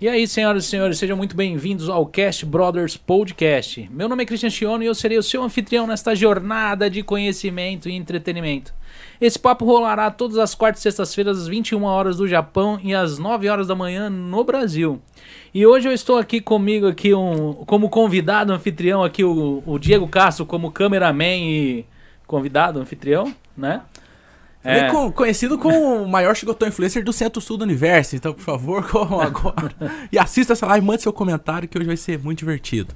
E aí, senhoras e senhores, sejam muito bem-vindos ao Cast Brothers Podcast. Meu nome é Christian Chiono e eu serei o seu anfitrião nesta jornada de conhecimento e entretenimento. Esse papo rolará todas as quartas e sextas-feiras às 21 horas do Japão e às 9 horas da manhã no Brasil. E hoje eu estou aqui comigo aqui um, como convidado anfitrião aqui o, o Diego Castro como cameraman e convidado anfitrião, né? É. Com, conhecido como o maior Shigotão Influencer do Centro-Sul do Universo. Então, por favor, corram agora. e assista essa live, mande seu comentário que hoje vai ser muito divertido.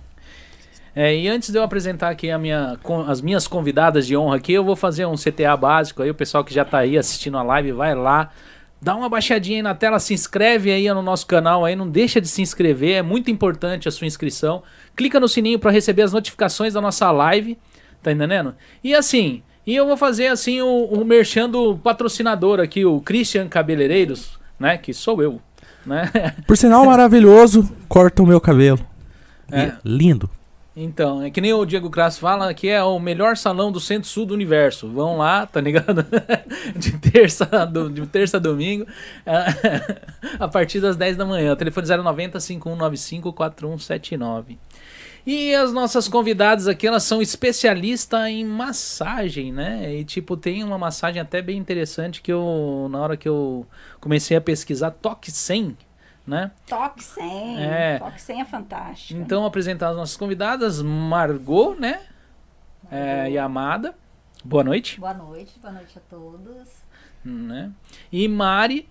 É, e antes de eu apresentar aqui a minha, as minhas convidadas de honra aqui, eu vou fazer um CTA básico aí. O pessoal que já tá aí assistindo a live, vai lá. Dá uma baixadinha aí na tela, se inscreve aí no nosso canal aí, não deixa de se inscrever, é muito importante a sua inscrição. Clica no sininho para receber as notificações da nossa live, tá entendendo? E assim, e eu vou fazer assim o, o merchan do patrocinador aqui, o Christian Cabeleireiros, né? Que sou eu. Né? Por sinal maravilhoso, corta o meu cabelo. É. lindo. Então, é que nem o Diego Crasso fala que é o melhor salão do centro-sul do universo. Vão lá, tá ligado? de terça do, de terça a domingo, a partir das 10 da manhã. Telefone 090 5195 4179. E as nossas convidadas aqui, elas são especialistas em massagem, né? E tipo, tem uma massagem até bem interessante que eu, na hora que eu comecei a pesquisar, Toque 100, né? Toque 100, é. Toque 100 é fantástico. Então, apresentar as nossas convidadas, Margot, né? É, e Amada. Boa noite. Boa noite, boa noite a todos. Né? E Mari,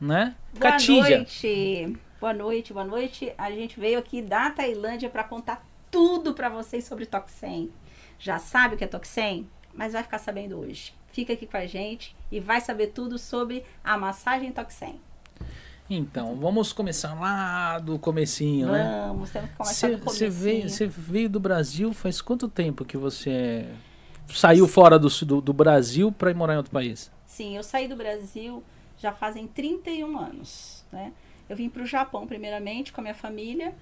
né? Boa noite. Boa noite, boa noite. A gente veio aqui da Tailândia para contar tudo para vocês sobre Toxem. Já sabe o que é Toxem? Mas vai ficar sabendo hoje. Fica aqui com a gente e vai saber tudo sobre a massagem Toxem. Então, vamos começar lá do comecinho, vamos, né? Vamos, temos que começar cê, do comecinho. Você veio, veio do Brasil faz quanto tempo que você saiu fora do, do, do Brasil para ir morar em outro país? Sim, eu saí do Brasil já fazem 31 anos, né? Eu vim para o Japão primeiramente com a minha família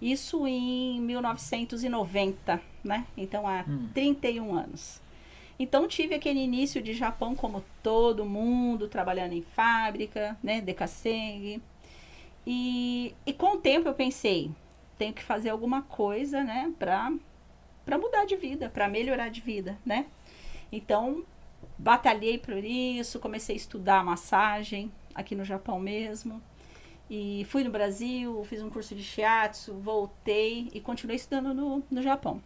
isso em 1990, né? Então há hum. 31 anos. Então tive aquele início de Japão como todo mundo, trabalhando em fábrica, né? Decaseng. E, e com o tempo eu pensei, tenho que fazer alguma coisa, né? Para para mudar de vida, para melhorar de vida, né? Então batalhei por isso, comecei a estudar massagem aqui no Japão mesmo. E fui no Brasil, fiz um curso de shiatsu, voltei e continuei estudando no, no Japão.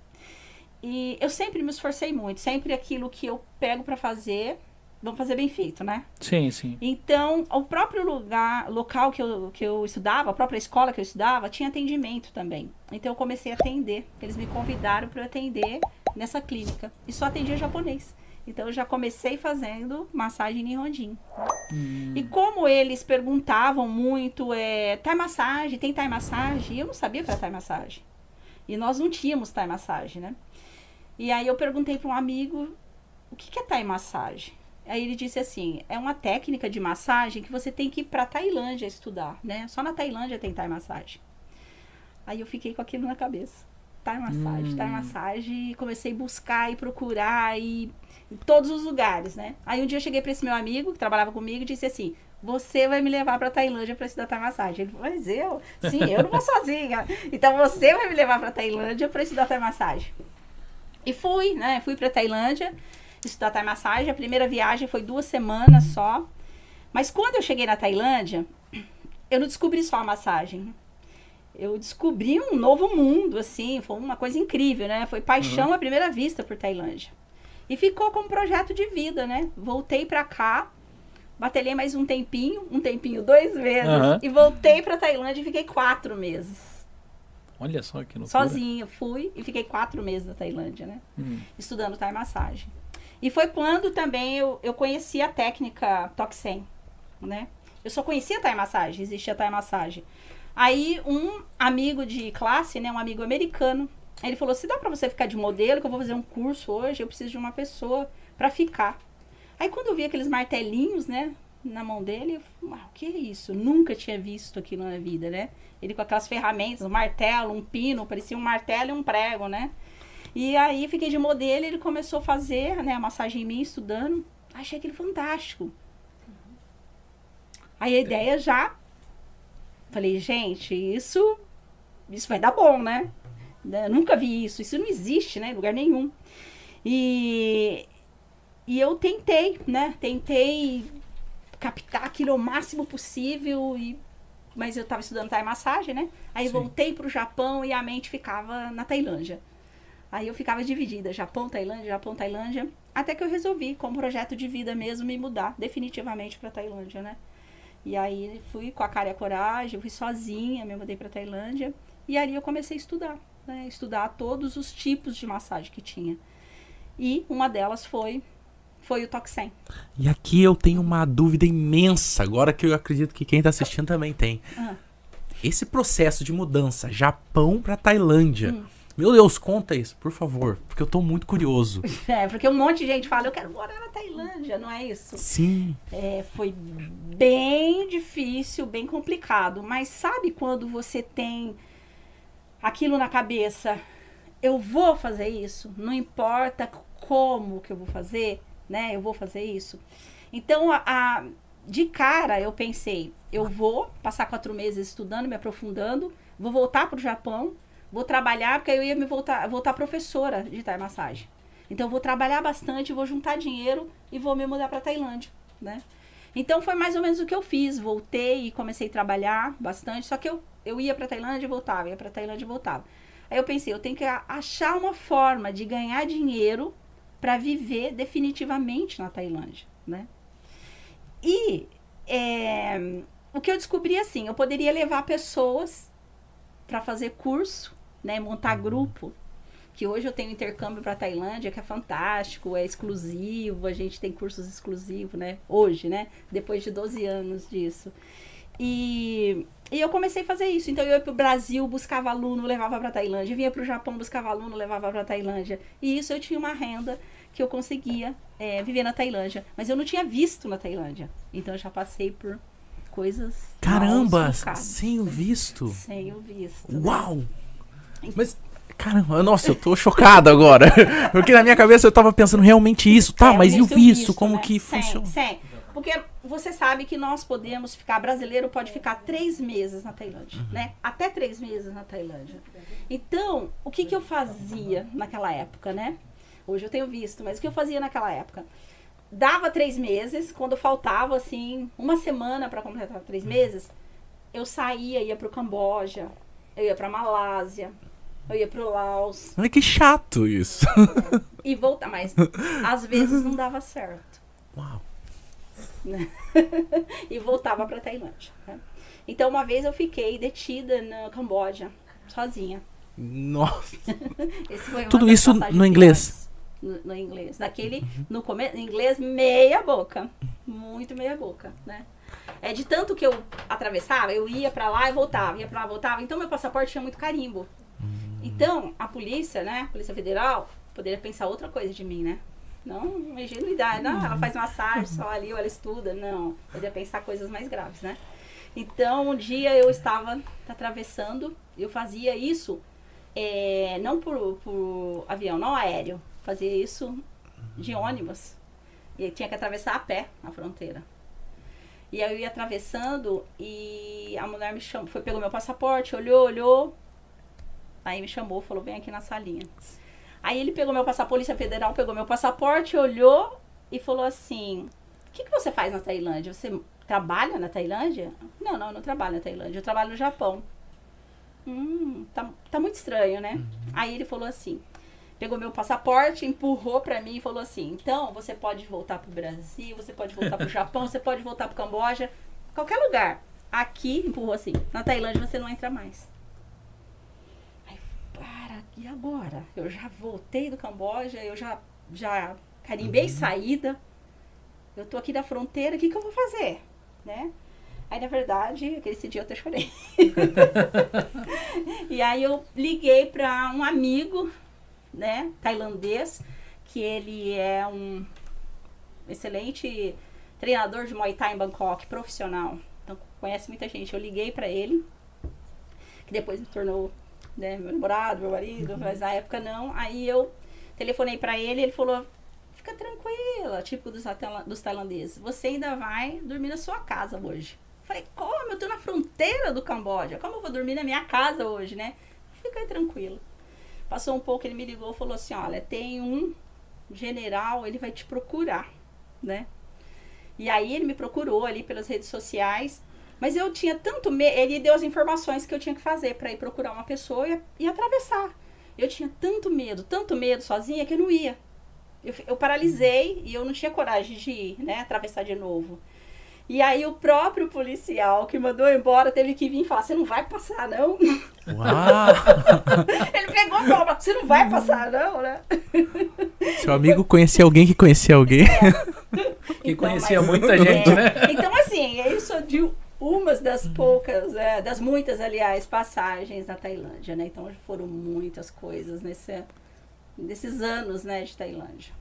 E eu sempre me esforcei muito, sempre aquilo que eu pego para fazer, vamos fazer bem feito, né? Sim, sim. Então, o próprio lugar, local que eu, que eu estudava, a própria escola que eu estudava, tinha atendimento também. Então, eu comecei a atender. Eles me convidaram para eu atender nessa clínica. E só atendia japonês. Então eu já comecei fazendo massagem Nihonjin. Hum. E como eles perguntavam muito, é, Thai massagem, tem Thai massagem? Eu não sabia que era Thai massagem. E nós não tínhamos Thai massagem, né? E aí eu perguntei para um amigo, o que, que é Thai massagem? Aí ele disse assim, é uma técnica de massagem que você tem que ir para Tailândia estudar, né? Só na Tailândia tem Thai massagem. Aí eu fiquei com aquilo na cabeça. Thai massagem, hum. Thai massagem, e comecei a buscar e procurar e em todos os lugares, né? Aí um dia eu cheguei para esse meu amigo que trabalhava comigo e disse assim: "Você vai me levar para Tailândia para estudar massagem". Ele falou: "Mas eu? Sim, eu não vou sozinha. Então você vai me levar para Tailândia para estudar Thai massagem". E fui, né? Fui para Tailândia estudar Thai massagem. A primeira viagem foi duas semanas só. Mas quando eu cheguei na Tailândia, eu não descobri só a massagem eu descobri um novo mundo, assim, foi uma coisa incrível, né? Foi paixão uhum. à primeira vista por Tailândia. E ficou como projeto de vida, né? Voltei para cá, batelhei mais um tempinho, um tempinho, dois meses, uhum. e voltei para Tailândia e fiquei quatro meses. Olha só que loucura. Sozinha, fui e fiquei quatro meses na Tailândia, né? Uhum. Estudando Thai massagem. E foi quando também eu, eu conheci a técnica Toxen, né? Eu só conhecia Thai massagem, existia Thai massagem. Aí um amigo de classe, né, um amigo americano, ele falou: se dá para você ficar de modelo, que eu vou fazer um curso hoje, eu preciso de uma pessoa para ficar. Aí quando eu vi aqueles martelinhos, né, na mão dele, eu falei, ah, o que é isso? Nunca tinha visto aquilo na vida, né? Ele com aquelas ferramentas, um martelo, um pino, parecia um martelo e um prego, né? E aí fiquei de modelo, ele começou a fazer, né, a massagem em mim, estudando. Achei aquele fantástico. Aí a ideia já Falei, gente, isso, isso vai dar bom, né? Eu nunca vi isso, isso não existe, né? Em lugar nenhum. E, e eu tentei, né? Tentei captar aquilo o máximo possível e mas eu estava estudando Thai massagem, né? Aí Sim. voltei para o Japão e a mente ficava na Tailândia. Aí eu ficava dividida, Japão, Tailândia, Japão, Tailândia, até que eu resolvi, como projeto de vida mesmo, me mudar definitivamente para Tailândia, né? E aí fui com a cara e a coragem, fui sozinha, me mudei para Tailândia e ali eu comecei a estudar, né? Estudar todos os tipos de massagem que tinha. E uma delas foi foi o Toxem. E aqui eu tenho uma dúvida imensa, agora que eu acredito que quem está assistindo também tem. Ah. Esse processo de mudança, Japão para Tailândia. Hum. Meu Deus, conta isso, por favor, porque eu tô muito curioso. É, porque um monte de gente fala, eu quero morar na Tailândia, não é isso? Sim. É, foi bem difícil, bem complicado, mas sabe quando você tem aquilo na cabeça, eu vou fazer isso, não importa como que eu vou fazer, né? Eu vou fazer isso. Então, a, a de cara, eu pensei, eu vou passar quatro meses estudando, me aprofundando, vou voltar para o Japão, vou trabalhar, porque eu ia me voltar, voltar professora de Thai massagem. Então, eu vou trabalhar bastante, vou juntar dinheiro e vou me mudar para Tailândia, né? Então, foi mais ou menos o que eu fiz. Voltei e comecei a trabalhar bastante, só que eu, eu ia para Tailândia e voltava, ia para Tailândia e voltava. Aí eu pensei, eu tenho que achar uma forma de ganhar dinheiro para viver definitivamente na Tailândia, né? E é, o que eu descobri assim, eu poderia levar pessoas para fazer curso, né, montar uhum. grupo, que hoje eu tenho intercâmbio para Tailândia, que é fantástico, é exclusivo, a gente tem cursos exclusivos, né? Hoje, né? Depois de 12 anos disso. E, e eu comecei a fazer isso. Então eu ia para o Brasil, buscava aluno, levava para Tailândia. Vinha para o Japão, buscava aluno, levava para Tailândia. E isso eu tinha uma renda que eu conseguia é, viver na Tailândia. Mas eu não tinha visto na Tailândia. Então eu já passei por coisas. Caramba! Sem o visto? Sem o visto. Uau! Né? Mas. Caramba, nossa, eu tô chocado agora. Porque na minha cabeça eu tava pensando realmente isso. Tá, é, mas e o visto? como né? que funciona? Sim, porque você sabe que nós podemos ficar, brasileiro pode ficar três meses na Tailândia, uhum. né? Até três meses na Tailândia. Então, o que que eu fazia naquela época, né? Hoje eu tenho visto, mas o que eu fazia naquela época? Dava três meses, quando faltava, assim, uma semana para completar três meses, eu saía, ia pro Camboja, eu ia pra Malásia, eu ia pro Laos. Olha que chato isso. E voltar, mas às vezes não dava certo. Uau. e voltava pra Tailândia. Né? Então, uma vez eu fiquei detida no Camboja, sozinha. Nossa. Tudo isso no inglês? no, no inglês. Naquele, uhum. no começo, inglês meia boca. Muito meia boca, né? É de tanto que eu atravessava, eu ia para lá e voltava, ia para lá e voltava. Então meu passaporte tinha muito carimbo. Hum. Então, a polícia, né, a Polícia Federal, poderia pensar outra coisa de mim, né? Não, uma ingenuidade. Não, ela faz massagem só ali, ou ela estuda. Não, poderia pensar coisas mais graves, né? Então, um dia eu estava atravessando, eu fazia isso é, não por, por avião, não aéreo fazia isso de ônibus. E tinha que atravessar a pé a fronteira. E aí eu ia atravessando e a mulher me chamou, foi, pegou meu passaporte, olhou, olhou. Aí me chamou, falou, vem aqui na salinha. Aí ele pegou meu passaporte, Polícia Federal pegou meu passaporte, olhou e falou assim: O que, que você faz na Tailândia? Você trabalha na Tailândia? Não, não, eu não trabalho na Tailândia, eu trabalho no Japão. Hum, tá, tá muito estranho, né? Uhum. Aí ele falou assim: pegou meu passaporte, empurrou para mim e falou assim: então você pode voltar pro Brasil, você pode voltar pro Japão, você pode voltar pro Camboja, qualquer lugar. Aqui, empurrou assim: na Tailândia você não entra mais. Para, e agora? Eu já voltei do Camboja, eu já, já carimbei uhum. saída, eu tô aqui da fronteira, o que, que eu vou fazer? Né? Aí, na verdade, aquele dia eu até chorei. e aí eu liguei para um amigo né, tailandês, que ele é um excelente treinador de Muay Thai em Bangkok, profissional. Então conhece muita gente. Eu liguei para ele, que depois me tornou né, meu namorado, meu marido, mas na época não. Aí eu telefonei para ele, ele falou: "Fica tranquila, tipo dos, dos tailandeses. Você ainda vai dormir na sua casa hoje." Falei, como? Eu tô na fronteira do Camboja. Como eu vou dormir na minha casa hoje, né? Fica aí tranquilo. Passou um pouco, ele me ligou e falou assim: olha, tem um general, ele vai te procurar, né? E aí ele me procurou ali pelas redes sociais. Mas eu tinha tanto medo. Ele deu as informações que eu tinha que fazer para ir procurar uma pessoa e, e, atravessar. Eu tinha tanto medo, tanto medo sozinha que eu não ia. Eu, eu paralisei e eu não tinha coragem de ir, né? Atravessar de novo. E aí o próprio policial que mandou embora teve que vir e falar: Você não vai passar, não? Uau! Ele pegou e falou: Você não vai passar, não, né? Seu amigo conhecia alguém que conhecia alguém. É. que então, conhecia mas, muita gente, é, né? Então, assim, isso de umas das poucas, é, das muitas, aliás, passagens na Tailândia, né? Então foram muitas coisas nesse, nesses anos, né, de Tailândia.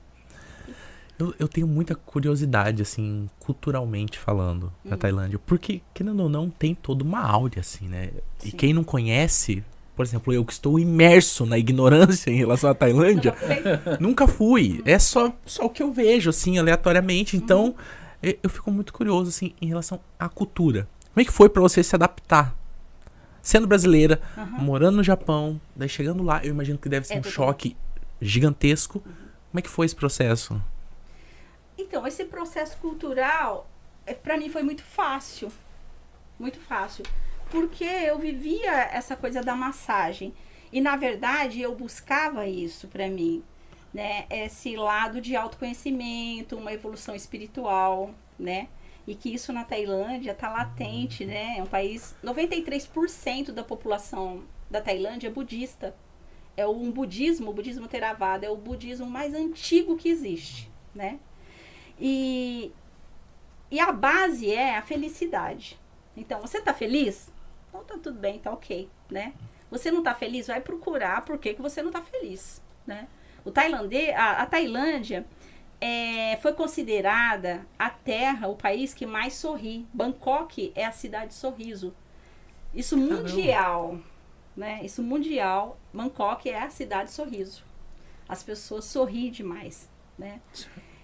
Eu, eu tenho muita curiosidade, assim, culturalmente falando, da uhum. Tailândia. Porque, querendo ou não, tem toda uma áurea, assim, né? Sim. E quem não conhece, por exemplo, eu que estou imerso na ignorância em relação à Tailândia, nunca fui. É só, só o que eu vejo, assim, aleatoriamente. Então, uhum. Eu, fico muito curioso, assim, em relação à cultura. Como é que foi para você se adaptar? Sendo brasileira, uhum. morando no Japão, daí chegando lá, eu imagino que deve ser é um choque gigantesco. Uhum. Como é que foi esse processo? Então, esse processo cultural, é, para mim foi muito fácil. Muito fácil. Porque eu vivia essa coisa da massagem. E, na verdade, eu buscava isso para mim. Né? Esse lado de autoconhecimento, uma evolução espiritual, né? E que isso na Tailândia está latente, né? É um país... 93% da população da Tailândia é budista. É um budismo, o budismo Theravada, é o budismo mais antigo que existe, né? E, e a base é a felicidade. Então, você tá feliz? Então tá tudo bem, tá ok, né? Você não tá feliz? Vai procurar por que, que você não tá feliz, né? O tailandês, a, a Tailândia é, foi considerada a terra, o país que mais sorri. Bangkok é a cidade de sorriso. Isso mundial, Caramba. né? Isso mundial. Bangkok é a cidade de sorriso. As pessoas sorriem demais, né?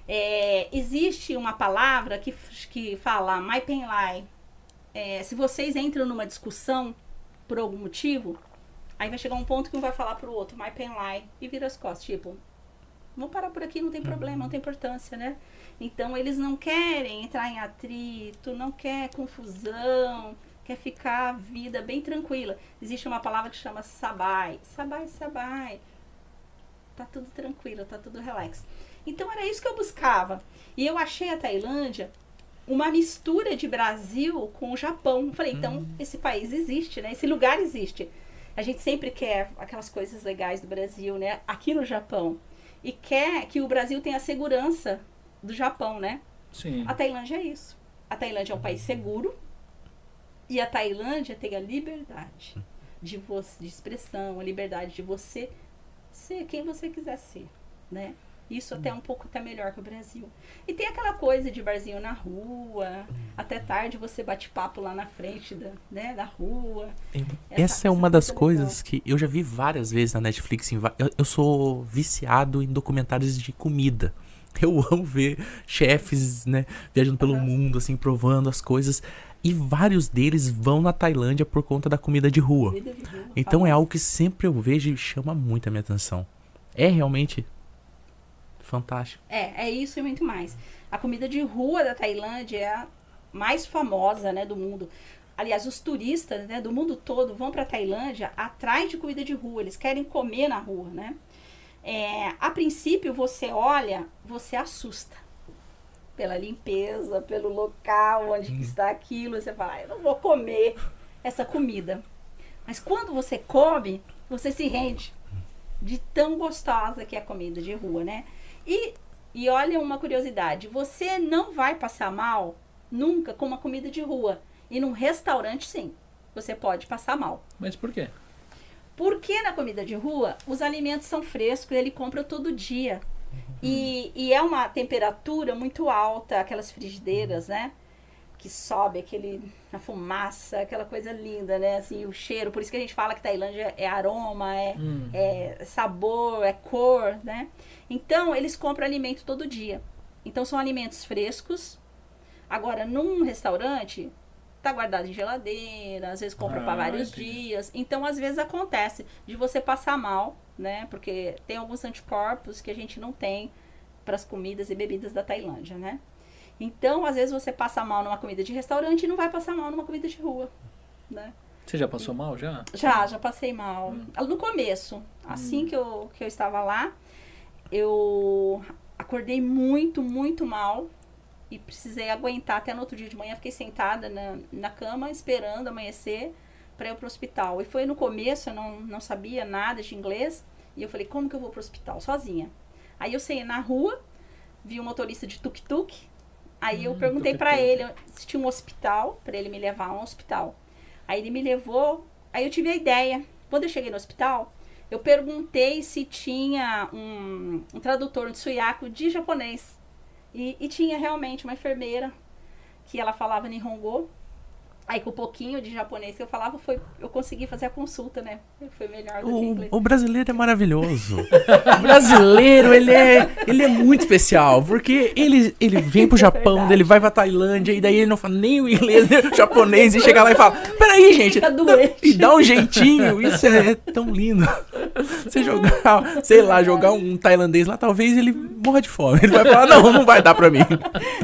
É, existe uma palavra que, que fala my pen lie. É, se vocês entram numa discussão por algum motivo, aí vai chegar um ponto que um vai falar pro outro, my pen lie, e vira as costas, tipo, vamos parar por aqui, não tem problema, não tem importância, né? Então eles não querem entrar em atrito, não quer confusão, quer ficar a vida bem tranquila. Existe uma palavra que chama sabai. Sabai, sabai. Tá tudo tranquilo, tá tudo relax. Então era isso que eu buscava. E eu achei a Tailândia uma mistura de Brasil com o Japão. Falei, então hum. esse país existe, né? Esse lugar existe. A gente sempre quer aquelas coisas legais do Brasil, né? Aqui no Japão. E quer que o Brasil tenha a segurança do Japão, né? Sim. A Tailândia é isso. A Tailândia é um país seguro. E a Tailândia tem a liberdade de, você, de expressão, a liberdade de você ser quem você quiser ser, né? Isso até um pouco até melhor que o Brasil. E tem aquela coisa de barzinho na rua, até tarde você bate papo lá na frente da, né, da rua. Essa, essa é uma das coisas legal. que eu já vi várias vezes na Netflix. Eu, eu sou viciado em documentários de comida. Eu amo ver chefes, né, viajando pelo uhum. mundo, assim, provando as coisas. E vários deles vão na Tailândia por conta da comida de rua. Comida de rua. Então é algo que sempre eu vejo e chama muito a minha atenção. É realmente Fantástico. É, é isso e muito mais. A comida de rua da Tailândia é a mais famosa, né, do mundo. Aliás, os turistas, né, do mundo todo vão para a Tailândia atrás de comida de rua. Eles querem comer na rua, né? É, a princípio, você olha, você assusta pela limpeza, pelo local onde hum. está aquilo. Você fala, ah, eu não vou comer essa comida. Mas quando você come, você se rende de tão gostosa que é a comida de rua, né? E, e olha uma curiosidade: você não vai passar mal nunca com uma comida de rua. E num restaurante, sim, você pode passar mal. Mas por quê? Porque na comida de rua, os alimentos são frescos, ele compra todo dia. E, e é uma temperatura muito alta, aquelas frigideiras, né? Que sobe aquele a fumaça, aquela coisa linda, né? Assim, o cheiro. Por isso que a gente fala que Tailândia é aroma, é, hum. é sabor, é cor, né? Então, eles compram alimento todo dia. Então, são alimentos frescos. Agora, num restaurante, tá guardado em geladeira, às vezes compra Ah, para vários entendi. dias. Então, às vezes acontece de você passar mal, né? Porque tem alguns anticorpos que a gente não tem para as comidas e bebidas da Tailândia, né? Então, às vezes você passa mal numa comida de restaurante e não vai passar mal numa comida de rua, né? Você já passou mal já? Já, já passei mal. No começo, assim que, eu, que eu estava lá, eu acordei muito, muito mal e precisei aguentar até no outro dia de manhã. Fiquei sentada na, na cama esperando amanhecer para ir para o hospital. E foi no começo, eu não, não sabia nada de inglês. E eu falei, como que eu vou para o hospital? Sozinha. Aí eu saí na rua, vi um motorista de tuk-tuk. Aí eu Hum, perguntei para ele se tinha um hospital, para ele me levar a um hospital. Aí ele me levou, aí eu tive a ideia. Quando eu cheguei no hospital, eu perguntei se tinha um, um tradutor de suiaco de japonês. E, e tinha realmente uma enfermeira que ela falava Nihongo. Aí com um pouquinho de japonês que eu falava, foi, eu consegui fazer a consulta, né? Foi melhor do que inglês. O, o brasileiro é maravilhoso. O brasileiro, ele é, ele é muito especial. Porque ele, ele vem pro é Japão, verdade. ele vai pra Tailândia, e daí ele não fala nem o inglês, nem o japonês, e chega lá e fala: Peraí, gente. Fica dá- doente. E dá um jeitinho. Isso é tão lindo. Você jogar, sei lá, jogar um tailandês lá, talvez ele morra de fome. Ele vai falar: Não, não vai dar pra mim.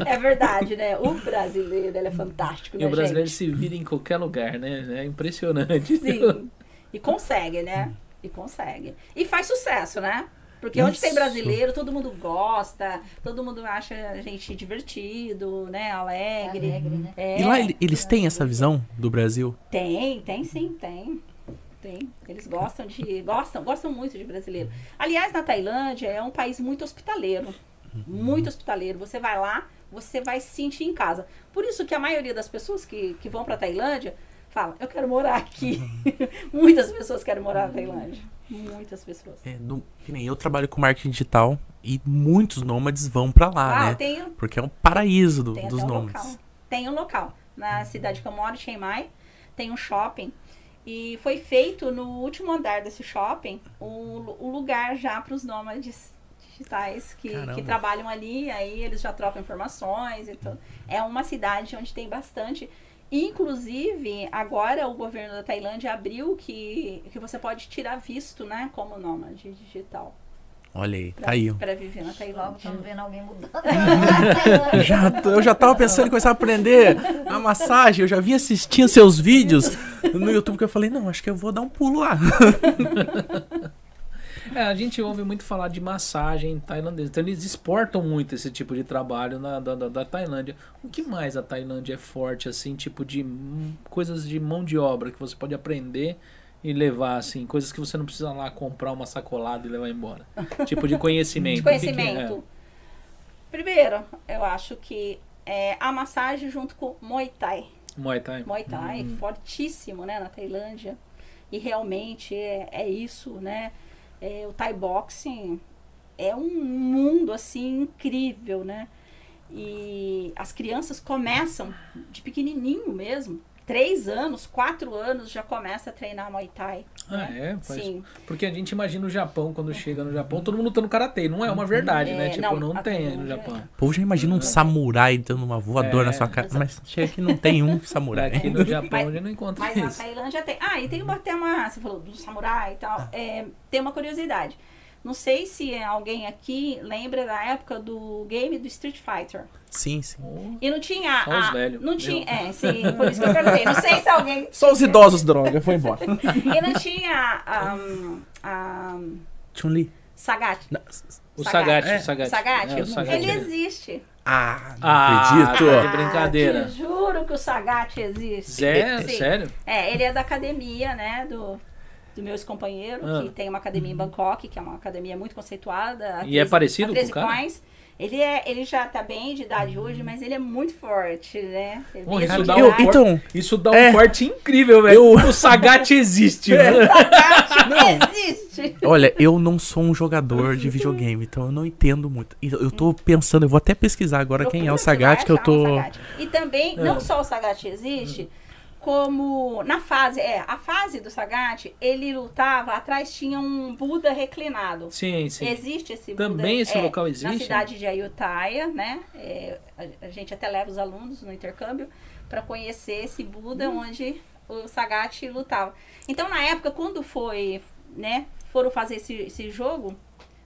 É verdade, né? O brasileiro, ele é fantástico, E né, o brasileiro gente? se vira em qualquer lugar, né? É impressionante. Sim. E consegue, né? E consegue. E faz sucesso, né? Porque onde tem Isso. brasileiro, todo mundo gosta, todo mundo acha a gente divertido, né? Alegre. Alegre, né? É, E lá ele- eles têm essa visão do Brasil? Tem, tem sim, tem. Tem. Eles gostam de. Gostam, gostam muito de brasileiro. Aliás, na Tailândia é um país muito hospitaleiro. Muito hospitaleiro. Você vai lá, você vai se sentir em casa. Por isso que a maioria das pessoas que, que vão pra Tailândia fala, eu quero morar aqui. Muitas pessoas querem morar na Tailândia. Muitas pessoas. É, no- que nem eu trabalho com marketing digital e muitos nômades vão pra lá, ah, né? tem, Porque é um paraíso do- tem dos um nômades. local. Tem um local. Na cidade que eu moro, Chiang Mai, tem um shopping. E foi feito no último andar desse shopping o, o lugar já para os nômades digitais que, que trabalham ali, aí eles já trocam informações e tudo. É uma cidade onde tem bastante. Inclusive, agora o governo da Tailândia abriu que, que você pode tirar visto, né, como nômade digital. Olha aí, Pra, tá aí. pra viver na Logo Tailândia. estamos vendo alguém mudando. Já eu já tava pensando em começar a aprender a massagem. Eu já vim assistindo seus vídeos no YouTube que eu falei, não, acho que eu vou dar um pulo lá. É, a gente ouve muito falar de massagem tailandesa. Então eles exportam muito esse tipo de trabalho na, da, da, da Tailândia. O que mais a Tailândia é forte, assim, tipo de coisas de mão de obra que você pode aprender e levar, assim, coisas que você não precisa lá comprar uma sacolada e levar embora. Tipo de conhecimento. De O que que é? conhecimento. Primeiro, eu acho que é, a massagem junto com Muay Thai. Muay Thai. Muay Thai, Hum. fortíssimo, né, na Tailândia. E realmente é, é isso, né? É, o Thai Boxing é um mundo, assim, incrível, né? E as crianças começam de pequenininho mesmo. Três anos, quatro anos já começa a treinar Muay Thai. Ah, né? é? Faz- Sim. Porque a gente imagina o Japão, quando chega no Japão, todo mundo lutando karatê. Não é uma verdade, né? É, Tipo, não, não, tem aí no Tailândia Japão. O povo já imagina um samurai dando uma voadora É. na sua cara. Mas chega que não tem um samurai. Daqui no Japão Mas- a gente não encontra Mas na isso. Tailândia tem. Ah, e tem uma, tem uma. Você falou do samurai e tal. É, tem uma curiosidade. Não sei se alguém aqui lembra da época do game do Street Fighter. Sim, sim. Oh, E não tinha. Só os a- velhos. Não tinha. Eu. É, sim, por isso que eu perguntei. Não sei se alguém. Só os idosos droga, foi embora. E não tinha a. a Chun-Li. Sagat. O Sagat. Sagat, É. o Sagat. Sagat. É, o Sagat. Ele existe. Ah, não Ah, acredito. tá de brincadeira. Ah, te juro que o Sagat existe. Zé, Sim. sério? É, ele é da academia, né, do, do meu ex-companheiro, Ah. que tem uma academia em Bangkok, que é uma academia muito conceituada. E é parecido 13 com o cara? Coins. Ele, é, ele já tá bem de idade hoje, mas ele é muito forte, né? Veio isso dá Eu- um então, Isso dá um É. corte incrível, velho. Eu- O Sagat existe, mano. Existe! olha, eu não sou um jogador de videogame, então eu não entendo muito. E Eu eu tô pensando, eu vou até pesquisar agora quem é o Sagat, que eu tô. Sagat. E também, É. não só o Sagat existe, como na fase, é, a fase do Sagat, ele lutava, atrás tinha um Buda reclinado. Sim, sim. Existe esse Buda, Também esse é, local Na existe? cidade de Ayutthaya, né? É, a, a gente até leva os alunos no intercâmbio, para conhecer esse Buda onde o Sagat lutava. Então, na época, quando foi, né, foram fazer esse, esse jogo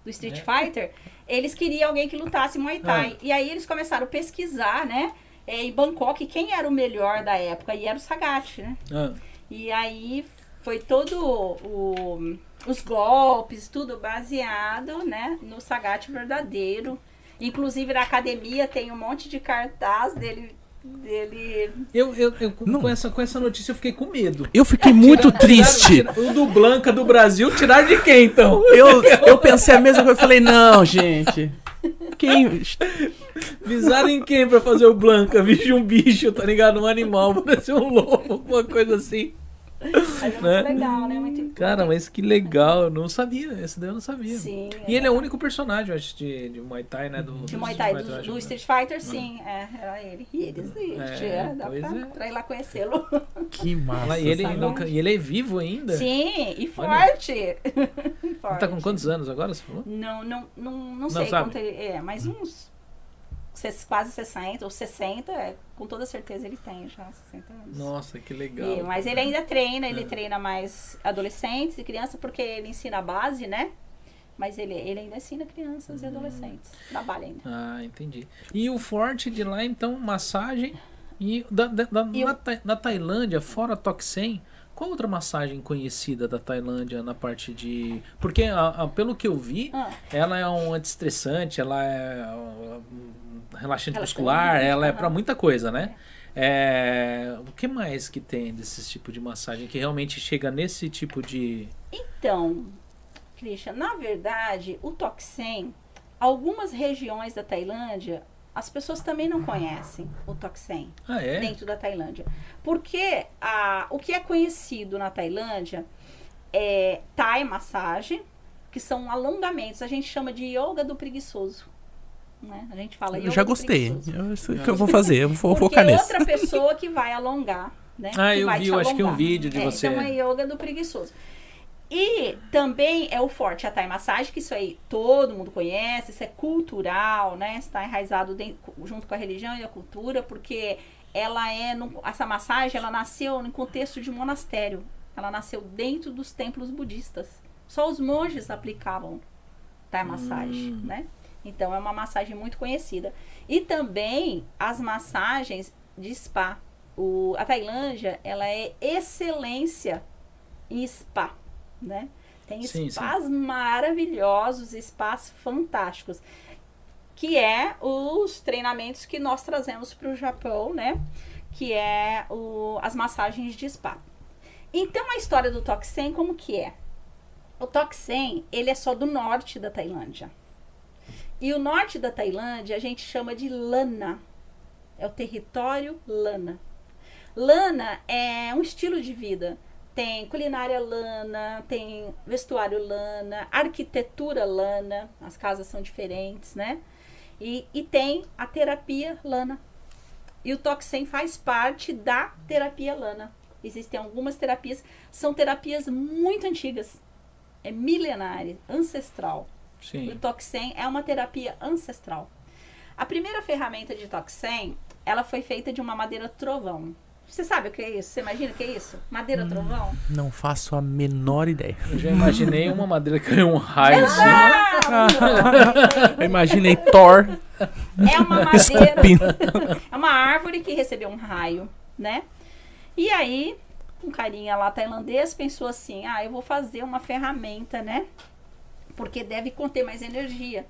do Street É. Fighter, eles queriam alguém que lutasse Muay Thai. E aí eles começaram a pesquisar, né, eh, em Bangkok, quem era o melhor da época. E era o Sagat, né? Ah, E aí foi todo o, os golpes, tudo baseado, né, no Sagat verdadeiro. Inclusive na academia tem um monte de cartaz dele dele eu, eu, eu com- essa, com essa notícia eu fiquei com medo. Eu fiquei muito Tiraram- triste. tiraram- O do Blanca do Brasil, tiraram de quem então? Eu, eu pensei a mesma coisa. Eu falei, não, gente. Quem. Visaram em quem pra fazer o Blanca? Bicho, um bicho, tá ligado? Um animal, parece um lobo, alguma coisa assim. Mas é muito Né? legal, né? Muito Cara, mas que legal, eu não sabia. Esse daí eu não sabia. Sim. E ele é o único personagem, eu acho, de, de Muay Thai, né? Do, De do Muay Thai, Street do, Fighter, eu do acho. Street Fighter, sim, é, era ele. E ele existe, É, é, dá pra, é. pra ir lá conhecê-lo. Que massa. E, ele, não- e ele é vivo ainda? Sim, e Olha. forte. Ele forte. tá com quantos anos agora, você falou? Não, não, não, não sei sabe? quanto ele é, mas uns quase 60 ou 60, é, com toda certeza ele tem já 60 anos. Nossa, que legal. E- mas ele ainda treina, ele É. treina mais adolescentes e crianças, porque ele ensina a base, né? Mas ele, ele ainda ensina crianças e adolescentes. Trabalha ainda. Ah, entendi. E o forte de lá, então, massagem. E da, da- da- E na, na Tailândia, fora Toxen, qual outra massagem conhecida da Tailândia na parte de. Porque, a- a- pelo que eu vi, Ah, ela é um antiestressante, ela é relaxante muscular, ela é pra muita coisa, né? É, o que mais que tem desse tipo de massagem que realmente chega nesse tipo de. Então, Christian, na verdade, o Toxem, algumas regiões da Tailândia, as pessoas também não conhecem o Toxem. Ah, é? dentro da Tailândia. Porque a, o que é conhecido na Tailândia é Thai massagem, que são alongamentos. A gente chama de yoga do preguiçoso. Né? A gente fala Eu já gostei. Eu, isso que eu vou fazer. Eu vou Porque focar nisso. outra pessoa que vai alongar, né? Ah, que eu vai vi, eu acho que um alongar. vídeo de É, você. Então é yoga do preguiçoso. E também é o forte a Thai massagem, que isso aí todo mundo conhece, isso é cultural, né? Está enraizado dentro- junto com a religião e a cultura, porque ela é num- essa massagem, ela nasceu em contexto de monastério. Ela nasceu dentro dos templos budistas. Só os monges aplicavam Thai massagem, Hum. né? Então é uma massagem muito conhecida. E também as massagens de spa. O, a Tailândia, ela é excelência em spa, né? Tem Sim, spas maravilhosos, spas fantásticos. Que é os treinamentos que nós trazemos para o Japão, né? Que é o, as massagens de spa. Então a história do Toxen como que é? O Toxen, ele é só do norte da Tailândia. E o norte da Tailândia a gente chama de Lana. É o território Lana. Lana é um estilo de vida. Tem culinária lana, tem vestuário lana, arquitetura lana, as casas são diferentes, né? E, e tem a terapia lana. E o Toxem faz parte da terapia lana. Existem algumas terapias, são terapias muito antigas. É milenária, ancestral. O Sim. Toxem é uma terapia ancestral. A primeira ferramenta de Toxem, ela foi feita de uma madeira trovão. Você sabe o que é isso? Você imagina o que é isso? Madeira Hum. trovão? Não faço a menor ideia. Eu já imaginei uma madeira que caiu um raio assim. Eu imaginei Thor É uma madeira, esculpindo. é uma árvore que recebeu um raio, né? E aí, um carinha lá tailandês pensou assim: ah, eu vou fazer uma ferramenta, né? Porque deve conter mais energia.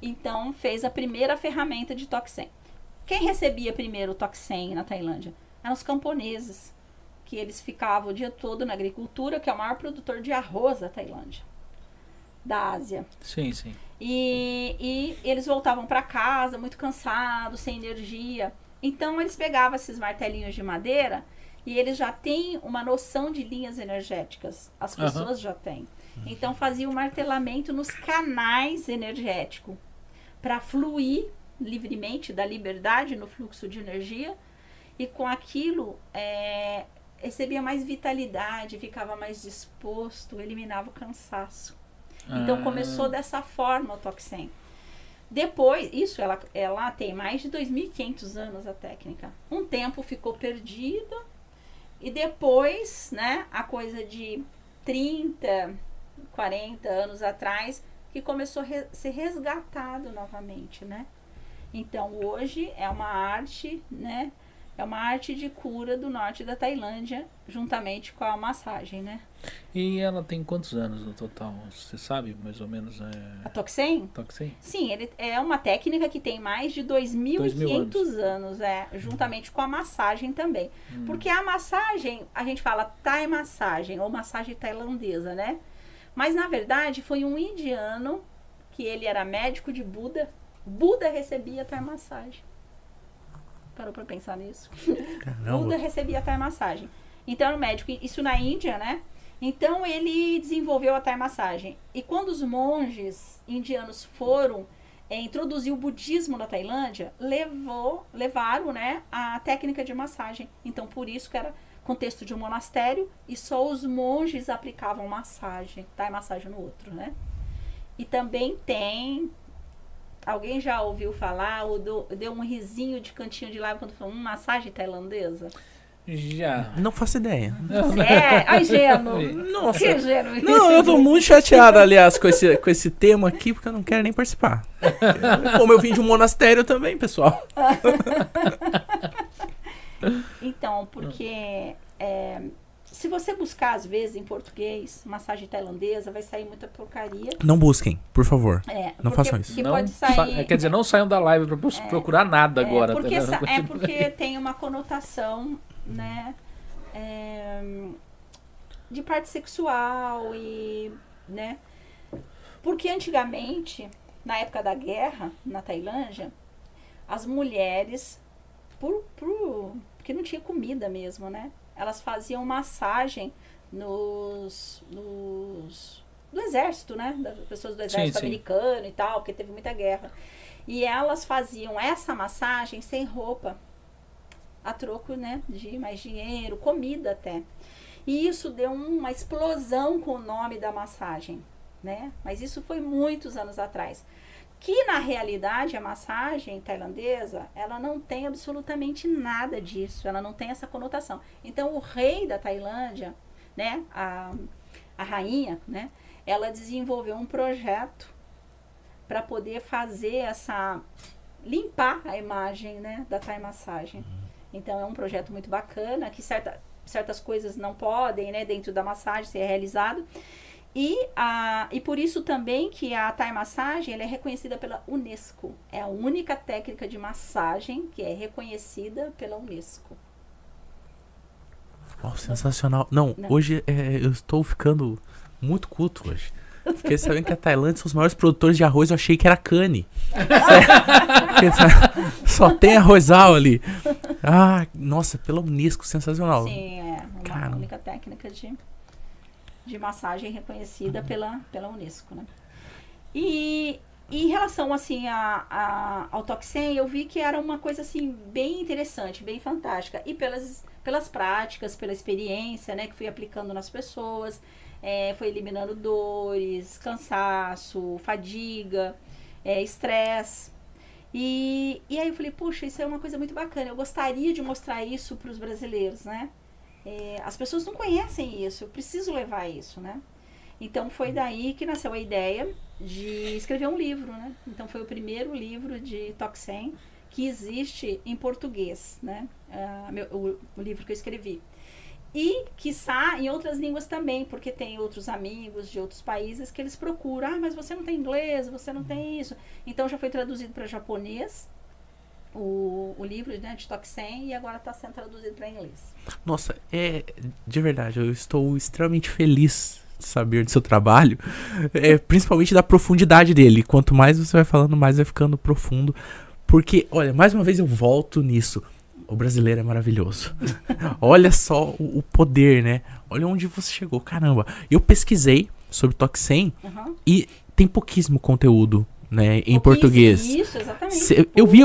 Então, fez a primeira ferramenta de Toxem. Quem recebia primeiro o Toxem na Tailândia? Eram os camponeses, que eles ficavam o dia todo na agricultura, que é o maior produtor de arroz da Tailândia, da Ásia. Sim, sim. E, e eles voltavam para casa muito cansados, sem energia. Então eles pegavam esses martelinhos de madeira e eles já têm uma noção de linhas energéticas. As pessoas já têm. Então fazia o martelamento nos canais energéticos para fluir livremente da liberdade no fluxo de energia e com aquilo é, recebia mais vitalidade, ficava mais disposto, eliminava o cansaço. Então Ah, começou dessa forma o Toxem. Depois, isso, ela, ela tem mais de 2.500 anos a técnica. Um tempo ficou perdida e depois, né, a coisa de 30, 40 anos atrás, que começou a re ser resgatado novamente, né? Então, hoje é uma arte, né, é uma arte de cura do norte da Tailândia, juntamente com a massagem, né? E ela tem quantos anos no total? Você sabe, mais ou menos? É... A Toxen? Toxen? Sim, ele é uma técnica que tem mais de 2.500 anos. anos, é, juntamente com a massagem também. Hum. Porque a massagem, a gente fala Thai massagem ou massagem tailandesa, né? Mas na verdade foi um indiano que ele era médico de Buda. Buda recebia Thai massagem. Parou pra pensar nisso? Caramba. Buda recebia a Thai massagem. Então era um médico, isso na Índia, né? Então ele desenvolveu a Thai massagem. E quando os monges indianos foram é, introduzir o budismo na Tailândia, levou, levaram, né, a técnica de massagem. Então por isso que era contexto de um monastério e só os monges aplicavam massagem, Thai massagem no outro, né? E também tem Alguém já ouviu falar ou deu, deu um risinho de cantinho de lábio quando falou uma massagem tailandesa? Já. Não faço ideia. É, ai, gênio. Nossa. Que gênio. Não, eu tô muito chateado, aliás, com esse, com esse tema aqui, porque eu não quero nem participar. Como eu vim de um monastério também, pessoal. então, porque é, se você buscar, às vezes, em português, massagem tailandesa, vai sair muita porcaria. Não busquem, por favor. É, não façam isso. Não, pode sair... Quer dizer, não saiam da live para é, procurar nada é, agora. Porque tá é porque tem uma conotação, né? É, de parte sexual e, né? Porque antigamente, na época da guerra, na Tailândia, as mulheres, por, por, porque não tinha comida mesmo, né? elas faziam massagem nos, nos do exército, né? Das pessoas do exército sim, americano sim. e tal, porque teve muita guerra. E elas faziam essa massagem sem roupa, a troco, né, de mais dinheiro, comida até. E isso deu uma explosão com o nome da massagem, né? Mas isso foi muitos anos atrás que na realidade a massagem tailandesa ela não tem absolutamente nada disso, ela não tem essa conotação. Então o rei da Tailândia, né, a, a rainha, né, ela desenvolveu um projeto para poder fazer essa limpar a imagem, né, da Thai massagem. Uhum. Então é um projeto muito bacana que certa, certas coisas não podem, né, dentro da massagem ser realizado. E, a, e por isso também que a Thai massagem ela é reconhecida pela Unesco. É a única técnica de massagem que é reconhecida pela Unesco. Oh, sensacional. Não, Não. hoje é, eu estou ficando muito culto hoje. Fiquei sabendo que a Tailândia são os maiores produtores de arroz, eu achei que era cane. Só tem arrozal ali. Ah, nossa, pela Unesco, sensacional. Sim, é uma Caramba. única técnica de de massagem reconhecida pela, pela Unesco, né? E, em relação, assim, a, a, ao Toxem, eu vi que era uma coisa, assim, bem interessante, bem fantástica. E pelas, pelas práticas, pela experiência, né, que fui aplicando nas pessoas, é, foi eliminando dores, cansaço, fadiga, é, estresse. E, e aí eu falei, puxa, isso é uma coisa muito bacana. Eu gostaria de mostrar isso para os brasileiros, né? É, as pessoas não conhecem isso, eu preciso levar isso, né? Então foi daí que nasceu a ideia de escrever um livro, né? Então foi o primeiro livro de Toxem que existe em português, né? Uh, meu, o, o, livro que eu escrevi. E, quiçá, em outras línguas também, porque tem outros amigos de outros países que eles procuram. Ah, mas você não tem inglês, você não tem isso. Então já foi traduzido para japonês, o, o livro né, de Toxen e agora está sendo traduzido para inglês. Nossa, é de verdade, eu estou extremamente feliz de saber do seu trabalho, é, principalmente da profundidade dele. Quanto mais você vai falando, mais vai ficando profundo. Porque, olha, mais uma vez eu volto nisso. O brasileiro é maravilhoso. olha só o, o, poder, né? Olha onde você chegou. Caramba. Eu pesquisei sobre Toxen uhum. e tem pouquíssimo conteúdo né, em português. Isso, exatamente. Cê- eu vi.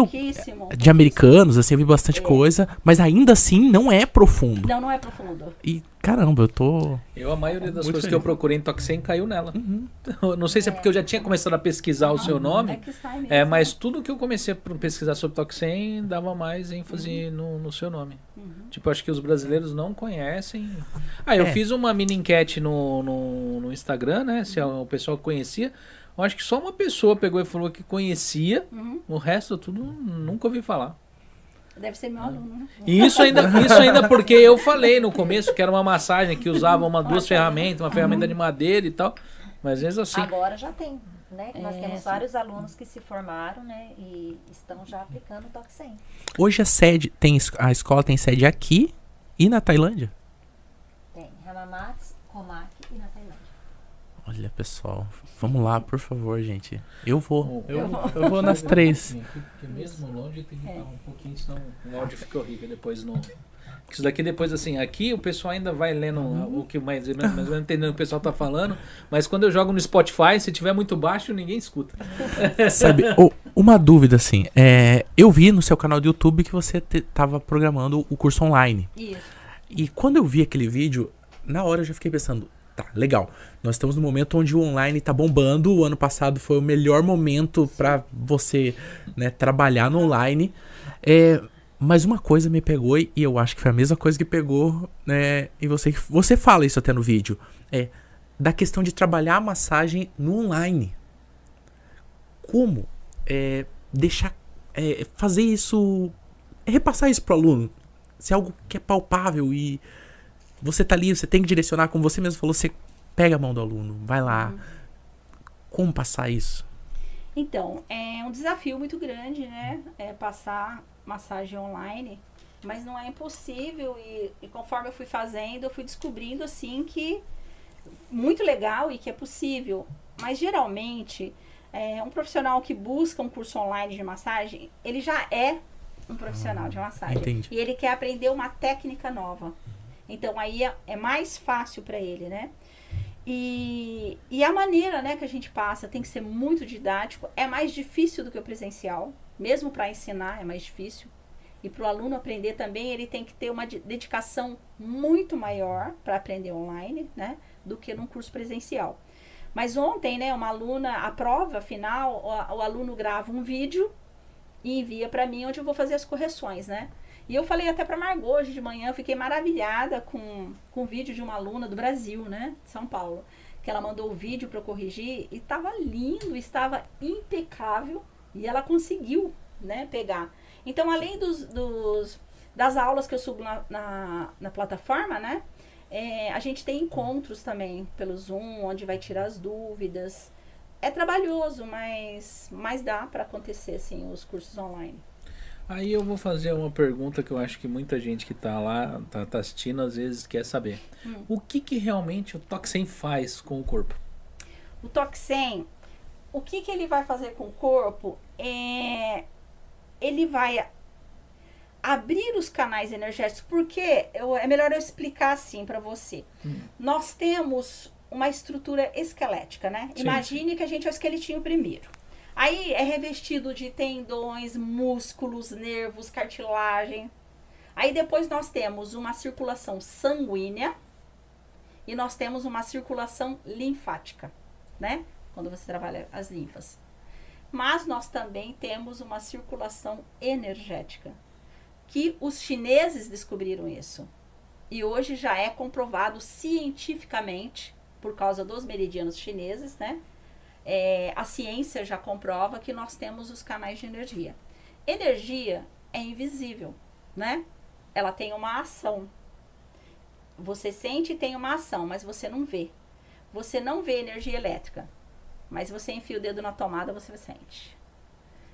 De americanos, assim, eu vi bastante É. coisa, mas ainda assim não é profundo. Não, não é profundo. E caramba, eu tô. Eu, a maioria das Muito coisas que feliz. eu procurei em Toxem caiu nela. Eu não sei se é porque eu já tinha começado a pesquisar o seu É nome. que sai mesmo. É, mas tudo que eu comecei a pesquisar sobre Toxem dava mais ênfase no, no seu nome. Uhum. Tipo, acho que os brasileiros não conhecem. Ah, eu É. fiz uma mini enquete no, no, no Instagram, né? Se o pessoal conhecia. Eu acho que só uma pessoa pegou e falou que conhecia. Uhum. O resto tudo nunca ouvi falar. Deve ser meu aluno, né? E isso ainda, isso ainda porque eu falei no começo que era uma massagem que usava uma, duas ferramentas, uma ferramenta de madeira e tal. Mas às vezes assim. Agora já tem, né? Nós É, temos sim. vários alunos que se formaram, né? E estão já aplicando o Toque 100. Hoje a sede tem a escola tem sede aqui e na Tailândia. Tem Hamamatsu, Komaki e na Tailândia. Olha, pessoal, vamos lá, por favor, gente. Eu vou. Eu Eu, eu vou nas três. Porque mesmo longe tem que estar um pouquinho, senão o áudio fica horrível depois no. Isso daqui depois, assim, aqui o pessoal ainda vai lendo o que mais, mais menos entendendo o que o pessoal tá falando. Mas quando eu jogo no Spotify, se tiver muito baixo, ninguém escuta. Sabe, ô, uma dúvida assim, é, eu vi no seu canal do YouTube que você te- tava programando o curso online. Isso. E quando eu vi aquele vídeo, na hora eu já fiquei pensando, tá, legal. Nós estamos no momento onde o online tá bombando. O ano passado foi o melhor momento pra você, né, trabalhar no online. É, mas uma coisa me pegou e eu acho que foi a mesma coisa que pegou, né, e você você fala isso até no vídeo, é da questão de trabalhar a massagem no online. Como é, deixar é, fazer isso, repassar isso pro aluno, se é algo que é palpável e você tá ali, você tem que direcionar, como você mesmo falou, você pega a mão do aluno, vai lá. Como passar isso? Então, é um desafio muito grande, né? É passar massagem online, mas não é impossível e, e conforme eu fui fazendo, eu fui descobrindo assim que muito legal e que é possível. Mas geralmente, é, um profissional que busca um curso online de massagem, ele já é um profissional de massagem. entendi. E ele quer aprender uma técnica nova. Então aí é, é mais fácil para ele, né? E, e a maneira né, que a gente passa tem que ser muito didático. É mais difícil do que o presencial. Mesmo para ensinar é mais difícil. E para o aluno aprender também, ele tem que ter uma de- dedicação muito maior para aprender online, né? Do que num curso presencial. Mas ontem, né, uma aluna, a prova final, o, o aluno grava um vídeo e envia para mim onde eu vou fazer as correções, né? E eu falei até para Margot hoje de manhã, eu fiquei maravilhada com, com o vídeo de uma aluna do Brasil, né? De São Paulo. Que ela mandou o vídeo para eu corrigir e estava lindo, estava impecável e ela conseguiu, né, pegar. Então, além dos, dos- das aulas que eu subo na, na, na plataforma, né? é, a gente tem encontros também pelo Zoom, onde vai tirar as dúvidas. É trabalhoso, mas, mas dá para acontecer, assim, os cursos online. Aí eu vou fazer uma pergunta que eu acho que muita gente que tá lá, tá, tá assistindo, às vezes quer saber. Hum. O que que realmente o Toxem faz com o corpo? O Toxem, o que, que ele vai fazer com o corpo? É, ele vai abrir os canais energéticos, porque eu- é melhor eu explicar assim para você. Nós temos uma estrutura esquelética, né? Sim, Imagine que a gente é o esqueletinho primeiro. Aí é revestido de tendões, músculos, nervos, cartilagem. Aí depois nós temos uma circulação sanguínea e nós temos uma circulação linfática, né? Quando você trabalha as linfas. Mas nós também temos uma circulação energética, que os chineses descobriram isso. E hoje já é comprovado cientificamente, por causa dos meridianos chineses, né? É, a ciência já comprova que nós temos os canais de energia. Energia é invisível, né? Ela tem uma ação. Você sente e tem uma ação, mas você não vê. Você não vê energia elétrica, mas você enfia o dedo na tomada, você sente.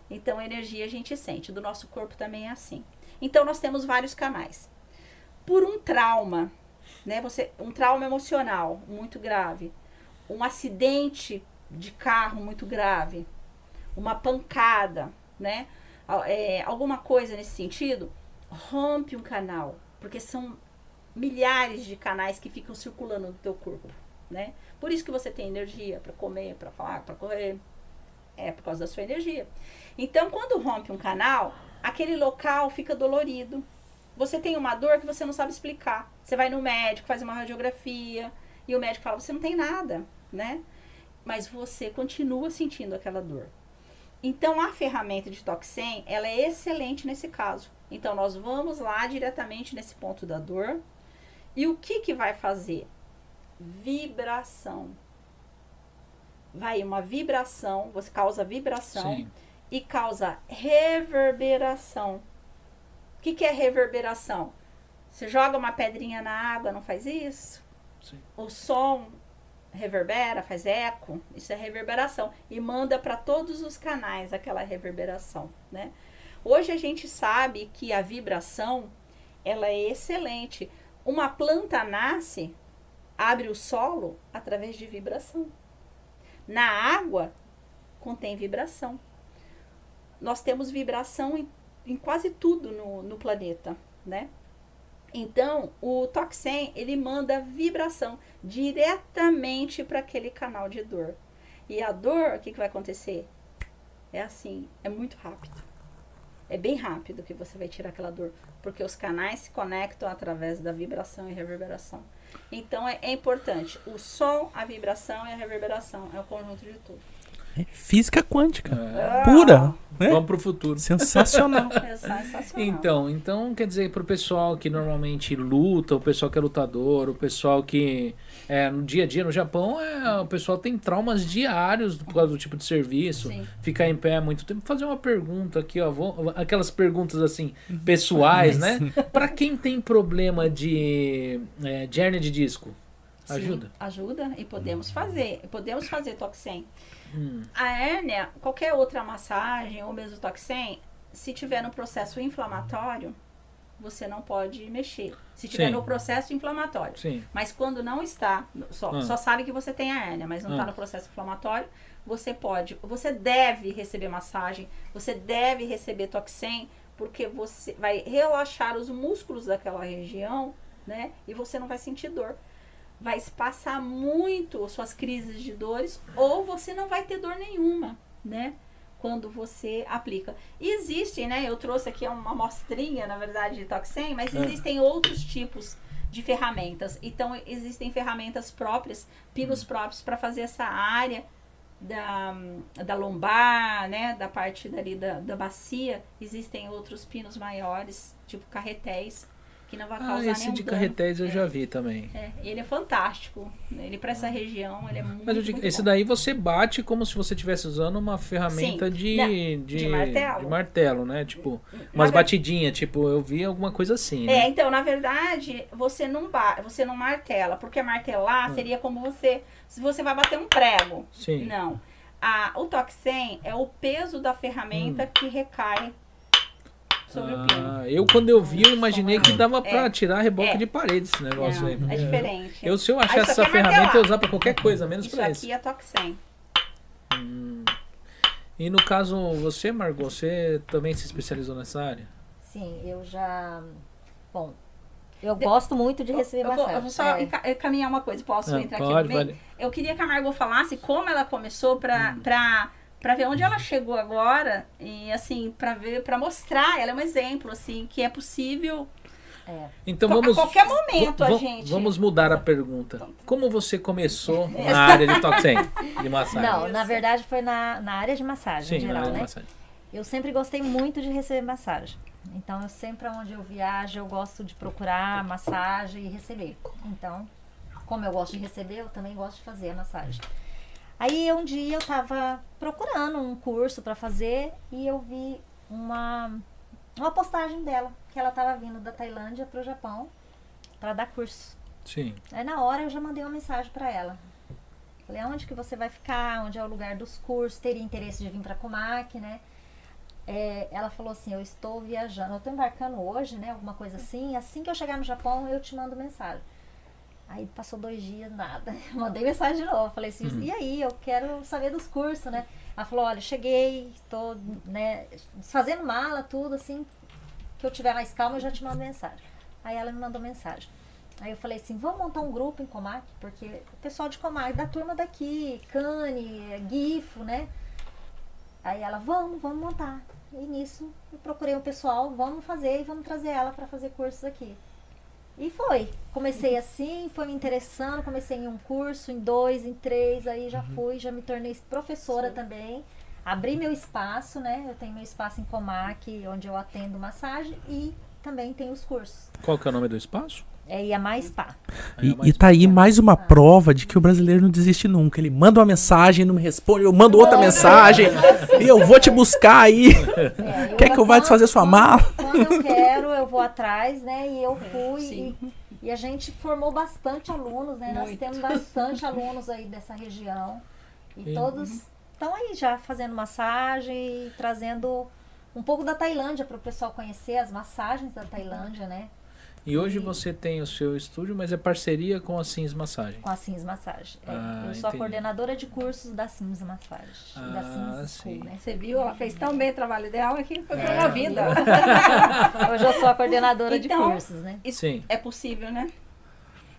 Então, energia a gente sente. Do nosso corpo também é assim. Então, nós temos vários canais. Por um trauma, né? Você, um trauma emocional muito grave, um acidente de carro muito grave, uma pancada, né? É, alguma coisa nesse sentido, rompe um canal, porque são milhares de canais que ficam circulando no teu corpo, né? Por isso que você tem energia para comer, para falar, para correr. É por causa da sua energia. Então, quando rompe um canal, aquele local fica dolorido. Você tem uma dor que você não sabe explicar. Você vai no médico, faz uma radiografia, e o médico fala: você não tem nada, né? Mas você continua sentindo aquela dor. Então, a ferramenta de Toxem, ela é excelente nesse caso. Então, nós vamos lá diretamente nesse ponto da dor. E o que que vai fazer? Vibração. Vai uma vibração, você causa vibração Sim. e causa reverberação. O que, que é reverberação? Você joga uma pedrinha na água, não faz isso? Sim. O som reverbera, faz eco, isso é reverberação e manda para todos os canais aquela reverberação, né? Hoje a gente sabe que a vibração ela é excelente. Uma planta nasce, abre o solo através de vibração. Na água contém vibração. Nós temos vibração em, em quase tudo no, no planeta, né? Então, o Toxem, ele manda vibração diretamente para aquele canal de dor. E a dor, o que, que vai acontecer? É assim, é muito rápido. É bem rápido que você vai tirar aquela dor, porque os canais se conectam através da vibração e reverberação. Então, é, é importante. O som, a vibração e a reverberação. É o conjunto de tudo. É física quântica. É. Pura. Né? Vamos pro futuro. Sensacional. É sensacional. Então, então quer dizer, pro pessoal que normalmente luta, o pessoal que é lutador, o pessoal que é, no dia a dia no Japão, é, o pessoal tem traumas diários por causa do tipo de serviço, Sim. ficar em pé muito tempo. Fazer uma pergunta aqui, ó, vou- aquelas perguntas assim pessoais, né? Pra quem tem problema de, é, de hérnia de disco, Sim, ajuda? ajuda e podemos fazer. Podemos fazer Toxem. A hérnia, qualquer outra massagem ou mesmo Toxem, se tiver no processo inflamatório, você não pode mexer. Se tiver Sim. no processo inflamatório. sim. Mas quando não está, só, Ah. só sabe que você tem a hérnia, mas não está Ah. no processo inflamatório, você pode, você deve receber massagem, você deve receber Toxem, porque você vai relaxar os músculos daquela região, né? E você não vai sentir dor. Vai espaçar muito suas crises de dores, ou você não vai ter dor nenhuma, né? Quando você aplica. E Existem, né? Eu trouxe aqui uma amostrinha, na verdade, de Toxem, mas Ah. existem outros tipos de ferramentas. Então, existem ferramentas próprias, pinos próprios para fazer essa área da, da lombar, né? Da parte dali da, da bacia. Existem outros pinos maiores, tipo carretéis, que não vai Ah, causar esse nenhum de carretéis eu já vi também. É, ele é fantástico. Ele para essa região, ele é muito, Mas eu digo, muito esse bom. daí você bate como se você estivesse usando uma ferramenta de, de, de martelo. de martelo, né? Tipo, Na umas ver- batidinhas, tipo, eu vi alguma coisa assim, É, né? então, na verdade, você não ba você não martela, porque martelar Hum. seria como você, se você vai bater um prego. Sim. Não. A, o Toxem é o peso da ferramenta que recai sobre o pino. Hum. Ah, eu quando eu vi, eu imaginei que dava pra É. tirar reboque É. de parede esse negócio Não, aí. é diferente. Eu, se eu Ah, achasse isso essa aqui ferramenta, eu usar pra qualquer coisa, menos Isso pra aqui isso. é Toxem. E no caso, você, Margot, você também se especializou nessa área? Sim, eu já. Bom, eu gosto muito de receber Eu vou, massagem. eu vou só É. encaminhar uma coisa. Posso Ah, entrar aqui pode, no meio? pode. Eu queria que a Margot falasse como ela começou pra, Hum. pra, pra ver onde ela chegou agora. E assim, pra ver, para mostrar, ela é um exemplo, assim, que é possível É. Então a vamos. qualquer momento a gente. Vamos mudar a pergunta. Como você começou na área de toxem, de massagem? Não, na verdade foi na, na área de massagem, Sim, em na geral, né? massagem. Eu sempre gostei muito de receber massagem. Então, eu sempre, onde eu viajo, eu gosto de procurar massagem e receber. Então, como eu gosto de receber, eu também gosto de fazer a massagem. Aí, um dia, eu tava procurando um curso para fazer e eu vi uma, uma postagem dela, que ela tava vindo da Tailândia pro Japão para dar curso. Sim. Aí na hora eu já mandei uma mensagem para ela. Falei, aonde que você vai ficar? Onde é o lugar dos cursos? Teria interesse de vir para Comac, né? É, ela falou assim, eu estou viajando, eu estou embarcando hoje, né? Alguma coisa assim. Assim que eu chegar no Japão, eu te mando mensagem. Aí passou dois dias, nada. Mandei mensagem de novo. Falei assim, e aí? Eu quero saber dos cursos, né? Ela falou, olha, cheguei, estou né, fazendo mala, tudo assim. Que eu tiver mais calma, eu já te mando mensagem. Aí ela me mandou mensagem. Aí eu falei assim, vamos montar um grupo em Comac, porque o pessoal de Comac, da turma daqui, Cane, Gifo, né? Aí ela, vamos, vamos montar. E nisso eu procurei um pessoal, vamos fazer e vamos trazer ela para fazer cursos aqui. E foi. Comecei assim, foi me interessando, comecei em um curso, em dois, em três, aí já fui, já me tornei professora também. Abri meu espaço, né? Eu tenho meu espaço em Comac, onde eu atendo massagem e também tenho os cursos. Qual que é o nome do espaço? É Yamai Spa. Aí é E, e tá aí mais uma prova de que o brasileiro não desiste nunca. Ele manda uma mensagem, não me responde, eu mando outra mensagem, e eu vou te buscar aí. É, Quer que eu vá desfazer sua mala? Quando eu quero, eu vou atrás, né? E eu fui. Sim. E, e a gente formou bastante alunos, né? Nós Muito. temos bastante alunos aí dessa região. E E- todos estão aí já fazendo massagem e trazendo um pouco da Tailândia para o pessoal conhecer as massagens da Tailândia, né? E hoje você tem o seu estúdio, mas é parceria com a Sims Massagem. Com a Sims Massagem. É, Ah, eu sou a entendi. coordenadora de cursos da Sims Massagem. da Ah, Sims sim. School, né? Você viu? Ela fez tão bem o trabalho dela que foi É. promovida. Hoje eu sou a coordenadora de Então, cursos, né? Isso Sim. é possível, né?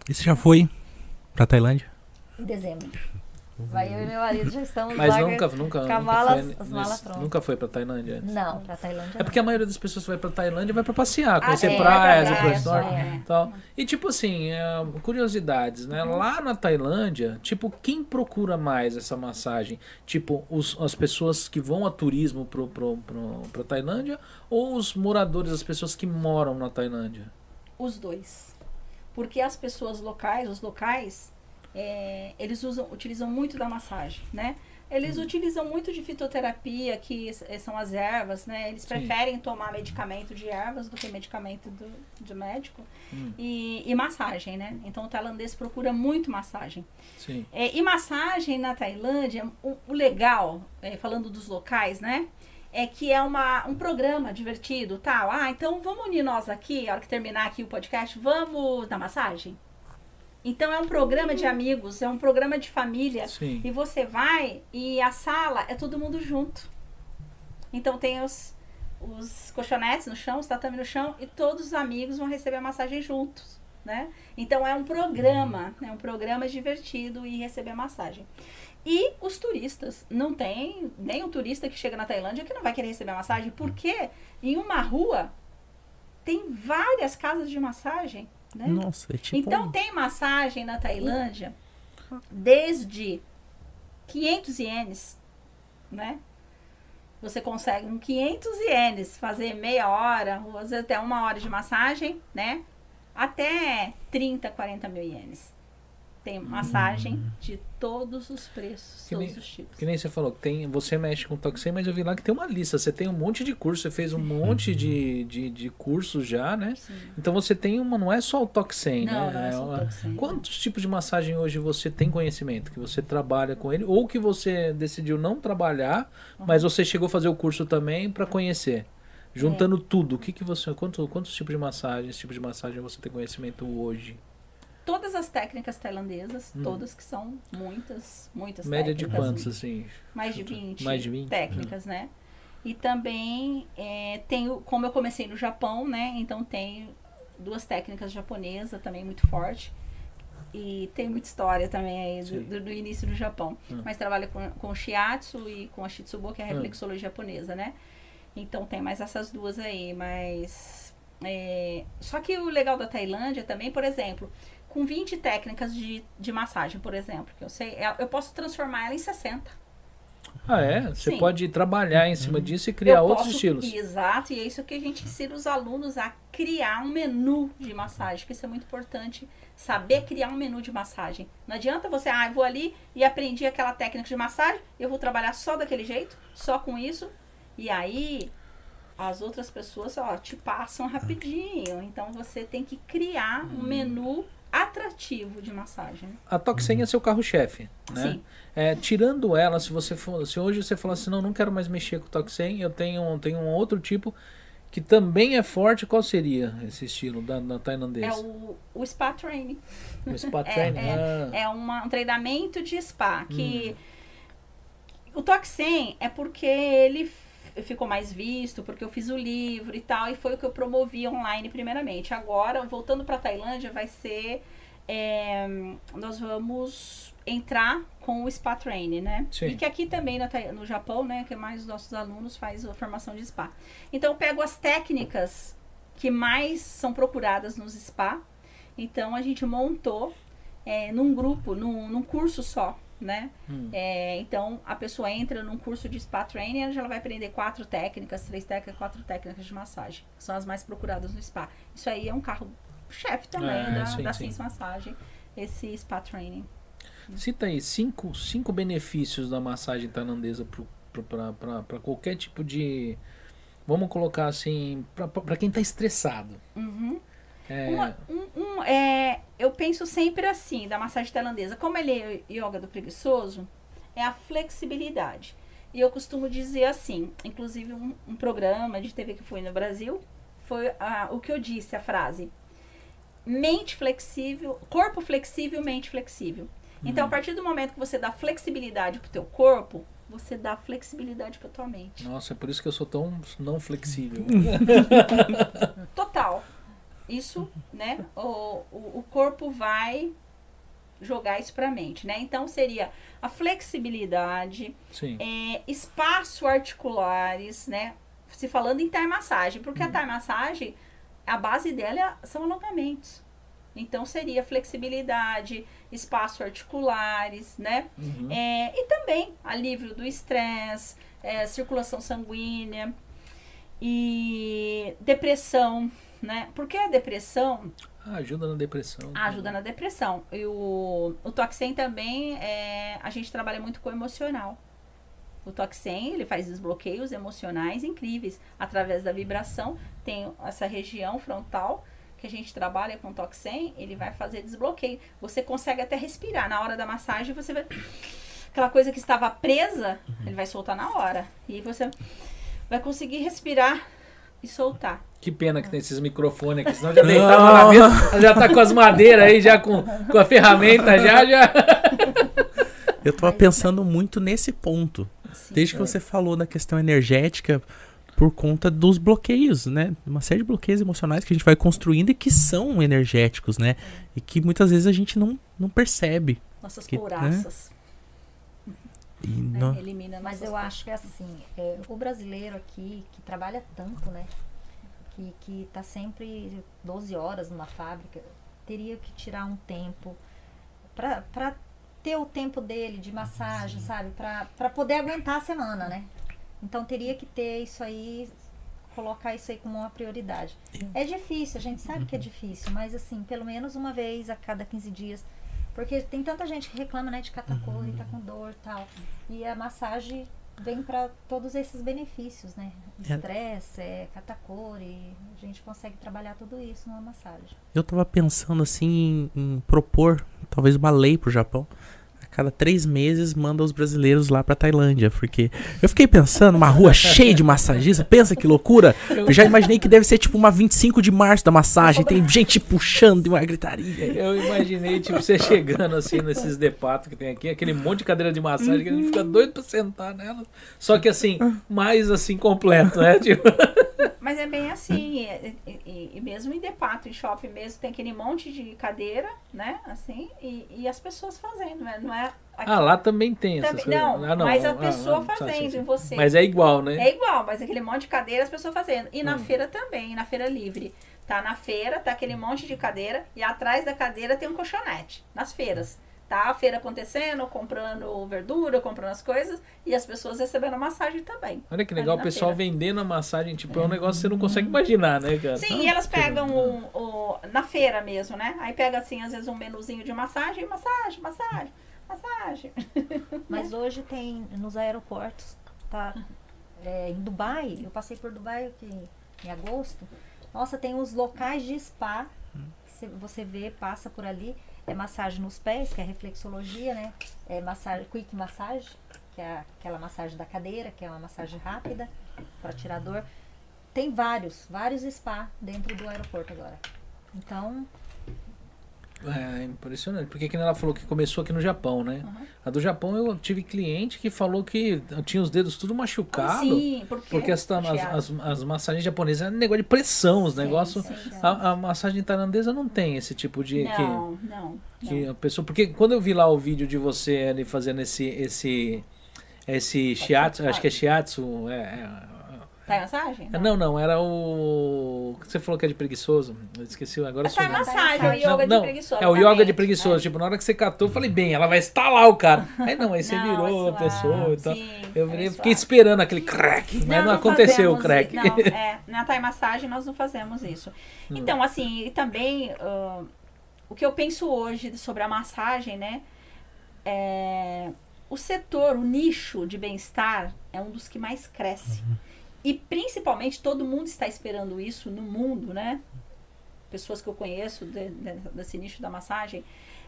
E você já foi pra Tailândia? Em dezembro. Vai eu e meu marido já estamos Mas lá. nunca, nunca, com a nunca, foi, as malas nesse- prontas. nunca foi pra Tailândia antes. Não, pra Tailândia É porque a maioria das pessoas que vai pra Tailândia vai pra passear, Ah, conhecer sim, praias, vai ir pra resort só, e é. tal. E tipo assim, é, curiosidades, né? Lá na Tailândia, tipo, quem procura mais essa massagem? Tipo, os, as pessoas que vão a turismo pro, pro, pro, pra Tailândia ou os moradores, as pessoas que moram na Tailândia? Os dois. Porque as pessoas locais, os locais, é, eles usam, utilizam muito da massagem, né? Eles utilizam muito de fitoterapia, que eh, são as ervas, né? Eles Sim. preferem tomar medicamento de ervas do que medicamento do, de médico. Hum. E, e massagem, né? Então o tailandês procura muito massagem. Sim. É, e massagem na Tailândia, o, o legal, é, falando dos locais, né? É que é uma, um programa divertido, tal. Ah, então vamos unir nós aqui, a hora que terminar aqui o podcast, vamos na massagem? Então é um programa de amigos, é um programa de família. Sim. E você vai e a sala é todo mundo junto. Então tem os, os colchonetes no chão, os tatame no chão, e todos os amigos vão receber a massagem juntos. Né? Então é um programa, é um programa divertido e receber a massagem. E os turistas, não tem nem um turista que chega na Tailândia que não vai querer receber a massagem, porque em uma rua tem várias casas de massagem, né? Nossa, é tipo. Então tem massagem na Tailândia desde 500 ienes, né? Você consegue com 500 ienes fazer meia hora, ou às vezes até uma hora de massagem, né? Até 30, 40 mil ienes. Tem massagem de todos os preços, Que todos nem- os tipos. Que nem você falou, tem, você mexe com toxem, mas eu vi lá que tem uma lista. Você tem um monte de curso, você fez um monte de, de, de cursos já, né? Sim. Então você tem uma, não é só o toxem, Não, né? não é só o toxem. Quantos tipos de massagem hoje você tem conhecimento? Que você trabalha com ele? Ou que você decidiu não trabalhar, mas você chegou a fazer o curso também para conhecer? Juntando tudo, o que que você, quanto, quantos tipos de massagem, esse tipo de massagem você tem conhecimento hoje? Todas as técnicas tailandesas, Hum. todas que são muitas, muitas Média de técnicas. quantos, assim? Mais de 20, Mais de 20? técnicas, né? E também é, tenho, como eu comecei no Japão, né? Então tenho duas técnicas japonesas também muito forte. E tem muita história também aí do, do- início do Japão. Hum. Mas trabalho com, com o shiatsu e com a shitsubo, que é a Hum. reflexologia japonesa, né? Então tem mais essas duas aí, mas... é, só que o legal da Tailândia também, por exemplo, com 20 técnicas de, de massagem, por exemplo, que eu sei, ela- eu posso transformar ela em 60. Ah, é? Você Sim. pode trabalhar em cima disso e criar Eu outros posso- estilos. Exato, e é isso que a gente ensina os alunos a criar um menu de massagem, que isso é muito importante, saber criar um menu de massagem. Não adianta você, ah, eu vou ali e aprendi aquela técnica de massagem, eu vou trabalhar só daquele jeito, só com isso, e aí as outras pessoas, ó, te passam rapidinho. Então você tem que criar um menu atrativo de massagem. A Toxem é seu carro-chefe, né? Sim. É, tirando ela, se você for, se hoje você falar assim, não, não quero mais mexer com o Toxem, eu tenho, um- tenho um outro tipo que também é forte, qual seria esse estilo da, da tailandesa? É o, o spa training. o spa é- training. ah, É uma- um treinamento de spa. Que Hum. o Toxem é porque ele ficou mais visto, porque eu fiz o livro e tal, e foi o que eu promovi online primeiramente. Agora, voltando para Tailândia, vai ser é, nós vamos entrar com o Spa Training, né? Sim. E que aqui também no Japão, né, que mais os nossos alunos faz a formação de spa. Então eu pego as técnicas que mais são procuradas nos spa. Então a gente montou é, num grupo, num, num curso só, né? Hum. É, então a pessoa entra num curso de spa training, ela já vai aprender quatro técnicas, três técnicas, quatro técnicas de massagem. São as mais procuradas no spa. Isso aí é um carro chefe também É, da, sim, da sim. Massagem, esse spa training. Cita aí cinco, cinco benefícios da massagem tailandesa para qualquer tipo de. Vamos colocar assim, para quem tá estressado. Uhum. É, Uma- um- um, é, eu penso sempre assim, da massagem tailandesa. Como ele é yoga do preguiçoso, é a flexibilidade. E eu costumo dizer assim, inclusive um, um programa de TV que foi no Brasil, foi ah, o que eu disse, a frase. Mente flexível, corpo flexível, mente flexível. Então, a partir do momento que você dá flexibilidade pro teu corpo, você dá flexibilidade pra tua mente. Nossa, é por isso que eu sou tão não flexível. Total. Isso, né? O, o, o corpo vai jogar isso pra mente, né? Então seria a flexibilidade, é, espaço articulares, né? Se falando em Thai massagem, porque a Thai massagem, a base dela é- são alongamentos. Então seria flexibilidade, espaço articulares, né? Uhum. É, e também alívio do estresse, é, circulação sanguínea e depressão, né? Porque a depressão Ah, ajuda na depressão. ajuda na depressão. E o, o Toxem também, é, a gente trabalha muito com o emocional. O Toxem, ele faz desbloqueios emocionais incríveis. Através da vibração, tem essa região frontal que a gente trabalha com o Toxem, ele vai fazer desbloqueio. Você consegue até respirar. Na hora da massagem, você vai... Aquela coisa que estava presa, ele vai soltar na hora. E você vai conseguir respirar e soltar. Que pena que tem esses microfones aqui, senão já deitava na mesa, já tá com as madeiras aí, já com, com a ferramenta, já, já. Eu tava pensando muito nesse ponto. Assim. Desde que você falou da questão energética, por conta dos bloqueios, né? Uma série de bloqueios emocionais que a gente vai construindo e que são energéticos, né? E que muitas vezes a gente não, não percebe. Nossas Que- couraças. E né? nó- Elimina Mas eu acho que assim, é, o brasileiro aqui, que trabalha tanto, né? Que, que tá sempre 12 horas numa fábrica, teria que tirar um tempo pra, pra ter o tempo dele de massagem, sabe? Pra, pra poder aguentar a semana, né? Então teria que ter isso aí, colocar isso aí como uma prioridade. É difícil, a gente sabe que é difícil, mas assim, pelo menos uma vez a cada 15 dias. Porque tem tanta gente que reclama, né, de catacor e tá com dor e tal. E a massagem vem para todos esses benefícios, né? É. Estresse, é, catacor e a gente consegue trabalhar tudo isso numa massagem. Eu tava pensando assim em, em propor talvez uma lei pro Japão. Cada três meses manda os brasileiros lá pra Tailândia. Porque eu fiquei pensando, uma rua cheia de massagistas, pensa que loucura. Eu já imaginei que deve ser tipo uma 25 de março da massagem. Tem gente puxando e uma gritaria. Eu imaginei, tipo, você chegando assim nesses depatos que tem aqui, aquele monte de cadeira de massagem que a gente fica doido pra sentar nela. Só que assim, mais assim, completo, né? Tipo, Mas é bem assim, e, e- e- mesmo em depato, em shopping mesmo, tem aquele monte de cadeira, né? Assim, e, e as pessoas fazendo, né? Não é. aqui- ah, lá também tem essas também, coisas. não, Ah, mas a ah, pessoa ah, fazendo sim, em sim. você. Mas é igual, né? É igual, mas aquele monte de cadeira as pessoas fazendo. E na Hum. feira também, na feira livre. Tá na feira, tá aquele monte de cadeira, e atrás da cadeira tem um colchonete. Nas feiras. Tá a feira acontecendo, comprando verdura, comprando as coisas, e as pessoas recebendo massagem também. Olha que legal, o pessoal feira. vendendo a massagem, tipo, é um negócio que você não consegue imaginar, né, cara? Sim, e elas pegam o, o- na feira mesmo, né? Aí pega assim, às vezes, um menuzinho de massagem, massagem, massagem, massagem. Mas hoje tem nos aeroportos, tá? É, em Dubai, eu passei por Dubai aqui em agosto. Nossa, tem os locais de spa. que cê- você vê, passa por ali. É massagem nos pés, que é reflexologia, né? É massagem, quick massage, que é aquela massagem da cadeira, que é uma massagem rápida para tirar dor. Tem vários, vários spa dentro do aeroporto agora. Então, É impressionante, porque que ela falou que começou aqui no Japão, né? A do Japão eu tive cliente que falou que tinha os dedos tudo machucado. Sim, porque, Porque as, as, as, as massagens japonesas é negócio de pressão, os negócios. A, a massagem tailandesa não tem esse tipo de. que- Não, não. que não. a pessoa, porque quando eu vi lá o vídeo de você ali fazendo esse esse esse shiatsu, acho que é shiatsu, é, é- Tá em massagem? é- não, não, era o que você falou que é de preguiçoso. Eu esqueci agora. É Thai sumiu. massagem, o Não, yoga Não, de não, preguiçoso. é o yoga de preguiçoso. É. Tipo, na hora que você catou, eu falei, bem, ela vai estalar o cara. Aí não, aí você Não, virou a é pessoa e tal. sim, eu é virei, suave. fiquei esperando aquele crack, mas não, aconteceu o crack. Não, é, na Thai massagem nós não fazemos isso. Então, assim, e também ah, o que eu penso hoje sobre a massagem, né? É, o setor, o nicho de bem-estar é um dos que mais cresce. E principalmente todo mundo está esperando isso no mundo, né? Pessoas que eu conheço de- de- desse nicho da massagem,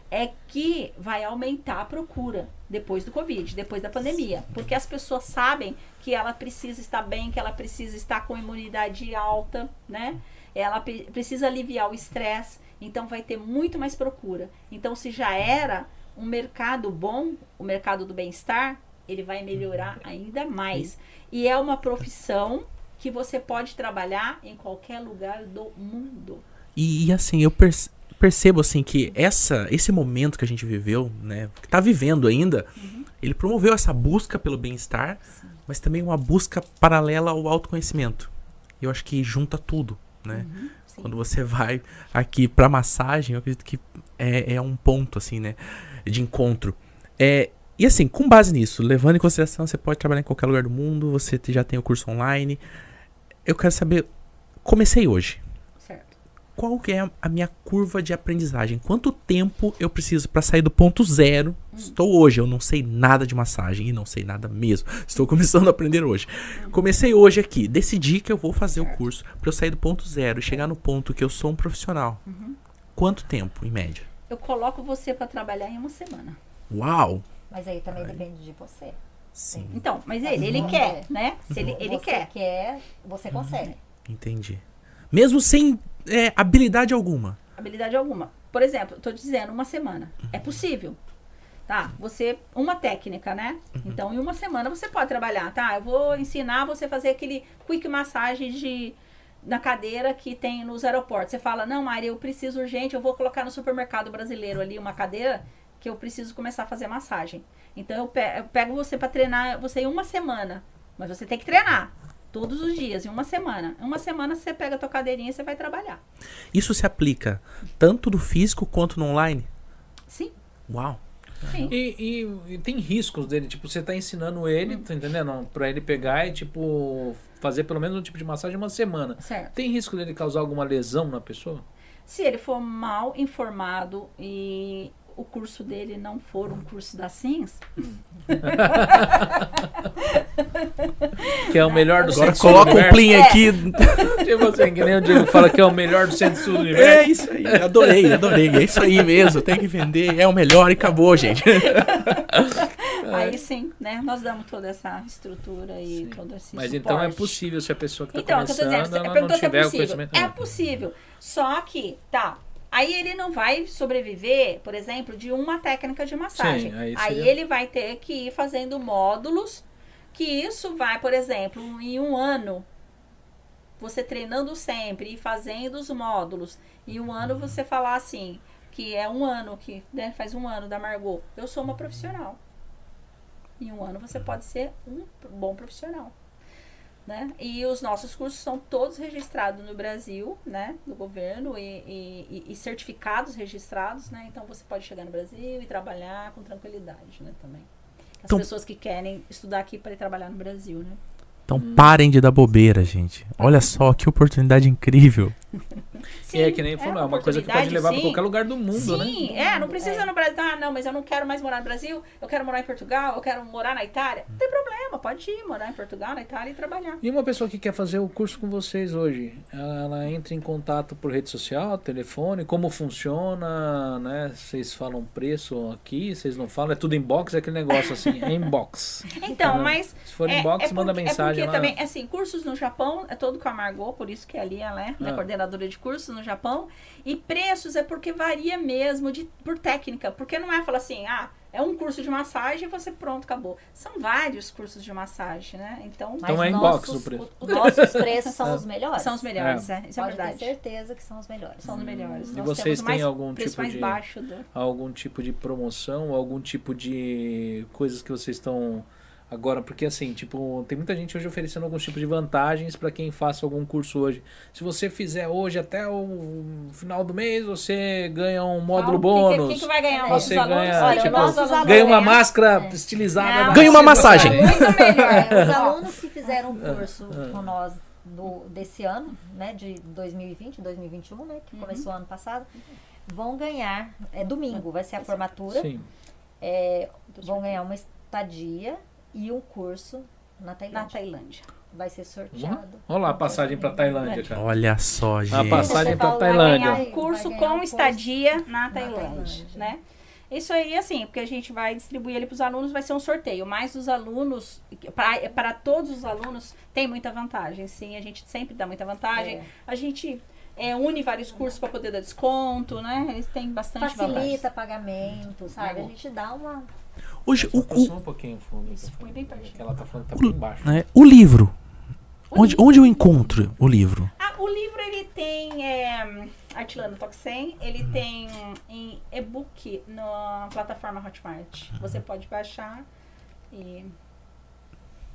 é que vai aumentar a procura depois do Covid, depois da pandemia. Porque as pessoas sabem que ela precisa estar bem, que ela precisa estar com imunidade alta, né? Ela pre- precisa aliviar o estresse, então vai ter muito mais procura. Então, se já era um mercado bom, o mercado do bem-estar, ele vai melhorar ainda mais. E é uma profissão que você pode trabalhar em qualquer lugar do mundo. E, e, assim, eu perce- percebo assim que essa, esse momento que a gente viveu, né, que tá vivendo ainda, ele promoveu essa busca pelo bem-estar, mas também uma busca paralela ao autoconhecimento. Eu acho que junta tudo, né? Sim. Quando você vai aqui pra massagem, eu acredito que é, é um ponto, assim, né? De encontro. É, e assim, com base nisso, levando em consideração, você pode trabalhar em qualquer lugar do mundo, você já tem o curso online. Eu quero saber, comecei hoje. Certo. Qual que é a minha curva de aprendizagem? Quanto tempo eu preciso para sair do ponto zero? Estou hoje, eu não sei nada de massagem e não sei nada mesmo. Estou começando a aprender hoje. Comecei hoje aqui, decidi que eu vou fazer o Certo. curso para eu sair do ponto zero e chegar no ponto que eu sou um profissional. Quanto tempo, em média? Eu coloco você para trabalhar em uma semana. Uau! Mas aí também depende de você. Sim, Então, mas ele, ele quer, né? Se ele, ele você quer. quer, você consegue. entendi. Mesmo sem é, habilidade alguma. habilidade alguma. Por exemplo, tô dizendo uma semana. É possível. Tá? Você, uma técnica, né? Então, em uma semana você pode trabalhar, tá? Eu vou ensinar você a fazer aquele quick massagem de na cadeira que tem nos aeroportos. Você fala, não, Mari, eu preciso urgente, eu vou colocar no supermercado brasileiro ali uma cadeira que eu preciso começar a fazer massagem. Então, eu pe- eu pego você para treinar você em uma semana. Mas você tem que treinar. Todos os dias, em uma semana. Em uma semana você pega a tua cadeirinha e você vai trabalhar. Isso se aplica tanto no físico quanto no online? Sim, Uau! sim. E, e- e tem riscos dele, tipo, você tá ensinando ele, tá entendendo? Pra ele pegar e, tipo, fazer pelo menos um tipo de massagem uma semana. Certo. Tem risco dele causar alguma lesão na pessoa? Se ele for mal informado e o curso dele não for um curso da SINS, Que é o melhor do Agora do coloca o universo. plim aqui. Tipo assim, que nem o Diego fala que é o melhor do centro-sul do É universo. isso aí, adorei, adorei. É isso aí mesmo, tem que vender, é o melhor e acabou, gente. aí sim, né? Nós damos toda essa estrutura e Sim. todo esse Mas então é suporte. possível se a pessoa que tá Então, o que eu tô começando, dizendo, você ela não é tiver o possível. conhecimento. É possível. Só que, tá. Aí ele não vai sobreviver, por exemplo, de uma técnica de massagem. Sim, aí aí ele vai ter que ir fazendo módulos, que isso vai, por exemplo, em um ano, você treinando sempre e fazendo os módulos, e um ano você falar assim, que é um ano, que né, faz um ano da Margot, eu sou uma profissional. Em um ano você pode ser um bom profissional. Né? E os nossos cursos são todos registrados no Brasil, né? No governo e, e- e- certificados registrados, né? Então você pode chegar no Brasil e trabalhar com tranquilidade, né? Também. As Então- pessoas que querem estudar aqui para ir trabalhar no Brasil, né? Então parem de dar bobeira, gente. Olha só que oportunidade incrível. E é que nem falou, é uma coisa que pode levar pra sim. qualquer lugar do mundo, né? Sim, é, não precisa no Brasil. Ah, não, mas eu não quero mais morar no Brasil, eu quero morar em Portugal, eu quero morar na Itália. Não tem problema, pode ir morar em Portugal, na Itália e trabalhar. E uma pessoa que quer fazer o curso com vocês hoje, ela, ela entra em contato por rede social, telefone, como funciona, né? Vocês falam preço aqui, vocês não falam, é tudo inbox, é aquele negócio assim, é inbox. Então, Né? mas Se for É, inbox, é manda porque- mensagem É lá. porque também, assim, cursos no Japão é todo com a Margot, por isso que ali ela é minha Ah. coordenadora de cursos no Japão. E preços é porque varia mesmo de, por técnica. Porque não é falar assim, ah, é um curso de massagem e você pronto, acabou. São vários cursos de massagem, né? Então, Então Mas é em nossos- box o preço. o- Nossos preços são os melhores. são os melhores, é. Isso é Pode ter verdade. certeza que são os melhores. São os melhores. E Nós vocês têm algum preço tipo mais de- baixo do... algum tipo de promoção, algum tipo de coisas que vocês estão agora, porque assim, tipo, tem muita gente hoje oferecendo alguns tipos de vantagens para quem faça algum curso hoje. Se você fizer hoje até o final do mês, você ganha um módulo Qual- quem que- bônus. Quem que vai ganhar? Você os alunos? ganha, Olha, tipo, nossos alunos ganha uma máscara estilizada. Não. Ganha uma massagem. Muito melhor. É, os alunos que fizeram o curso com nós do, desse ano, né, de 2020, 2021, né, Uhum. que começou ano passado, vão ganhar, é domingo, vai ser a formatura, Sim. é, vão ganhar uma estadia e um curso na Na Tailândia. Tailândia. Vai ser sorteado. Olha lá a passagem para Tailândia, cara. Olha só, gente. A passagem falou, Tailândia. vai Um curso ganhar com um curso estadia na na Tailândia, Tailândia. né? Isso aí, assim, porque a gente vai distribuir ele para os alunos, vai ser um sorteio. Mas os alunos, para todos os alunos, tem muita vantagem. Sim, a gente sempre dá muita vantagem. É. A gente é, une vários cursos para poder dar desconto, né? Eles têm bastante vantagem. Facilita pagamento, sabe? A gente dá uma. Hoje, o, o, um pouquinho fundo. Bem ela tá falando que tá bem embaixo. né, o livro. Onde, onde eu encontro o livro? Ah, o livro ele tem é, Artilano Toxem, ele Uhum. tem em e-book na plataforma Hotmart. Uhum. Você pode baixar e,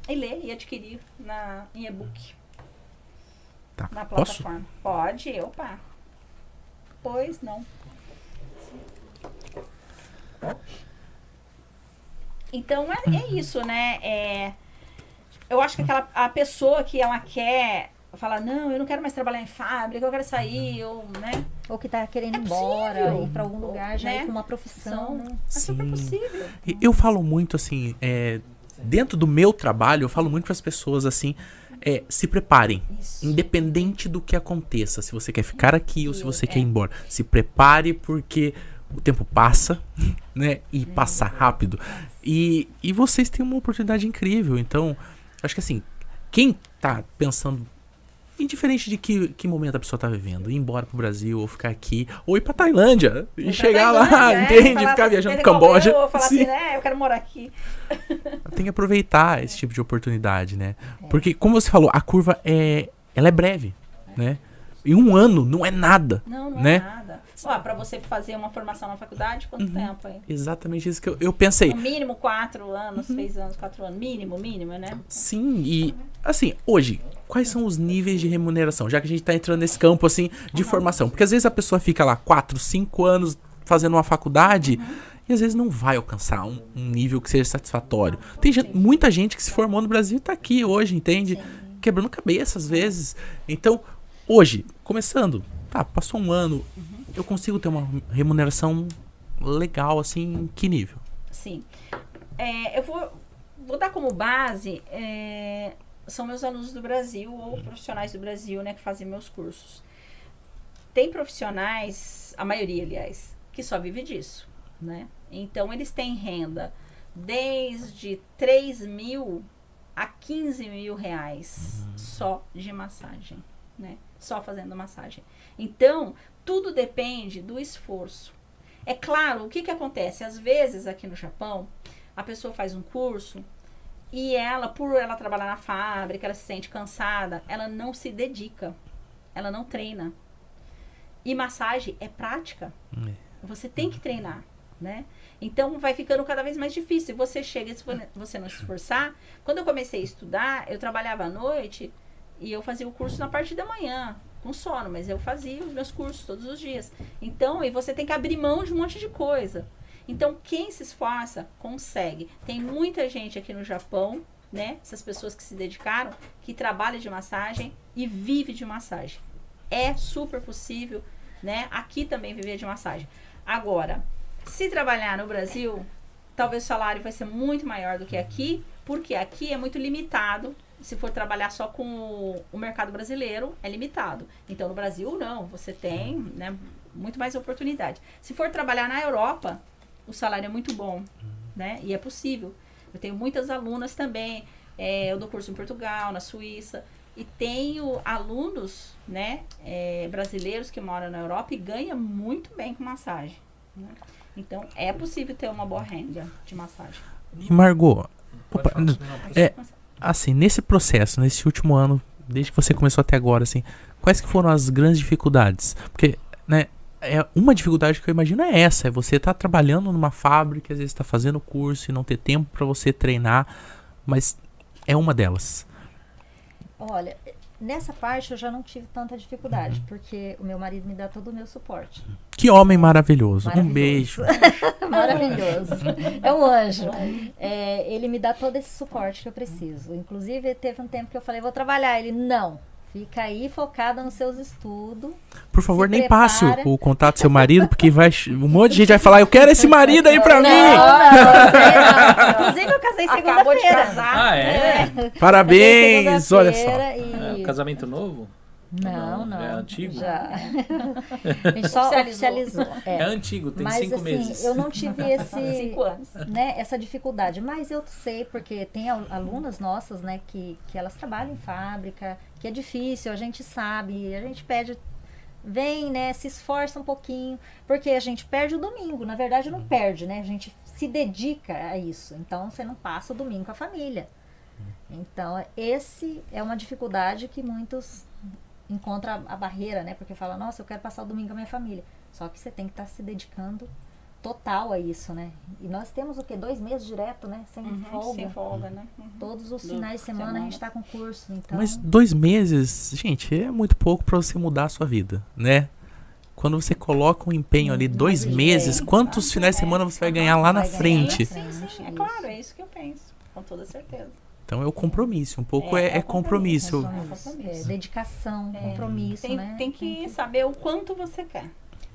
e ler e adquirir na, em e-book Tá. na Posso? plataforma. Pode, opa. Pois não. Então é, Uhum. é isso, né? É, eu acho que aquela a pessoa que ela quer falar, não, eu não quero mais trabalhar em fábrica, eu quero sair, ou, né? Ou que tá querendo É ir embora, ir pra algum lugar, já Né? ir com uma profissão, São- né? É super Sim. possível. Eu falo muito assim, é, dentro do meu trabalho, eu falo muito para as pessoas assim, é, se preparem, Isso. independente do que aconteça. Se você quer ficar aqui ou se você É. quer ir embora, se prepare porque o tempo passa, né? E passa rápido. E, e vocês têm uma oportunidade incrível. Então, acho que assim, quem tá pensando indiferente de que, que momento a pessoa tá vivendo, ir embora pro Brasil ou ficar aqui, ou ir pra Tailândia e Pra chegar lá, Tailândia, é, entende? falar- ficar viajando pro Camboja. Ou falar Sim. assim, né? Eu quero morar aqui. Tem que aproveitar esse tipo de oportunidade, né? Porque, como você falou, a curva é, ela é breve, né? E um ano não é nada. Não, não Né? é nada. Ó, pra você fazer uma formação na faculdade, quanto Uhum. tempo aí? Exatamente isso que eu, eu pensei. No mínimo quatro anos, Uhum. três anos, quatro anos. Mínimo, mínimo, né? Sim, e assim, hoje, quais são os níveis de remuneração? Já que a gente tá entrando nesse campo, assim, de formação. Porque às vezes a pessoa fica lá quatro, cinco anos fazendo uma faculdade e às vezes não vai alcançar um, um nível que seja satisfatório. Tem gente- muita gente que se formou no Brasil e tá aqui hoje, entende? Quebrando cabeça às vezes. Então, hoje, começando, tá, passou um ano, eu consigo ter uma remuneração legal, assim, em que nível? Sim. É, eu vou, vou dar como base, é, são meus alunos do Brasil ou profissionais do Brasil, né, que fazem meus cursos. Tem profissionais, a maioria, aliás, que só vive disso, né? Então, eles têm renda desde 3 mil a 15 mil reais só de massagem, né? Só fazendo massagem. Então, tudo depende do esforço. É claro, o que, que acontece? Às vezes, aqui no Japão, a pessoa faz um curso e ela, por ela trabalhar na fábrica, ela se sente cansada, ela não se dedica, ela não treina. E massagem é prática. Você tem que treinar, né? Então vai ficando cada vez mais difícil. Você chega, se você não se esforçar. Quando eu comecei a estudar, eu trabalhava à noite e eu fazia o curso na parte da manhã, com sono, mas eu fazia os meus cursos todos os dias. Então, e você tem que abrir mão de um monte de coisa. Então, quem se esforça, consegue. Tem muita gente aqui no Japão, né? Essas pessoas que se dedicaram, que trabalha de massagem e vive de massagem. É super possível, né? Aqui também viver de massagem. Agora, se trabalhar no Brasil, talvez o salário vai ser muito maior do que aqui, porque aqui é muito limitado. Se for trabalhar só com o, o mercado brasileiro, é limitado. Então, no Brasil, não. Você tem né, muito mais oportunidade. Se for trabalhar na Europa, o salário é muito bom, né? E é possível. Eu tenho muitas alunas também. é, eu dou curso em Portugal, na Suíça. E tenho alunos, né, é, brasileiros que moram na Europa e ganham muito bem com massagem. né? Então, é possível ter uma boa renda de massagem. E Margot, Pode Opa, não, é, assim, nesse processo, nesse último ano, desde que você começou até agora, assim, quais que foram as grandes dificuldades? Porque, né, é uma dificuldade que eu imagino é essa, é você estar trabalhando numa fábrica, às vezes está fazendo curso e não ter tempo para você treinar, mas é uma delas. Olha, nessa parte eu já não tive tanta dificuldade, porque o meu marido me dá todo o meu suporte. Que homem maravilhoso. Um Maravilhoso. beijo. Maravilhoso. É um anjo. É, ele me dá todo esse suporte que eu preciso. Inclusive, teve um tempo que eu falei, vou trabalhar. Ele, não. Fica aí focada nos seus estudos. Por favor, nem passe o, prepara. o contato do seu marido, porque vai um monte de gente vai falar, eu quero esse marido aí pra não, mim. não, não. Inclusive, eu casei segunda-feira. Ah, é? Parabéns, olha só. Segunda-feira É, E... casamento novo? Não, não. É antigo? Já. A gente só Oficializou. oficializou. É, É. antigo, tem Mas cinco assim, meses. eu não tive esse, Cinco anos. né, essa dificuldade. Mas eu sei, porque tem al- alunas nossas, né, que, que elas trabalham em fábrica, que é difícil, a gente sabe, a gente pede, vem, né, se esforça um pouquinho, porque a gente perde o domingo. Na verdade, não perde, né? A gente se dedica a isso. Então, você não passa o domingo com a família. Então, esse é uma dificuldade que muitos encontram a, a barreira, né? Porque fala, nossa, eu quero passar o domingo com a minha família. Só que você tem que estar se dedicando total a isso, né? E nós temos o quê? Dois meses direto, né? Sem Uhum, folga. Sem folga, né? Uhum. Todos os finais de semana, a gente semana. está com curso. Então, Mas dois meses, gente, é muito pouco pra você mudar a sua vida, né? Quando você coloca um empenho ali, dois Mas, meses, é, quantos exato, finais de é. semana você vai ganhar lá na ganhar frente? Sim, sim, é claro, é isso que eu penso, com toda certeza. Então é o compromisso, um pouco É, é, é é compromisso, compromisso. compromisso, compromisso. é, dedicação, É, compromisso, tem, né? tem que saber o quanto você quer.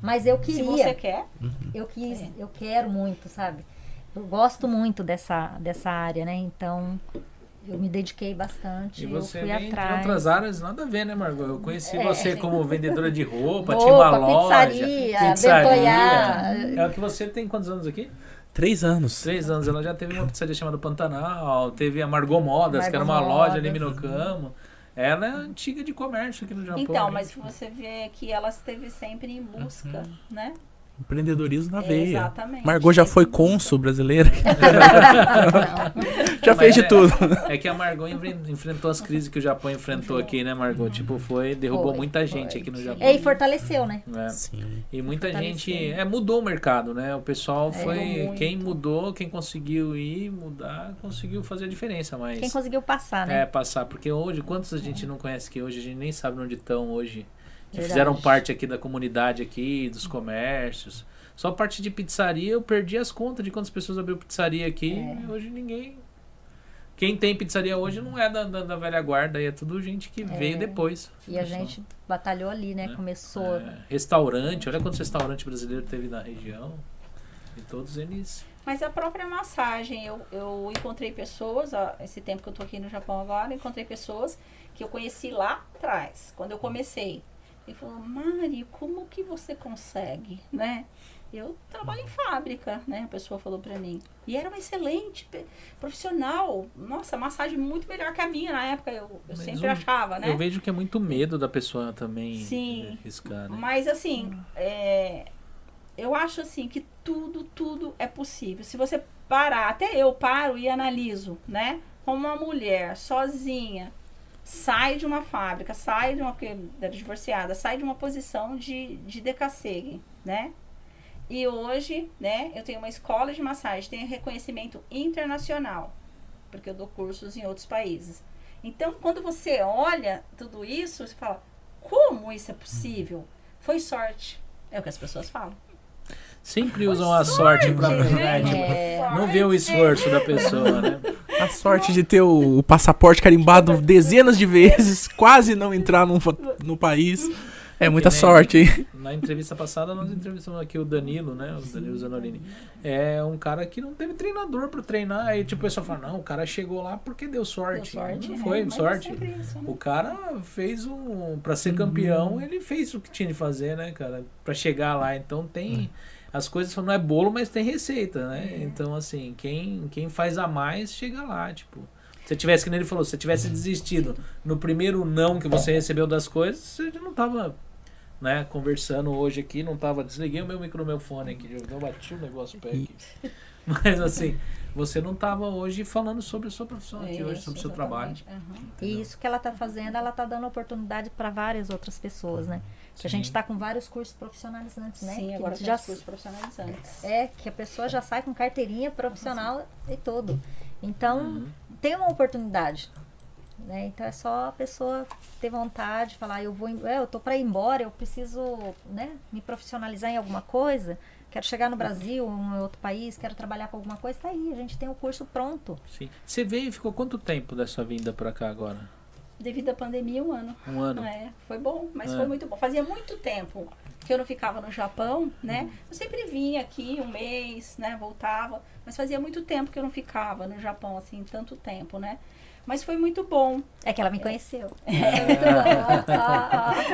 Mas eu Se queria, você quer, eu quis, É. eu quero muito, sabe? Eu gosto muito dessa, dessa área, né? Então, eu me dediquei bastante, E eu você fui vem de atrás. outras áreas, nada a ver, né, Margot? Eu conheci É. você como vendedora de roupa, Roupa, tinha uma loja. pizzaria, pizzaria. Bentoiá. É o que você tem quantos anos aqui? Três anos. Três anos. Ela já teve uma pizzaria chamada Pantanal, teve a Margot Modas, que era uma Margot loja ali em Modas. Minocamo. Ela é antiga de comércio aqui no Japão. então, né? mas você vê que ela esteve sempre em busca, né? Empreendedorismo na veia. Exatamente. Margot já foi cônsul brasileira. já Mas fez de é- tudo. É que a Margot enfren- enfrentou as crises que o Japão enfrentou aqui, né, Margot? Tipo, foi, derrubou Foi, muita gente foi. aqui no Japão. É, e fortaleceu, né? né? Sim. E muita gente é, mudou o mercado, né? O pessoal É, foi. Quem mudou, quem conseguiu ir, mudar, conseguiu fazer a diferença. Mas Quem conseguiu passar, né? é passar. Porque hoje, quantos a gente não conhece que hoje? A gente nem sabe onde estão hoje. Que Verdade. fizeram parte aqui da comunidade aqui, dos comércios. Só parte de pizzaria, eu perdi as contas de quantas pessoas abriu pizzaria aqui. É. E hoje ninguém. Quem tem pizzaria hoje não é da, da, da velha guarda, aí é tudo gente que veio depois. E a gente batalhou ali, né? Né? Começou. É, restaurante, olha quantos restaurantes brasileiros teve na região. E todos eles. Mas a própria massagem, eu, eu encontrei pessoas, ó, esse tempo que eu tô aqui no Japão agora, encontrei pessoas que eu conheci lá atrás, quando eu comecei. E falou, Mari, como que você consegue, né? Eu trabalho em fábrica, né? A pessoa falou pra mim. E era uma excelente profissional. Nossa, massagem muito melhor que a minha na época, eu, eu sempre um- achava, né? Eu vejo que é muito medo da pessoa também Sim. arriscar, né? Mas assim, é, eu acho assim que tudo, tudo é possível. Se você parar, até eu paro e analiso, né? Como uma mulher sozinha sai de uma fábrica, sai de uma porque era divorciada, sai de uma posição de, de decacegue, né? E hoje, né, eu tenho uma escola de massagem, tenho reconhecimento internacional, porque eu dou cursos em outros países. Então, quando você olha tudo isso, você fala, como isso é possível? Foi sorte. É o que as pessoas falam. Sempre usam a sorte pra. né, tipo, É, Não vê o esforço da pessoa, né? A sorte de ter o, o passaporte carimbado dezenas de vezes, quase não entrar fa- no país. É muita nem- sorte, hein? Na entrevista passada, nós entrevistamos aqui o Danilo, né? O Danilo Zanorini. É um cara que não teve treinador pra treinar. Aí, tipo, o pessoal fala, não, o cara chegou lá porque deu sorte. Deu sorte, não é, foi é sorte. sempre isso, né? O cara fez um. Pra ser campeão, ele fez o que tinha de fazer, né, cara? Pra chegar lá. Então tem. As coisas não é bolo, mas tem receita, né? Então, assim, quem, quem faz a mais chega lá, tipo. Se tivesse, que nem ele falou, se você tivesse desistido no primeiro não que você recebeu das coisas, você não tava né, conversando hoje aqui, não tava. Desliguei o meu microfone aqui, eu bati o negócio pé aqui. Mas assim, você não tava hoje falando sobre a sua profissão aqui hoje, sobre o seu trabalho. Aham. E isso que ela está fazendo, ela está dando oportunidade para várias outras pessoas, né? Que a gente está com vários cursos profissionalizantes, né? Sim, que agora já cursos profissionalizantes. é que a pessoa já sai com carteirinha profissional e tudo. Então, Uhum. tem uma oportunidade. Né? Então é só a pessoa ter vontade, falar, eu vou, é, eu tô para ir embora, eu preciso, né, me profissionalizar em alguma coisa, quero chegar no Brasil, ou em outro país, quero trabalhar com alguma coisa, tá aí, a gente tem o curso pronto. Sim. Você veio e ficou quanto tempo dessa vinda pra cá agora? Devido à pandemia, um ano. Um ano? É, foi bom, mas É. foi muito bom. Fazia muito tempo que eu não ficava no Japão, né? Uhum. Eu sempre vinha aqui um mês, né? Voltava, mas fazia muito tempo que eu não ficava no Japão, assim, tanto tempo, né? Mas foi muito bom. É que ela me conheceu.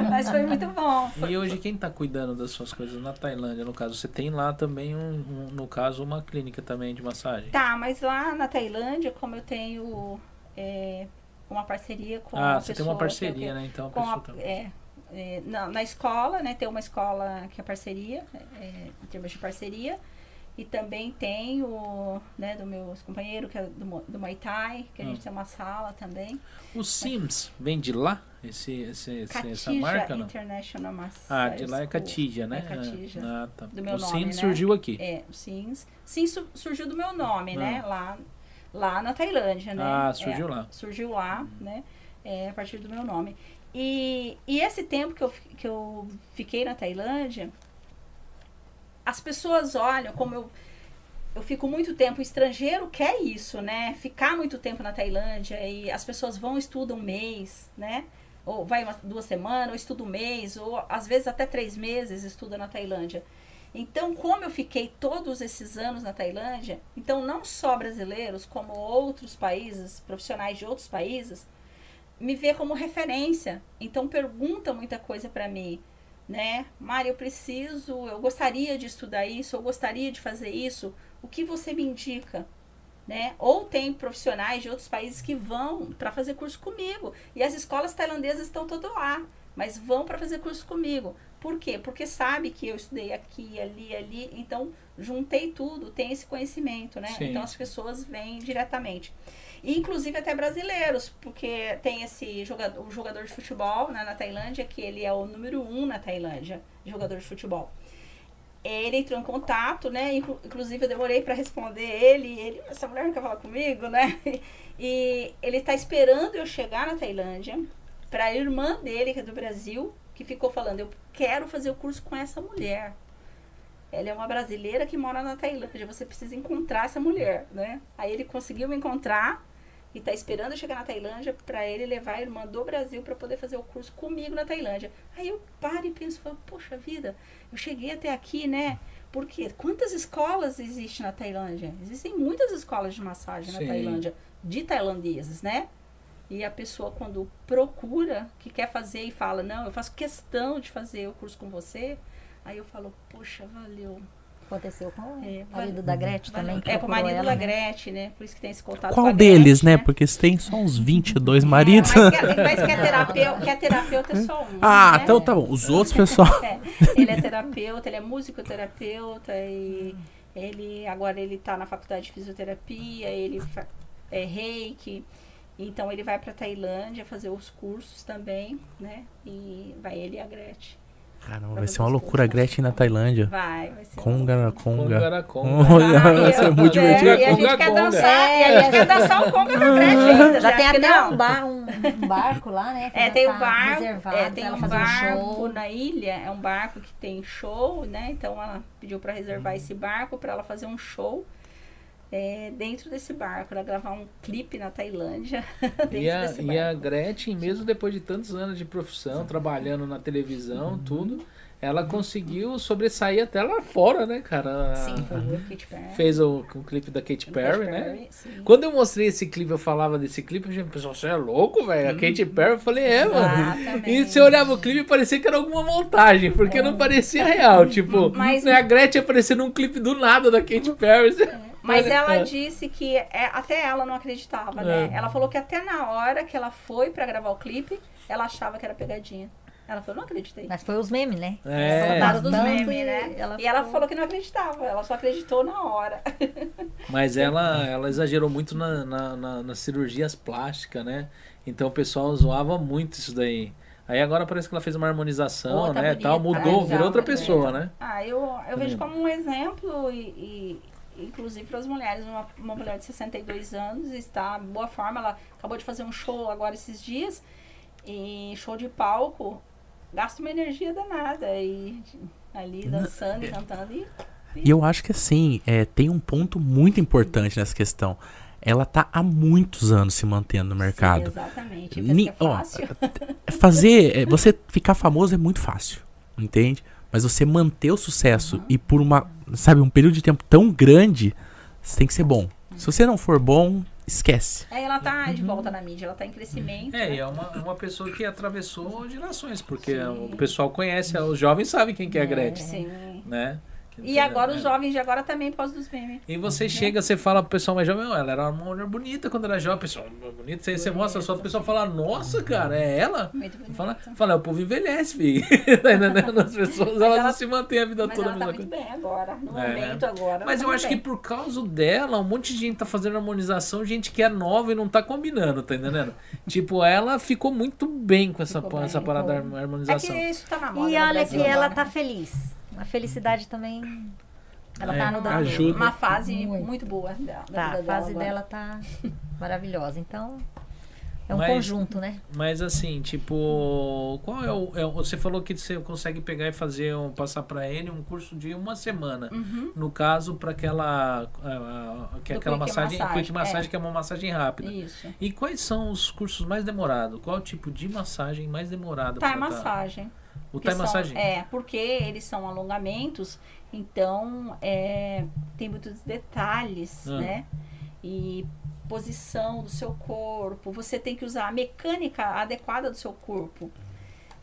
mas foi muito bom. Foi- E hoje quem tá cuidando das suas coisas na Tailândia, no caso? Você tem lá também, um, um- no caso, uma clínica também de massagem? Tá, mas lá na Tailândia, como eu tenho é, uma parceria com ah, a você tem pessoa uma que eu- parceria, né? Então com a, é, é, na, na escola, né? Tem uma escola que é parceria, é, em termos de parceria. E também tem o, né, do meu companheiro, que é do, do Muay Thai, que a gente Hum. tem uma sala também. O Sims vem de lá? Esse, esse, esse- essa marca, não? International Massage Ah, de lá é. Catija, né? É Catija. Ah, tá. Do meu o nome, Sims né? surgiu aqui. É, o Sims. Sim, su- surgiu do meu nome, né? Ah. Lá, lá na Tailândia, né? Ah, É, surgiu lá. surgiu lá, né? É, a partir do meu nome. E, e esse tempo que eu, que eu fiquei na Tailândia, as pessoas olham como eu. Eu fico muito tempo, o estrangeiro quer isso, né? Ficar muito tempo na Tailândia e as pessoas vão, estudam um mês, né? Ou vai umas, duas semanas, ou estuda um mês, ou às vezes até três meses estuda na Tailândia. Então, como eu fiquei todos esses anos na Tailândia, então não só brasileiros, como outros países, profissionais de outros países, me vê como referência. Então pergunta muita coisa para mim, né? Mari, eu preciso, eu gostaria de estudar isso, eu gostaria de fazer isso. O que você me indica? Né? Ou tem profissionais de outros países que vão para fazer curso comigo. E as escolas tailandesas estão todas lá, mas vão para fazer curso comigo. Por quê? Porque sabe que eu estudei aqui, ali, ali, então juntei tudo, tem esse conhecimento, né? Sim. Então as pessoas vêm diretamente. E, inclusive até brasileiros, porque tem esse jogador, o jogador de futebol né, na Tailândia, que ele é o número um na Tailândia, jogador de futebol. Ele entrou em contato, né? inclu- Inclusive eu demorei para responder ele, ele, essa mulher não quer falar comigo, né? E ele tá esperando eu chegar na Tailândia para a irmã dele, que é do Brasil, que ficou falando, eu quero fazer o curso com essa mulher. Ela é uma brasileira que mora na Tailândia, você precisa encontrar essa mulher, né? Aí ele conseguiu me encontrar e tá esperando chegar na Tailândia para ele levar a irmã do Brasil para poder fazer o curso comigo na Tailândia. Aí eu paro e penso, falo, poxa vida, eu cheguei até aqui, né? Porque quantas escolas existem na Tailândia? Existem muitas escolas de massagem Sim. na Tailândia, de tailandeses, né? E a pessoa, quando procura, que quer fazer e fala, não, eu faço questão de fazer o curso com você, aí eu falo, poxa, valeu. Aconteceu com o É, marido da Gretchen também. que É, com o marido ela, da né? Gretchen, né? Por isso que tem esse contato com Qual a deles, Gretchen, né? Porque você tem só uns 22 maridos. É, mas, que, mas é terapeuta, que é terapeuta é só um. Ah, né? então tá bom. Os outros, pessoal. É, ele é terapeuta, ele é musicoterapeuta e ele agora ele tá na faculdade de fisioterapia, ele é reiki. Então ele vai para Tailândia fazer os cursos também, né? E vai ele e a Gretchen. Caramba, vai ser uma loucura a Gretchen na Tailândia. Vai, vai ser Conga, conga. Conga, conga. Olha, vai ser muito É, divertido. E a gente Conga, quer conga. dançar, e a É. gente quer dançar o conga com a Gretchen ainda. Já tem até um, bar, um, um barco lá, né? É, tem tá o barco, reservado é, tem um barco um na ilha, é um barco que tem show, né? Então ela pediu para reservar esse barco para ela fazer um show é, dentro desse barco, ela gravar um clipe na Tailândia E a, e a Gretchen, mesmo depois de tantos anos de profissão, trabalhando na televisão, tudo, ela conseguiu sobressair até lá fora, né, cara? Sim, foi o Katy Perry. Fez o, o clipe da Katy Perry, né? Perry, sim. Quando eu mostrei esse clipe, eu falava desse clipe, a gente pensou, você é louco, velho? A Katy Perry, eu falei, é, mano. Exatamente. E você olhava o clipe e parecia que era alguma montagem, porque não parecia real. Tipo, Mas- né, a Gretchen aparecendo num clipe do nada da Katy Perry. É, Mas Olha, ela é. disse que é, até ela não acreditava, né? É. Ela falou que até na hora que ela foi pra gravar o clipe, ela achava que era pegadinha. Ela falou, não acreditei. Mas foi os memes, né? É. Soltaram dos memes, e né? ela e ela ficou- falou que não acreditava, ela só acreditou na hora. Mas ela, ela exagerou muito na, na- na- nas cirurgias plásticas, né? Então o pessoal zoava muito isso daí. Aí agora parece que ela fez uma harmonização, tá né? bonita, tal, mudou, tá, virou outra tá pessoa, bonita. né? Ah, eu, eu vejo como um exemplo e, e, inclusive para as mulheres, uma, uma mulher de 62 anos está em boa forma, ela acabou de fazer um show agora esses dias e show de palco, gasta uma energia danada e ali dançando e cantando e E eu acho que assim, é, tem um ponto muito importante nessa questão. Ela tá há muitos anos se mantendo no mercado. Sim, exatamente. Ni- é ó, fácil. Fazer. é, Você ficar famoso é muito fácil, entende? Mas você manter o sucesso Uhum. e por uma. Sabe, um período de tempo tão grande, você tem que ser bom. Se você não for bom, esquece. Aí ela tá de volta na mídia, ela tá em crescimento. É, né? e é uma, uma pessoa que atravessou gerações, porque Sim. o pessoal conhece, os jovens sabem quem que é a Gretchen, Sim. né? E agora os É. jovens de agora também por causa dos memes. E você chega, você fala pro pessoal mais jovem, "Ó, ela era uma mulher bonita quando era jovem, pessoal, bonita, você, você mostra só, o pessoal fala, nossa, cara, é ela? Muito bonita. Fala, fala, o povo envelhece, filho. tá entendendo? As pessoas, elas ela- não se mantêm a vida Mas toda a ela tá mesma muito coisa. bem agora, no É. momento agora. Mas ela eu tá acho que bem. por causa dela, um monte de gente tá fazendo harmonização, gente que é nova e não tá combinando, tá entendendo? tipo, ela ficou muito bem com essa, Ficou essa bem, parada da ficou. É harmonização. que isso tá na moda. E no olha que ela agora, tá né? feliz. A felicidade também. Ela É, tá no Uma, ajuda. uma fase Muito. muito, boa dela. Tá, a fase agora. dela tá maravilhosa. Então, é um Mas- conjunto, né? Mas assim, tipo, qual é o, é Você falou que você consegue pegar e fazer um, passar pra ele um curso de uma semana. Uhum. No caso, para aquela, ah, que é aquela quick massagem, massage, quick massagem, é. que é uma massagem rápida. Isso. E quais são os cursos mais demorados? Qual é o tipo de massagem mais demorada? Thai pra tá? O Thai são- massagem? É, porque eles são alongamentos, então é, tem muitos detalhes, Ah. né? E posição do seu corpo. Você tem que usar a mecânica adequada do seu corpo,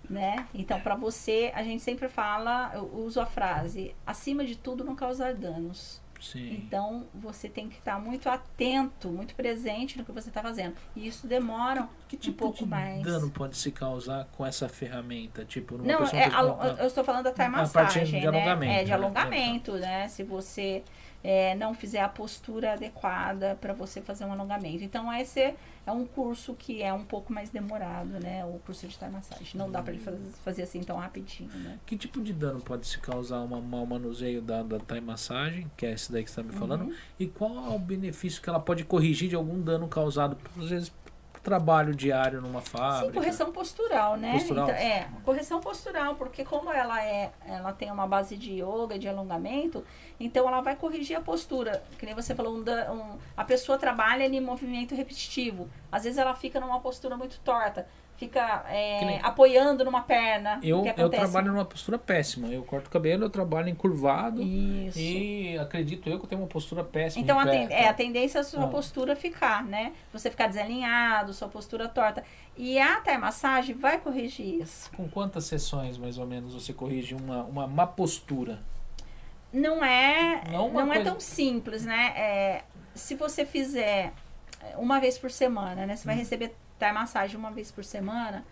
né? Então, para você, a gente sempre fala, eu uso a frase: acima de tudo, não causar danos. Sim. Então, você tem que estar muito atento, muito presente no que você está fazendo. E isso demora Que um tipo pouco de mais. dano pode se causar com essa ferramenta? Tipo, numa Não, é, que- eu estou falando da Thai A parte massagem, de né? alongamento, É, de né? alongamento, né? Se você é, não fizer a postura adequada para você fazer um alongamento. Então, esse é um curso que é um pouco mais demorado, né? O curso de Thai massagem. Não dá para ele fazer, assim tão rapidinho, né? Que tipo de dano pode se causar um mau manuseio da, da Thai massagem, que é esse daí que você está me falando? Uhum. E qual é o benefício que ela pode corrigir de algum dano causado, às vezes, trabalho diário numa fábrica? Sim, correção postural, né? Postural. Então, é, correção postural, porque como ela é, ela tem uma base de yoga, de alongamento, então ela vai corrigir a postura. Que nem você falou, um um- a pessoa trabalha em movimento repetitivo. Às vezes ela fica numa postura muito torta, fica é, nem- apoiando numa perna. Eu, eu trabalho numa postura péssima. Eu corto o cabelo, eu trabalho encurvado. Isso. E acredito eu que eu tenho uma postura péssima. Então, a, ten- é, a tendência é a sua Ah. postura ficar, né? Você ficar desalinhado, sua postura torta. E a massagem vai corrigir isso. Com quantas sessões, mais ou menos, você corrige uma, uma má postura? não é Não não, é coisa- tão simples, né? É, se você fizer uma vez por semana, né? Você Uhum. vai receber Thai massagem uma vez por semana.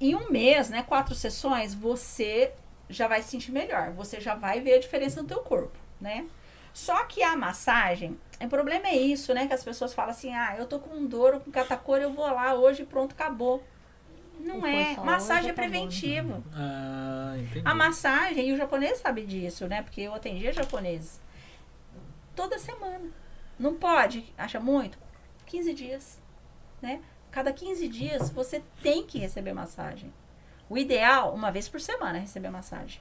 Em um mês, né? Quatro sessões, você já vai se sentir melhor. Você já vai ver a diferença no teu corpo, né? Só que a massagem, o problema é isso, né? Que as pessoas falam assim, ah, eu tô com dor ou com catacor, eu vou lá hoje e pronto, acabou. Não é. Massagem é preventivo. Ah, entendi. A massagem, e o japonês sabe disso, né? Porque eu atendia japoneses. Toda semana. Não pode, acha muito? 15 dias, né? Cada 15 dias você tem que receber massagem. O ideal, uma vez por semana, receber massagem.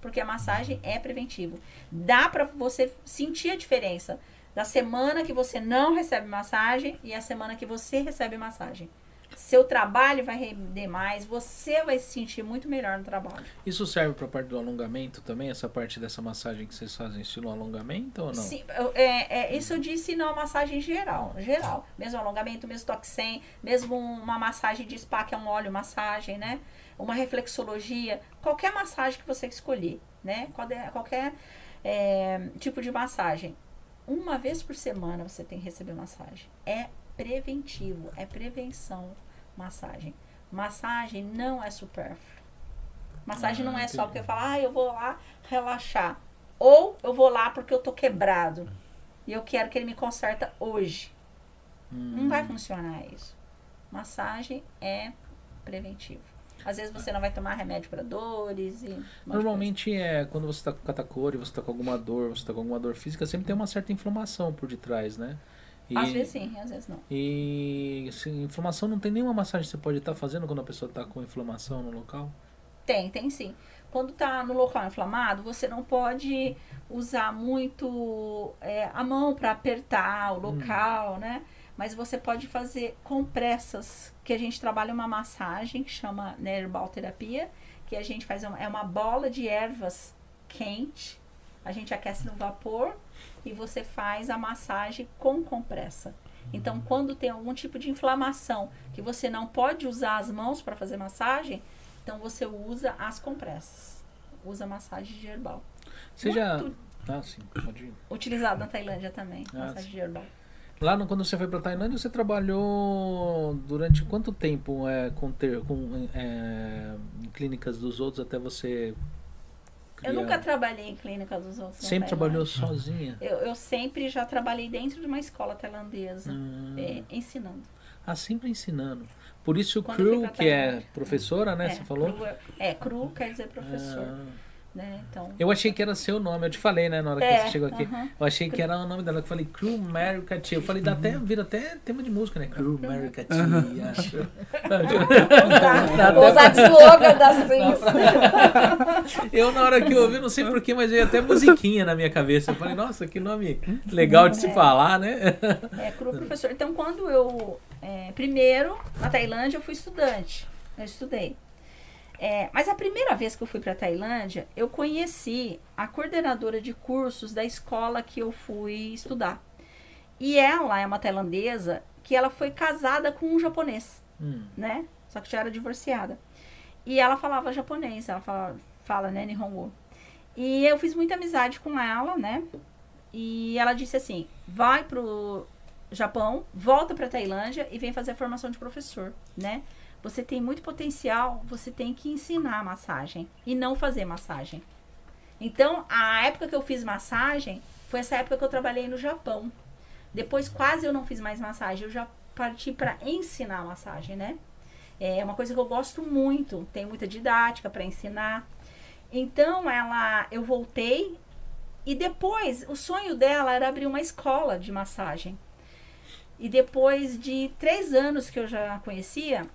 Porque a massagem é preventivo. Dá pra você sentir a diferença da semana que você não recebe massagem e a semana que você recebe massagem. Seu trabalho vai render mais, você vai se sentir muito melhor no trabalho. Isso serve para parte do alongamento também? Essa parte dessa massagem que vocês fazem estilo alongamento ou não? Sim, é, é, isso eu disse não massagem geral, geral. Mesmo alongamento, mesmo toque 100, mesmo uma massagem de spa, que é um óleo massagem, né? Uma reflexologia, qualquer massagem que você escolher, né? Qualquer, qualquer é, tipo de massagem. uma vez por semana você tem que receber massagem. É preventivo, é prevenção massagem. Massagem não é supérfluo. Massagem Ah, não é só entendi. porque eu falo, ah, eu vou lá relaxar. Ou eu vou lá porque eu tô quebrado. E eu quero que ele me conserta hoje. Não Hum. vai funcionar isso. Massagem é preventivo. Às vezes você não vai tomar remédio para dores e. um Normalmente é quando você tá com catacor e você tá com alguma dor, você tá com alguma dor física, sempre tem uma certa inflamação por detrás, né? E. Às vezes sim, às vezes não. E assim, inflamação não tem nenhuma massagem que você pode estar fazendo quando a pessoa tá com inflamação no local? Tem, tem sim. Quando tá no local inflamado, você não pode usar muito é, a mão para apertar o local, né? Mas você pode fazer compressas, que a gente trabalha uma massagem que chama né, herbal terapia, que a gente faz uma, é uma bola de ervas quente, a gente aquece no vapor e você faz a massagem com compressa. Então, quando tem algum tipo de inflamação que você não pode usar as mãos para fazer massagem, então você usa as compressas. Usa massagem de herbal. Você já. Ah, sim, pode ir. utilizado na Tailândia também, Ah, massagem sim. de herbal. Lá no, quando você foi pra Tailândia, você trabalhou durante quanto tempo é, com, ter, com é, em clínicas dos outros até você. Eu nunca trabalhei em clínica dos outros. na Sempre trabalhou sozinha? Eu, eu sempre já trabalhei dentro de uma escola tailandesa, Hum. é, ensinando. Ah, sempre ensinando. Por isso o Quando pra que é professora, né? é, você falou? Cru, é, é, cru quer dizer professor. Ah. Né? Então, Eu achei que era seu nome, eu te falei, né, na hora que É, você chegou aqui. aham. Eu achei que era o nome dela, eu falei Crew Mary Katia. Eu falei, dá até, vira até tema de música, né? Crew Mary Katia. Vou usar de slogan da Sims. Eu, na hora que eu ouvi, não sei porquê, mas veio até musiquinha na minha cabeça. Eu falei, nossa, que nome legal de se falar, né? É, cru professor. Então, quando eu. é, primeiro, na Tailândia, eu fui estudante. Eu estudei. É, mas a primeira vez que eu fui para Tailândia, eu conheci a coordenadora de cursos da escola que eu fui estudar. E ela é uma tailandesa que ela foi casada com um japonês, Hum, né? Só que já era divorciada. E ela falava japonês, ela fala, fala né, Nihongo. E eu fiz muita amizade com ela, né? E ela disse assim: vai pro Japão, volta pra Tailândia e vem fazer a formação de professor, né? Você tem muito potencial, você tem que ensinar massagem e não fazer massagem. Então, a época que eu fiz massagem foi essa época que eu trabalhei no Japão. Depois, quase eu não fiz mais massagem, eu já parti para ensinar massagem, né? É uma coisa que eu gosto muito, tem muita didática para ensinar. Então, ela, eu voltei e depois o sonho dela era abrir uma escola de massagem. E depois de três anos que eu já conhecia,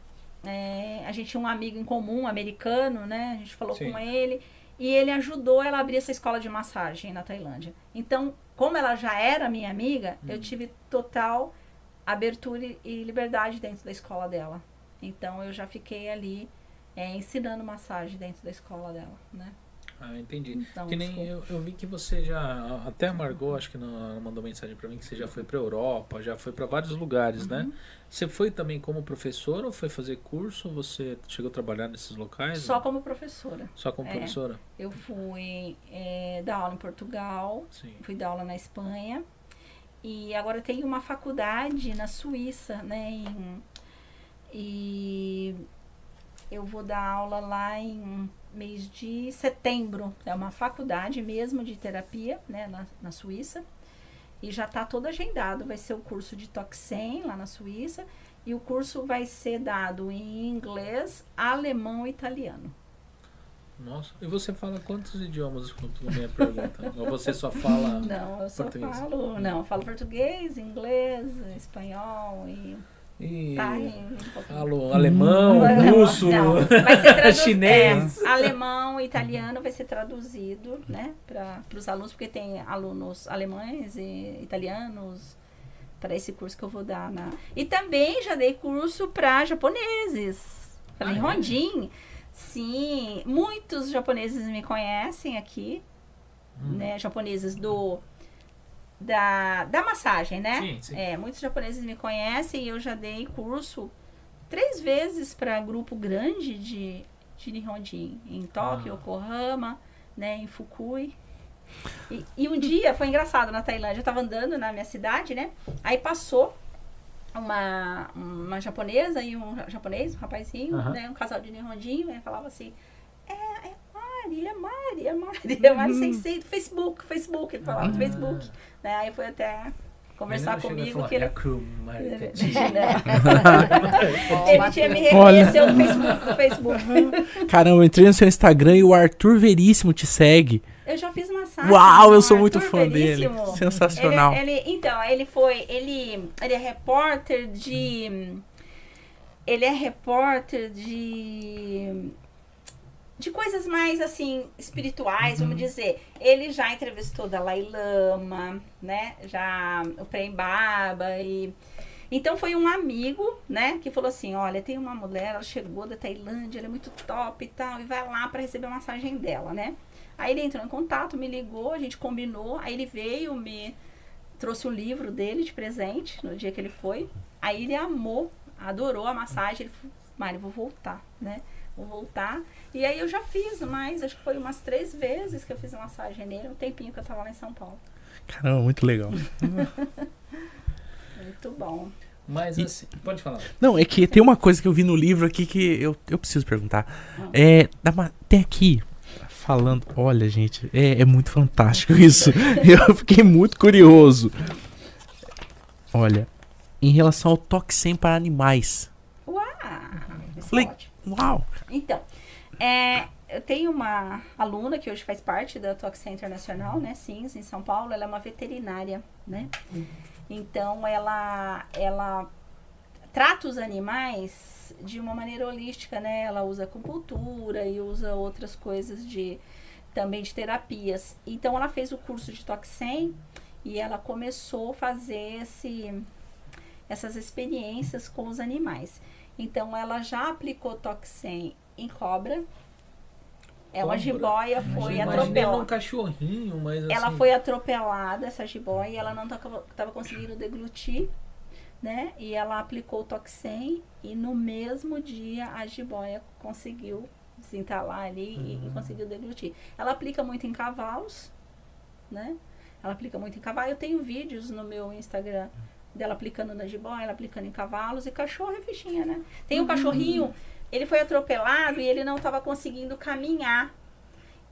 é, a gente tinha um amigo em comum, um americano, né? A gente falou Sim. com ele e ele ajudou ela a abrir essa escola de massagem na Tailândia. Então, como ela já era minha amiga, eu tive total abertura e- e liberdade dentro da escola dela. Então, eu já fiquei ali é, ensinando massagem dentro da escola dela, né? Ah, entendi. Então, que nem eu, eu vi que você já. Até a Margot, acho que não, mandou mensagem pra mim que você já foi pra Europa, já foi pra vários lugares, né? Uhum. Você foi também como professora ou foi fazer curso? Você chegou a trabalhar nesses locais? Só como professora. Só como É. professora? Eu fui é, dar aula em Portugal, Sim. fui dar aula na Espanha e agora tenho uma faculdade na Suíça, né? em- e eu vou dar aula lá em mês de setembro. É uma faculdade mesmo de terapia, né? Na, na Suíça. E já está todo agendado. Vai ser o curso de Toxem lá na Suíça. E o curso vai ser dado em inglês, alemão e italiano. Nossa, e você fala quantos idiomas? Desculpa, a minha pergunta. Ou você só fala. Não, eu só português. falo. Não, eu falo português, inglês, espanhol e. E Tá, falo alemão, Não, russo, chinês. é, alemão italiano vai ser traduzido, né, para os alunos, porque tem alunos alemães e italianos para esse curso que eu vou dar na. E também já dei curso para japoneses, para Ah, é? Hondim. Sim, muitos japoneses me conhecem aqui, Hum. né, japoneses do da, da massagem, né? Sim, sim. É, muitos japoneses me conhecem e eu já dei curso três vezes para grupo grande de, de Nihonjin. Em Tóquio, Ah. Yokohama, né, em Fukui. E, e um dia foi engraçado na Tailândia, eu tava andando na minha cidade, né? Aí passou uma, uma japonesa e um japonês, um rapazinho, né? Um casal de nihondinho, e falava assim: Mari, é Mari, é Mari, é Sensei do Facebook, Facebook, ele falava do Facebook. Né? Aí foi até conversar comigo que ele. É marketing. Ele tinha me Olha. reconheceu no Facebook, no Facebook. Caramba, eu entrei no seu Instagram e o Arthur Veríssimo te segue. Eu já fiz massagem. Uau, eu sou muito fã dele. Veríssimo. Sensacional. Ele, ele- então, ele foi. Ele, ele é repórter de. Ele é repórter de. De coisas mais assim, espirituais, Uhum. vamos dizer. Ele já entrevistou Dalai Lama, né? Já o Prem Baba e. Então foi um amigo, né, que falou assim: olha, tem uma mulher, ela chegou da Tailândia, ela é muito top e tal, e vai lá para receber a massagem dela, né? Aí ele entrou em contato, me ligou, a gente combinou, aí ele veio, me trouxe o livro dele de presente no dia que ele foi. Aí ele amou, adorou a massagem. Ele falou, Mari, vou voltar, né? Vou voltar. E aí eu já fiz mais, acho que foi umas três vezes que eu fiz a massagem nele, um tempinho que eu tava lá em São Paulo. Caramba, muito legal. Muito bom. Mas E- assim, pode falar. Não, é que tem uma coisa que eu vi no livro aqui que eu, eu preciso perguntar. Ah. É, tem aqui, falando. Olha, gente, é, é muito fantástico isso. eu fiquei muito curioso. Olha, em relação ao toxem para animais. Uau! é Falei- ótimo. Uau! Então, é, eu tenho uma aluna que hoje faz parte da Toxin Internacional, né, SINS, em São Paulo. Ela é uma veterinária, né? Então, ela, ela trata os animais de uma maneira holística, né? Ela usa acupuntura e usa outras coisas de também de terapias. Então, ela fez o curso de Toxin e ela começou a fazer esse, essas experiências com os animais. Então, ela já aplicou Toxin em cobra. É uma jiboia, foi atropelada. um cachorrinho, mas Ela assim, foi atropelada, essa jiboia, e ela não estava conseguindo deglutir, né? E ela aplicou o Toxem e no mesmo dia a jiboia conseguiu desentalar ali e- e, conseguiu deglutir. Ela aplica muito em cavalos, né? Ela aplica muito em cavalo. Eu tenho vídeos no meu Instagram dela aplicando na jiboia, ela aplicando em cavalos e cachorro é fichinha, né? Tem um cachorrinho, ele foi atropelado e ele não estava conseguindo caminhar.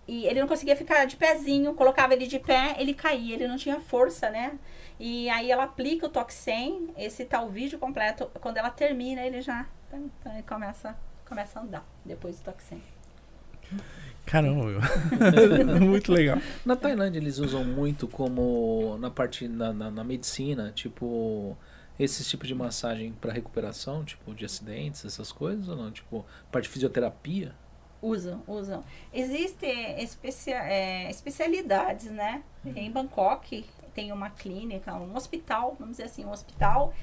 E ele não conseguia ficar de pezinho, colocava ele de pé, ele caía, ele não tinha força, né? E aí ela aplica o Toxem, esse o vídeo completo, quando ela termina, ele já tan, ele começa, começa a andar depois do Toxem. Caramba, meu. muito legal. Na Tailândia eles usam muito como na parte na, na, na medicina, tipo esses tipos de massagem para recuperação, tipo de acidentes, essas coisas ou não? Tipo, parte de fisioterapia? Usam, usam. Existem especia, é, especialidades, né? Em Bangkok tem uma clínica, um hospital, vamos dizer assim, um hospital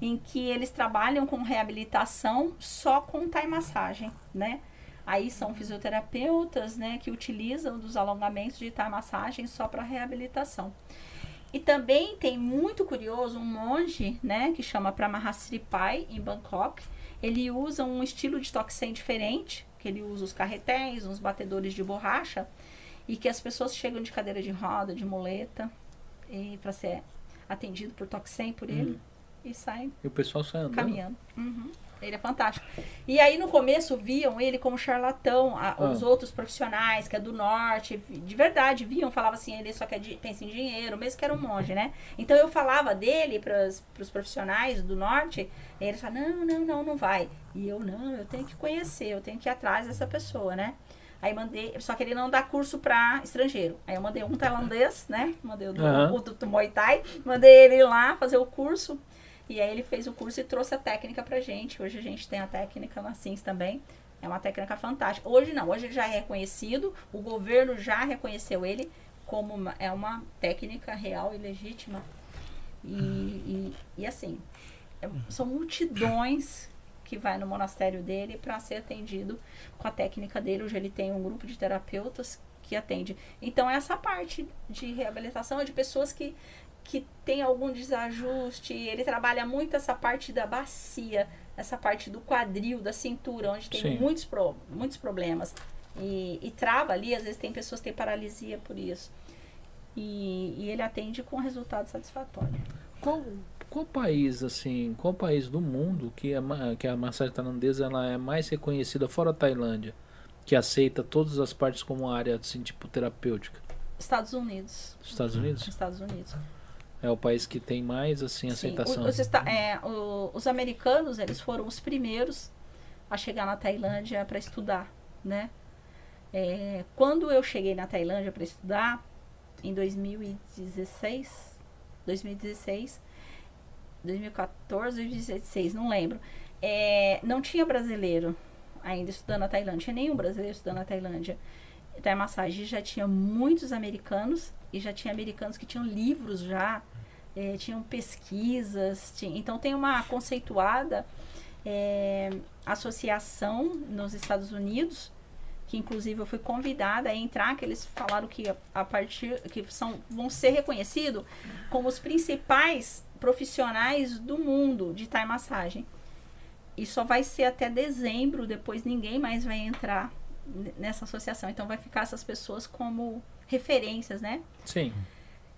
em que eles trabalham com reabilitação só com Thai massagem, né? Aí são fisioterapeutas, né, que utilizam dos alongamentos de Thai massagem só para reabilitação. E também tem muito curioso um monge, né, que chama Pramahasri Pai em Bangkok. Ele usa um estilo de toxem diferente, que ele usa os carretéis, uns batedores de borracha, e que as pessoas chegam de cadeira de roda, de muleta, e para ser atendido por toxem por ele e saem E o pessoal sai andando. caminhando. Uhum. Ele é fantástico. E aí no começo viam ele como charlatão, a- Ah. os outros profissionais que é do norte, de verdade viam, falava assim, ele só quer di- pensa em dinheiro, mesmo que era um monge, né? Então eu falava dele para os profissionais do norte, e eles falavam, não, não, não, não vai. E eu, não, eu tenho que conhecer, eu tenho que ir atrás dessa pessoa, né? Aí mandei, só que ele não dá curso para estrangeiro. Aí eu mandei um tailandês, né? Mandei o do, Aham. o do, do Muay Thai, mandei ele ir lá fazer o curso. E aí ele fez o curso e trouxe a técnica pra gente. Hoje a gente tem a técnica na SINS também. É uma técnica fantástica. Hoje não, hoje ele já é reconhecido, o governo já reconheceu ele como uma, é uma técnica real e legítima. E, e, e assim, é- são multidões que vai no monastério dele para ser atendido com a técnica dele. Hoje ele tem um grupo de terapeutas que atende. Então essa parte de reabilitação é de pessoas que que tem algum desajuste, ele trabalha muito essa parte da bacia, essa parte do quadril, da cintura, onde tem Sim. muitos, pro, muitos problemas. E, e trava ali, às vezes tem pessoas que têm paralisia por isso. E, e ele atende com resultado satisfatório. Qual, qual país, assim, qual país do mundo que a, ma- que a massagem tailandesa ela é mais reconhecida fora a Tailândia? Que aceita todas as partes como área, assim, tipo, terapêutica? Estados Unidos. Estados Unidos? Estados Unidos. É o país que tem mais, assim, Sim, aceitação. o- Os, é, o- os americanos, eles foram os primeiros a chegar na Tailândia para estudar, né? É, quando eu cheguei na Tailândia para estudar, em 2016, 2016, 2014, 2016, não lembro, é, não tinha brasileiro ainda estudando na Tailândia, tinha nenhum brasileiro estudando na Tailândia. Thai massagem já tinha muitos americanos e já tinha americanos que tinham livros já é, tinham pesquisas, tinha- então tem uma conceituada é, associação nos Estados Unidos, que inclusive eu fui convidada a entrar, que eles falaram que a, partir que são vão ser reconhecidos como os principais profissionais do mundo de Thai massagem. E só vai ser até dezembro, depois ninguém mais vai entrar nessa associação. Então vai ficar essas pessoas como referências, né? Sim.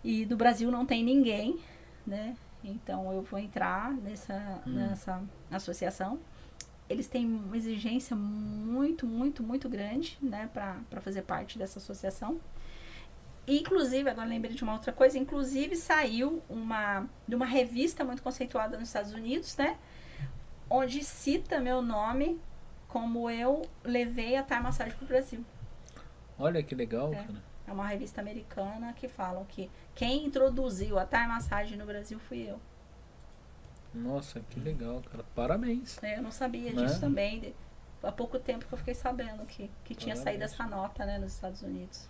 E do Brasil não tem ninguém, né? Então eu vou entrar nessa, Hum. nessa associação. Eles têm uma exigência muito, muito, muito grande, né, para fazer parte dessa associação. Inclusive, agora lembrei de uma outra coisa, inclusive saiu uma de uma revista muito conceituada nos Estados Unidos, né? Onde cita meu nome como eu levei a Thai Massagem para o Brasil. Olha que legal, É. cara. É uma revista americana que falam que quem introduziu a Thai Massagem no Brasil fui eu. Nossa, que legal, cara. Parabéns. né? Eu não sabia Né? disso também. de- há pouco tempo que eu fiquei sabendo que, que tinha Parabéns. saído essa nota né, nos Estados Unidos.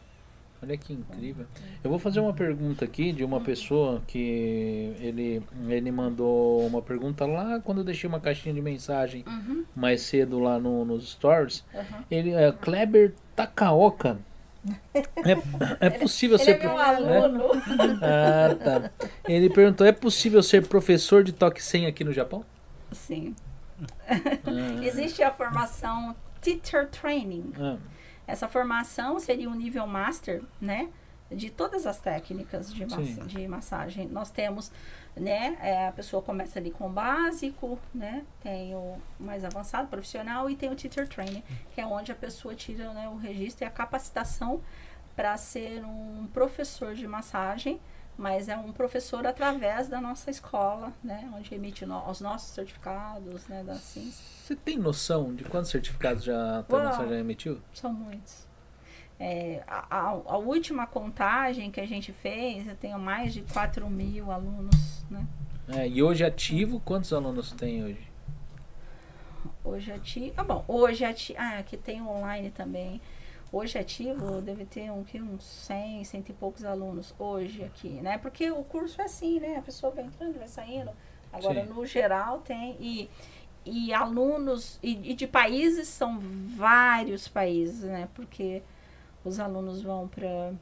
Olha que incrível. Eu vou fazer uma pergunta aqui de uma pessoa que ele, ele mandou uma pergunta lá quando eu deixei uma caixinha de mensagem Uhum, mais cedo lá no, nos stories. uhum. Ele é Kleber Takaoka. É, é possível Ele ser. é meu aluno. Ah, tá. Ele perguntou: é possível ser professor de toque 100 aqui no Japão? Sim. Ah, Existe a formação Teacher Training. ah, Essa formação seria um nível master, né? De todas as técnicas de, massa- de massagem. Nós temos, né? é, a pessoa começa ali com o básico, né? Tem o mais avançado, profissional, e tem o teacher training, que é onde a pessoa tira né, o registro e a capacitação para ser um professor de massagem, mas é um professor através da nossa escola, né? Onde emite no- os nossos certificados, né? Da ciência. Você tem noção de quantos certificados já a Uau. Massagem já emitiu? São muitos. É, a, a- última contagem que a gente fez, eu tenho mais de 4 mil alunos, né? É, e hoje ativo, quantos alunos tem hoje? Hoje ativo. Ah, bom, hoje ativo. Ah, aqui tem online também. Hoje ativo deve ter um, que, uns 100, cento e poucos alunos hoje aqui, né? Porque o curso é assim, né? A pessoa vai entrando, vai saindo. Agora, Sim. no geral, tem. E, e alunos. E, e de países são vários países, né? Porque os alunos vão para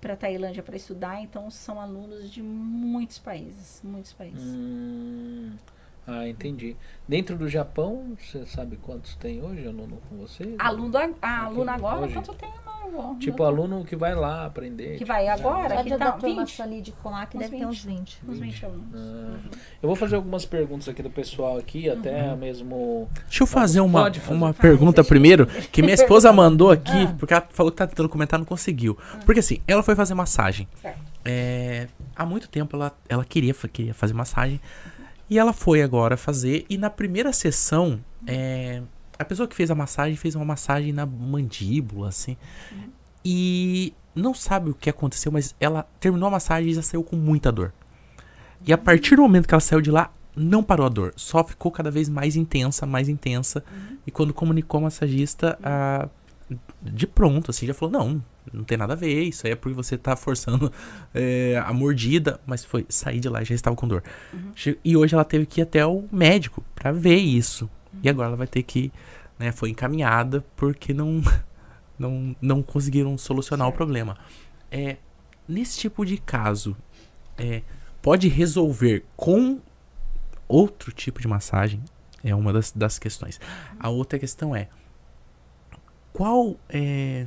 para Tailândia para estudar, então são alunos de muitos países, muitos países. Hum, ah, entendi. Dentro do Japão, você sabe quantos tem hoje aluno com você? Aluno, a, a aluna agora, hoje? quanto tem, não, Tipo, aluno que vai lá aprender. Que vai agora? Que de tá da turma 20? ali de Comac Uns deve ter uns 20. Uns 20 alunos. Ah, eu vou fazer algumas perguntas aqui do pessoal aqui, até Uhum. mesmo. Deixa eu fazer uma, fazer. uma Ah, pergunta primeiro, que minha esposa mandou aqui, Ah. porque ela falou que tá tentando comentar, não conseguiu. Porque assim, ela foi fazer massagem. Certo. É, há muito tempo ela, ela queria, queria fazer massagem. E ela foi agora fazer. E na primeira sessão, é, a pessoa que fez a massagem fez uma massagem na mandíbula, assim. E não sabe o que aconteceu, mas ela terminou a massagem e já saiu com muita dor. E a partir do momento que ela saiu de lá, não parou a dor. Só ficou cada vez mais intensa, mais intensa. E quando comunicou a massagista, a- de pronto, assim, já falou: não, não tem nada a ver. Isso aí é porque você tá forçando é, a mordida. Mas foi sair de lá e já estava com dor. Che- E hoje ela teve que ir até o médico pra ver isso. E agora ela vai ter que. Né, foi encaminhada porque não, não, não conseguiram solucionar o Certo. problema. É, nesse tipo de caso, é, pode resolver com outro tipo de massagem? É uma das, das questões. A outra questão é qual é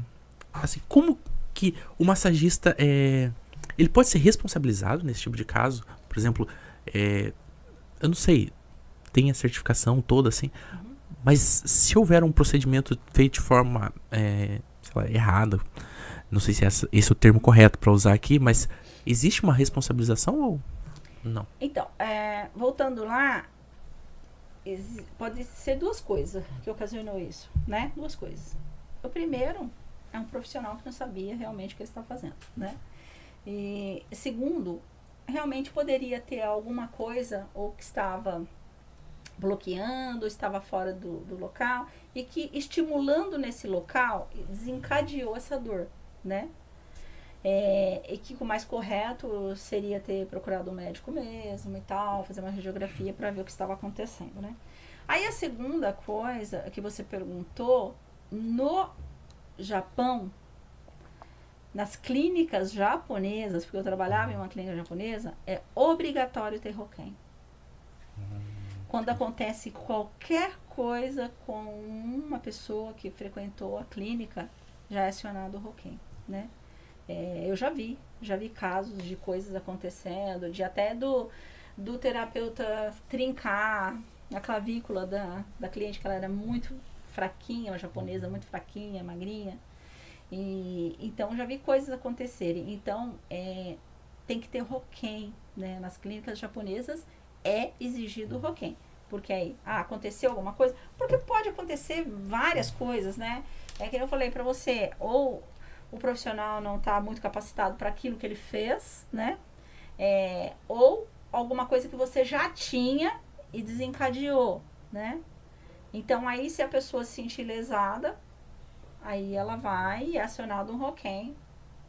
assim como que o massagista é Ele pode ser responsabilizado nesse tipo de caso? Por exemplo, é, eu não sei, tem a certificação toda assim, mas se houver um procedimento feito de forma é, lá, errada, não sei se esse é o termo correto para usar aqui, mas existe uma responsabilização ou não? Então, é, voltando lá, pode ser duas coisas que ocasionou isso, né? Duas coisas. O primeiro é um profissional que não sabia realmente o que ele estava fazendo, né? E segundo, realmente poderia ter alguma coisa ou que estava bloqueando, estava fora do, do local e que estimulando nesse local desencadeou essa dor, né? É, e que o mais correto seria ter procurado um médico mesmo e tal, fazer uma radiografia para ver o que estava acontecendo, né? Aí a segunda coisa que você perguntou, no Japão, nas clínicas japonesas, porque eu trabalhava em uma clínica japonesa, é obrigatório ter Roken. Quando acontece qualquer coisa com uma pessoa que frequentou a clínica, já é acionado o Roken, né? É, eu já vi, já vi casos de coisas acontecendo, de até do, do terapeuta trincar a clavícula da, da cliente, que ela era muito fraquinha, uma japonesa muito fraquinha, magrinha. E, então já vi coisas acontecerem. Então é, tem que ter Roken, né? Nas clínicas japonesas é exigido o Roken. Porque aí, ah, aconteceu alguma coisa? Porque pode acontecer várias coisas, né? É que eu falei pra você, ou o profissional não está muito capacitado para aquilo que ele fez, né? É, ou alguma coisa que você já tinha e desencadeou, né? Então aí se a pessoa se sentir lesada, aí ela vai e é acionado um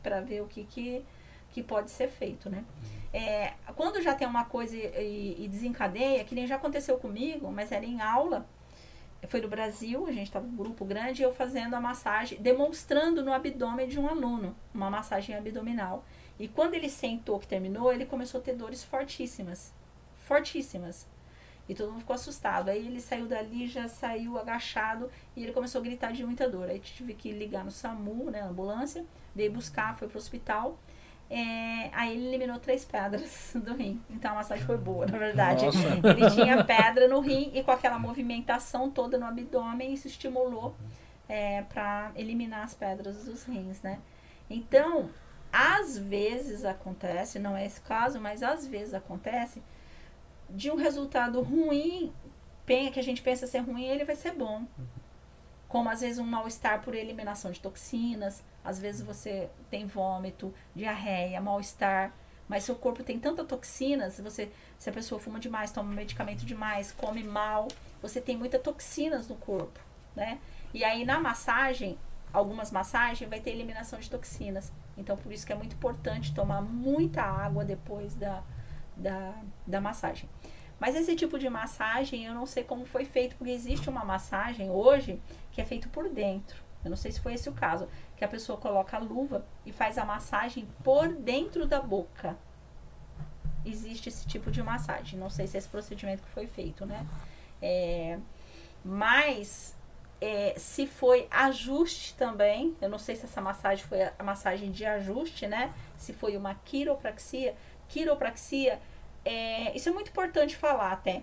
para ver o que, que, que pode ser feito, né? É, quando já tem uma coisa e, e desencadeia, que nem já aconteceu comigo, mas era em aula, foi no Brasil, a gente estava um grupo grande, eu fazendo a massagem, demonstrando no abdômen de um aluno, uma massagem abdominal. E quando ele sentou, que terminou, ele começou a ter dores fortíssimas. Fortíssimas. E todo mundo ficou assustado. Aí ele saiu dali, já saiu agachado, e ele começou a gritar de muita dor. Aí tive que ligar no SAMU, né, ambulância, veio buscar, foi pro hospital. É, aí ele eliminou três pedras do rim. Então a massagem foi boa, na verdade. Nossa. Ele tinha pedra no rim e com aquela movimentação toda no abdômen, isso estimulou é, para eliminar as pedras dos rins, né? Então, às vezes acontece, não é esse caso, mas às vezes acontece de um resultado ruim, que a gente pensa ser ruim, ele vai ser bom. Como às vezes um mal-estar por eliminação de toxinas, às vezes você tem vômito, diarreia, mal-estar, mas seu corpo tem tanta toxina, se você se a pessoa fuma demais, toma medicamento demais, come mal, você tem muitas toxinas no corpo, né? E aí na massagem, algumas massagens vai ter eliminação de toxinas. Então por isso que é muito importante tomar muita água depois da, da, da massagem. Mas esse tipo de massagem eu não sei como foi feito, porque existe uma massagem hoje que é feito por dentro. Eu não sei se foi esse o caso, que a pessoa coloca a luva e faz a massagem por dentro da boca. Existe esse tipo de massagem. Não sei se é esse procedimento que foi feito, né? É, mas é, se foi ajuste também, eu não sei se essa massagem foi a massagem de ajuste, né? Se foi uma quiropraxia. Quiropraxia, é, isso é muito importante falar até.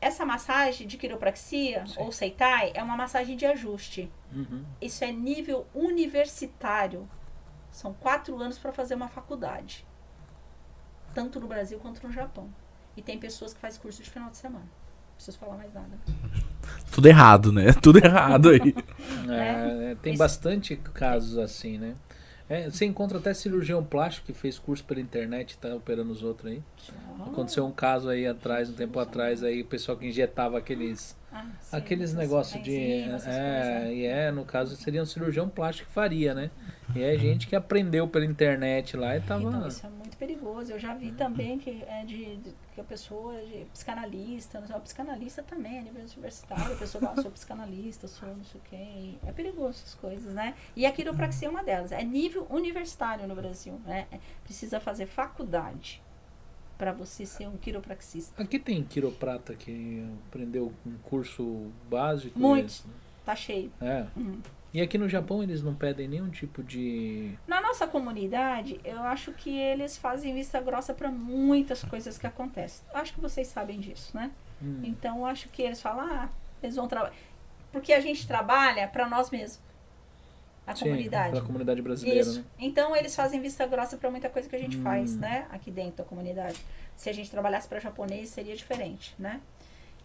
Essa massagem de quiropraxia Sim. ou Seitai é uma massagem de ajuste. Uhum. Isso é nível universitário. São quatro anos para fazer uma faculdade. Tanto no Brasil quanto no Japão. E tem pessoas que fazem curso de final de semana. Não preciso falar mais nada. Tudo errado, né? Tudo errado aí. É, tem Isso- bastante casos assim, né? É, você encontra até cirurgião plástico que fez curso pela internet e tá operando os outros aí. Aconteceu um caso aí atrás, um tempo atrás, aí o pessoal que injetava aqueles Ah, sim, aqueles negócios de. É, coisas. e é, no caso seria um cirurgião plástico que faria, né? E é gente que aprendeu pela internet lá e tava. Então, isso é muito perigoso. Eu já vi também que é de, de- que a pessoa é de psicanalista, não sei, o psicanalista também, a nível universitário, a pessoa fala, sou psicanalista, sou não sei o quê. É perigoso essas coisas, né? E a quiropraxia é uma delas. É nível universitário no Brasil, né? É, Precisa fazer faculdade para você ser um quiropraxista. Aqui tem quiroprata que aprendeu um curso básico. e- Muitos. Tá cheio. É. Uhum. E aqui no Japão eles não pedem nenhum tipo de. Na nossa comunidade, eu acho que eles fazem vista grossa para muitas coisas que acontecem. Acho que vocês sabem disso, né? Hum, Então, eu acho que eles falam, ah, eles vão trabalhar. Porque a gente trabalha para nós mesmos. A sim, comunidade. Pra comunidade brasileira, Isso. né? Então eles fazem vista grossa para muita coisa que a gente Hum. faz, né? Aqui dentro da comunidade. Se a gente trabalhasse para japonês, seria diferente, né?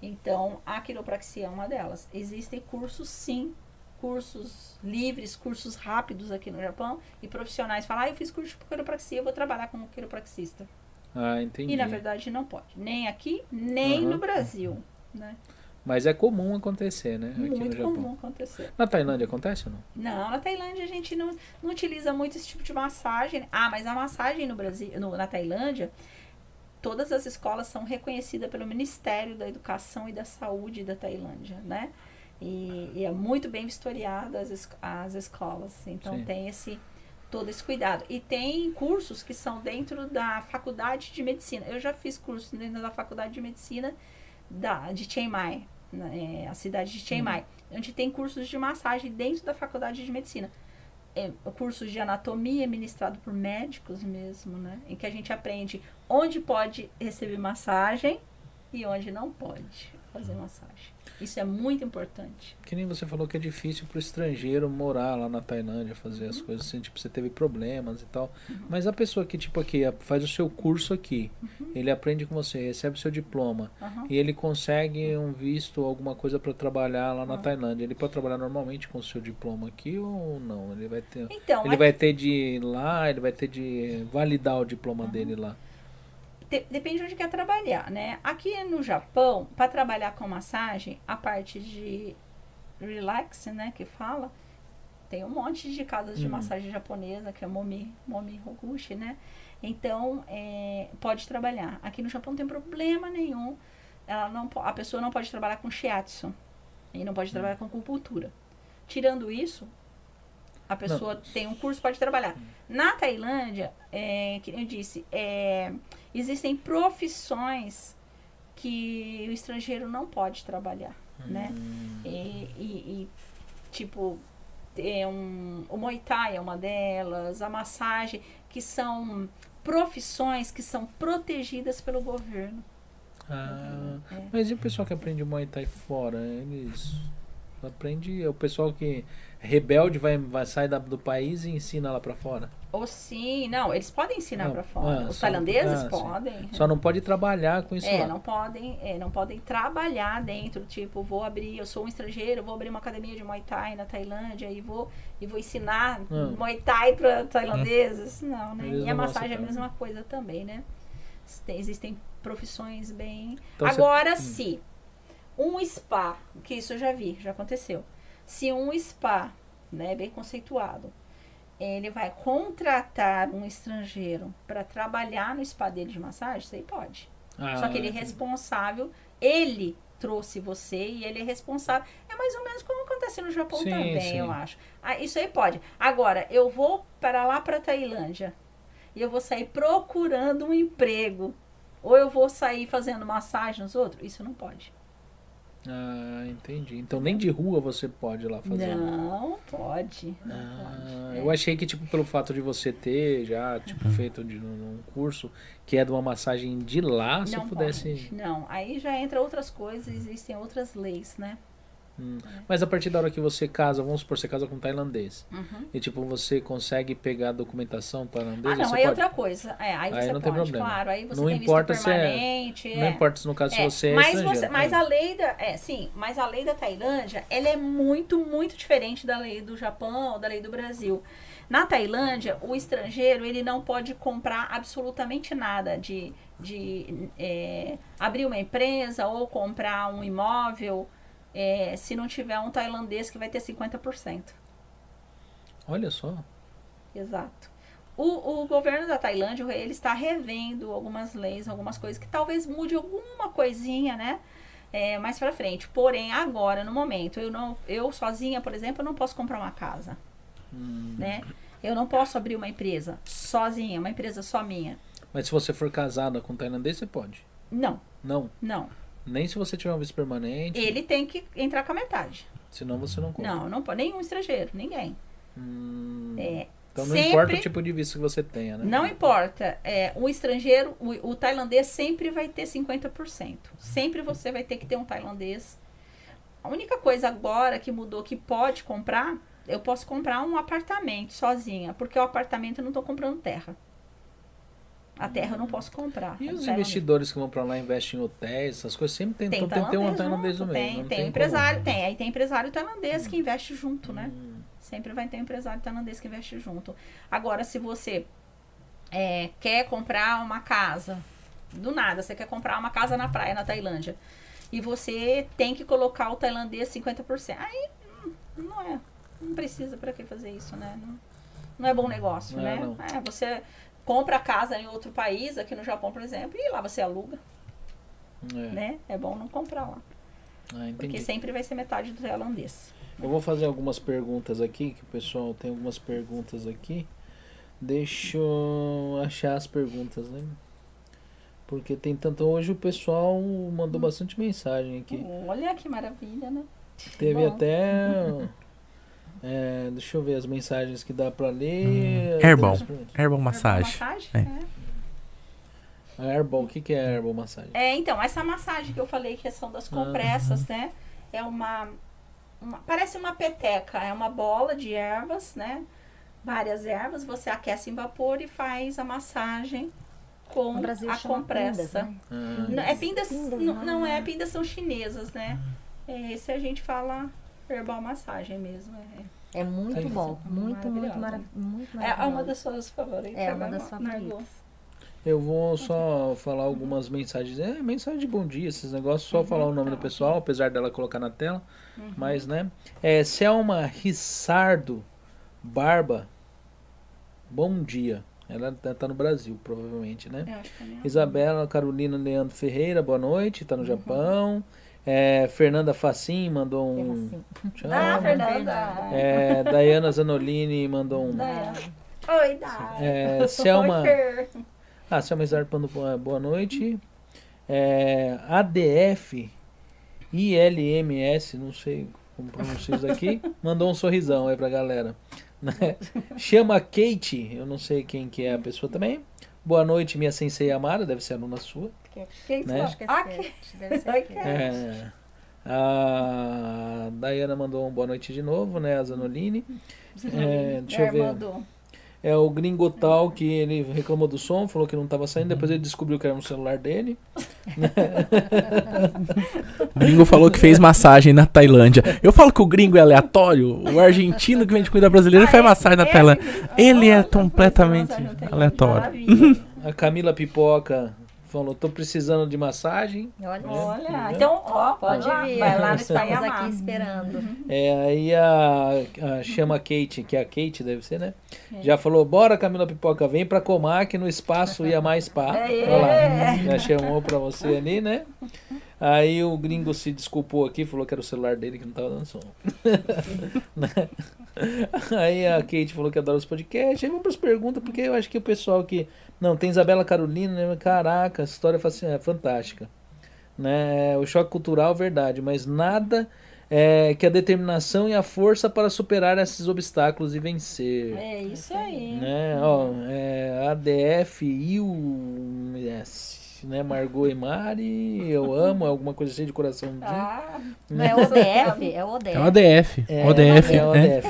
Então, a quiropraxia é uma delas. Existem cursos, sim, cursos livres, cursos rápidos aqui no Japão, e profissionais falam, ah, eu fiz curso de quiropraxia, eu vou trabalhar como quiropraxista. Ah, entendi. E na verdade não pode. Nem aqui, nem Aham. no Brasil. Né? Mas é comum acontecer, né? Aqui no Muito comum acontecer. Na Tailândia acontece ou não? Não, na Tailândia a gente não, não utiliza muito esse tipo de massagem. Ah, mas a massagem no Brasil, no- na Tailândia, todas as escolas são reconhecidas pelo Ministério da Educação e da Saúde da Tailândia, né? E, e é muito bem vistoriada as, es- as escolas. Então Sim. tem esse todo esse cuidado. E tem cursos que são dentro da faculdade de medicina. Eu já fiz curso dentro da faculdade de medicina da, de Chiang Mai, né, é, a cidade de Chiang Mai, onde tem cursos de massagem dentro da faculdade de medicina. É, cursos de anatomia ministrado por médicos mesmo, né? Em que a gente aprende onde pode receber massagem e onde não pode fazer massagem. Isso é muito importante. Que nem você falou que é difícil pro estrangeiro morar lá na Tailândia, fazer Uhum. as coisas assim, tipo, você teve problemas e tal. Mas a pessoa que, tipo, aqui, faz o seu curso aqui, Uhum. ele aprende com você, recebe o seu diploma, e ele consegue um visto ou alguma coisa para trabalhar lá na. Tailândia. Ele pode trabalhar normalmente com o seu diploma aqui ou não? Ele vai ter. Então, Ele aqui- vai ter de ir lá, ele vai ter de validar o diploma dele lá. De- depende de onde quer trabalhar, né? Aqui no Japão, para trabalhar com massagem, a parte de relax, né, que fala, tem um monte de casas de Hum. massagem japonesa, que é Momi, Momi Hoguchi, né? Então, é, pode trabalhar. Aqui no Japão não tem problema nenhum. Ela não, a pessoa não pode trabalhar com shiatsu e não pode trabalhar com acupuntura. Tirando isso, a pessoa tem um curso pode trabalhar. Na Tailândia, é, que eu disse, é, existem profissões que o estrangeiro não pode trabalhar, né? Hum, E, e- e, tipo, tem um, o Muay Thai é uma delas, a massagem, que são profissões que são protegidas pelo governo. Ah, É. mas e o pessoal que aprende Muay Thai fora? Eles aprende, é o pessoal que é rebelde vai, vai sair da- do país e ensina lá pra fora. Ou sim, não, eles podem ensinar para fora. ah, Os só- tailandeses ah, sim. podem. Só não pode trabalhar com isso É, lá. não podem, é, não podem trabalhar dentro, tipo, vou abrir, eu sou um estrangeiro, vou abrir uma academia de Muay Thai na Tailândia e vou e vou ensinar Hum. Muay Thai para tailandeses. Não, né? Eles E a massagem é a mesma coisa também, né? Tem- existem profissões bem. Então você- Agora, hum. se um spa, que isso eu já vi, já aconteceu. Se um spa, né, bem conceituado, ele vai contratar um estrangeiro para trabalhar no spa dele de massagem, isso aí pode. Ah, Só que ele é responsável, ele trouxe você e ele é responsável. É mais ou menos como acontece no Japão Sim, também, sim. eu acho. Ah, isso aí pode. Agora, eu vou para lá para Tailândia e eu vou sair procurando um emprego. Ou eu vou sair fazendo massagem nos outros? Isso não pode. Ah, entendi. Então nem de rua você pode ir lá fazer. Não pode. Não Ah, pode. eu É. achei que, tipo, pelo fato de você ter já, tipo, feito de, um curso que é de uma massagem de lá, se não pudesse. pode. Não, aí já entra outras coisas, existem outras leis, né? Hum. Mas a partir da hora que você casa, vamos supor, você casa com um tailandês. Uhum. E tipo, você consegue pegar a documentação tailandesa? Ah, não, aí é pode? outra coisa. É, aí, Aí você não tem pode, problema. claro. Aí você Não tem importa visto se é- permanente. Não é. importa se no caso se É, você é mas, estrangeiro. você- mas É. a lei da, é, sim, mas a lei da Tailândia, ela é muito, muito diferente da lei do Japão ou da lei do Brasil. Na Tailândia, o estrangeiro ele não pode comprar absolutamente nada de, de é, abrir uma empresa ou comprar um imóvel é, se não tiver um tailandês que vai ter 50%. Olha só. Exato. O, o governo da Tailândia, ele está revendo algumas leis, algumas coisas que talvez mude alguma coisinha, né? É, mais pra frente. Porém, agora, no momento, eu não, eu sozinha, por exemplo, eu não posso comprar uma casa, Hum. né? Eu não posso abrir uma empresa sozinha, uma empresa só minha. Mas se você for casada com um tailandês, você pode. Não, Não. não. Nem se você tiver um visto permanente. Ele tem que entrar com a metade. Senão você não compra. Não, não pode. Nenhum estrangeiro, ninguém. Hum, É, então não sempre- importa o tipo de visto que você tenha, né? Não importa. É, o estrangeiro, o, o tailandês sempre vai ter 50%. Sempre você vai ter que ter um tailandês. A única coisa agora que mudou que pode comprar, eu posso comprar um apartamento sozinha, porque o apartamento eu não estou comprando terra. A terra eu não posso comprar. E os investidores que vão pra lá e investem em hotéis, essas coisas, sempre tem, Tem tem, tem que ter um tailandês junto, no meio. Tem, tem, como- empresário, tem. Aí tem empresário tailandês que investe junto, né? Hum, Sempre vai ter um empresário tailandês que investe junto. Agora, se você é, quer comprar uma casa, do nada, você quer comprar uma casa na praia, na Tailândia, e você tem que colocar o tailandês 50%. Aí hum, não é. Não precisa para que fazer isso, né? Não, não é bom negócio, Não é, né? É, você compra a casa em outro país, aqui no Japão, por exemplo, e lá você aluga, é. né? É bom não comprar lá. Ah. Porque sempre vai ser metade do tailandês. Eu vou fazer algumas perguntas aqui, que o pessoal tem algumas perguntas aqui. Deixa eu achar as perguntas, né? Porque tem tanto. Hoje o pessoal mandou bastante mensagem aqui. Olha que maravilha, né? Teve bom. até. é, deixa eu ver as mensagens que dá pra ler. Hum, perguntas. Herbal massagem. Massagem? É. É. A Airball, o que, que é Airball massagem? É, então, essa massagem que eu falei que são das compressas, né? É uma, uma- Parece uma peteca, é uma bola de ervas, né? Várias ervas, você aquece em vapor e faz a massagem com a compressa. pindas, né? Ah, Não, é pindas, Pindas, não, não. é, pindas são chinesas, né? É, esse a gente fala herbal massagem mesmo. É, É muito Aí, bom. Muito, muito, Maravilhosa. mara muito é uma maravilhoso. das suas favoritas. É uma né, das favoritas. Eu vou só falar algumas mensagens. É, mensagem de bom dia, esses negócios. Uhum, Só falar o nome tá do pessoal, apesar dela colocar na tela. Mas, né? É, Selma Rissardo Barba. Bom dia. Ela tá tá no Brasil, provavelmente, né? Eu acho que é minha- Isabela Carolina Leandro Ferreira, boa noite, Uhum. tá no Japão. É, Fernanda Facim mandou um. Tchau. Ah, Fernanda. É, Dayana Zanolini mandou um. Dayana. Oi. É, Selma. Oi. Ah, Selma Isar Pando, boa noite. É, ADF ILMS, não sei como pronuncia isso aqui, mandou um sorrisão aí pra galera. né? Chama Kate, eu não sei quem que é a pessoa também. Boa noite, minha sensei amada, deve ser aluna sua. Quem Né? Acho que é Ah, deve ser. Cat. É, a Dayana mandou um boa noite de novo, né? A Zanoline. É, deixa eu É, ver. mandou. É o Gringo Tal que ele reclamou do som, falou que não estava saindo, depois ele descobriu que era no celular dele. O gringo falou que fez massagem na Tailândia. Eu falo que o gringo é aleatório. O argentino que vem de comida brasileira faz massagem na Tailândia. Ele é completamente aleatório. A Camila Pipoca falou: tô precisando de massagem. Olha, Olha, então, ó, pode lá, vir. Vai lá no Estamos aqui esperando. É, aí a, a chama Kate, que é a Kate, deve ser, né? Já falou: bora, Camila Pipoca, vem pra Comac no espaço Iamar Spa. É. Olha lá, já chamou pra você ali, né? Aí o gringo se desculpou aqui, falou que era o celular dele que não tava dando som. Né? Aí a Kate falou que adora os podcasts. Aí vamos pras perguntas, porque eu acho que o pessoal que. Não, tem Isabela Carolina, né? Caraca, história é fascin- é fantástica. Né? O choque cultural, verdade, mas nada é, que a determinação e a força para superar esses obstáculos e vencer. É isso aí. Né? Ó, é, ADF, IUS, né? Margot e Mari, eu amo, é alguma coisa assim de coraçãozinho. Ah, Não é ODF, é ODF. É o ADF. É, ODF. é o né?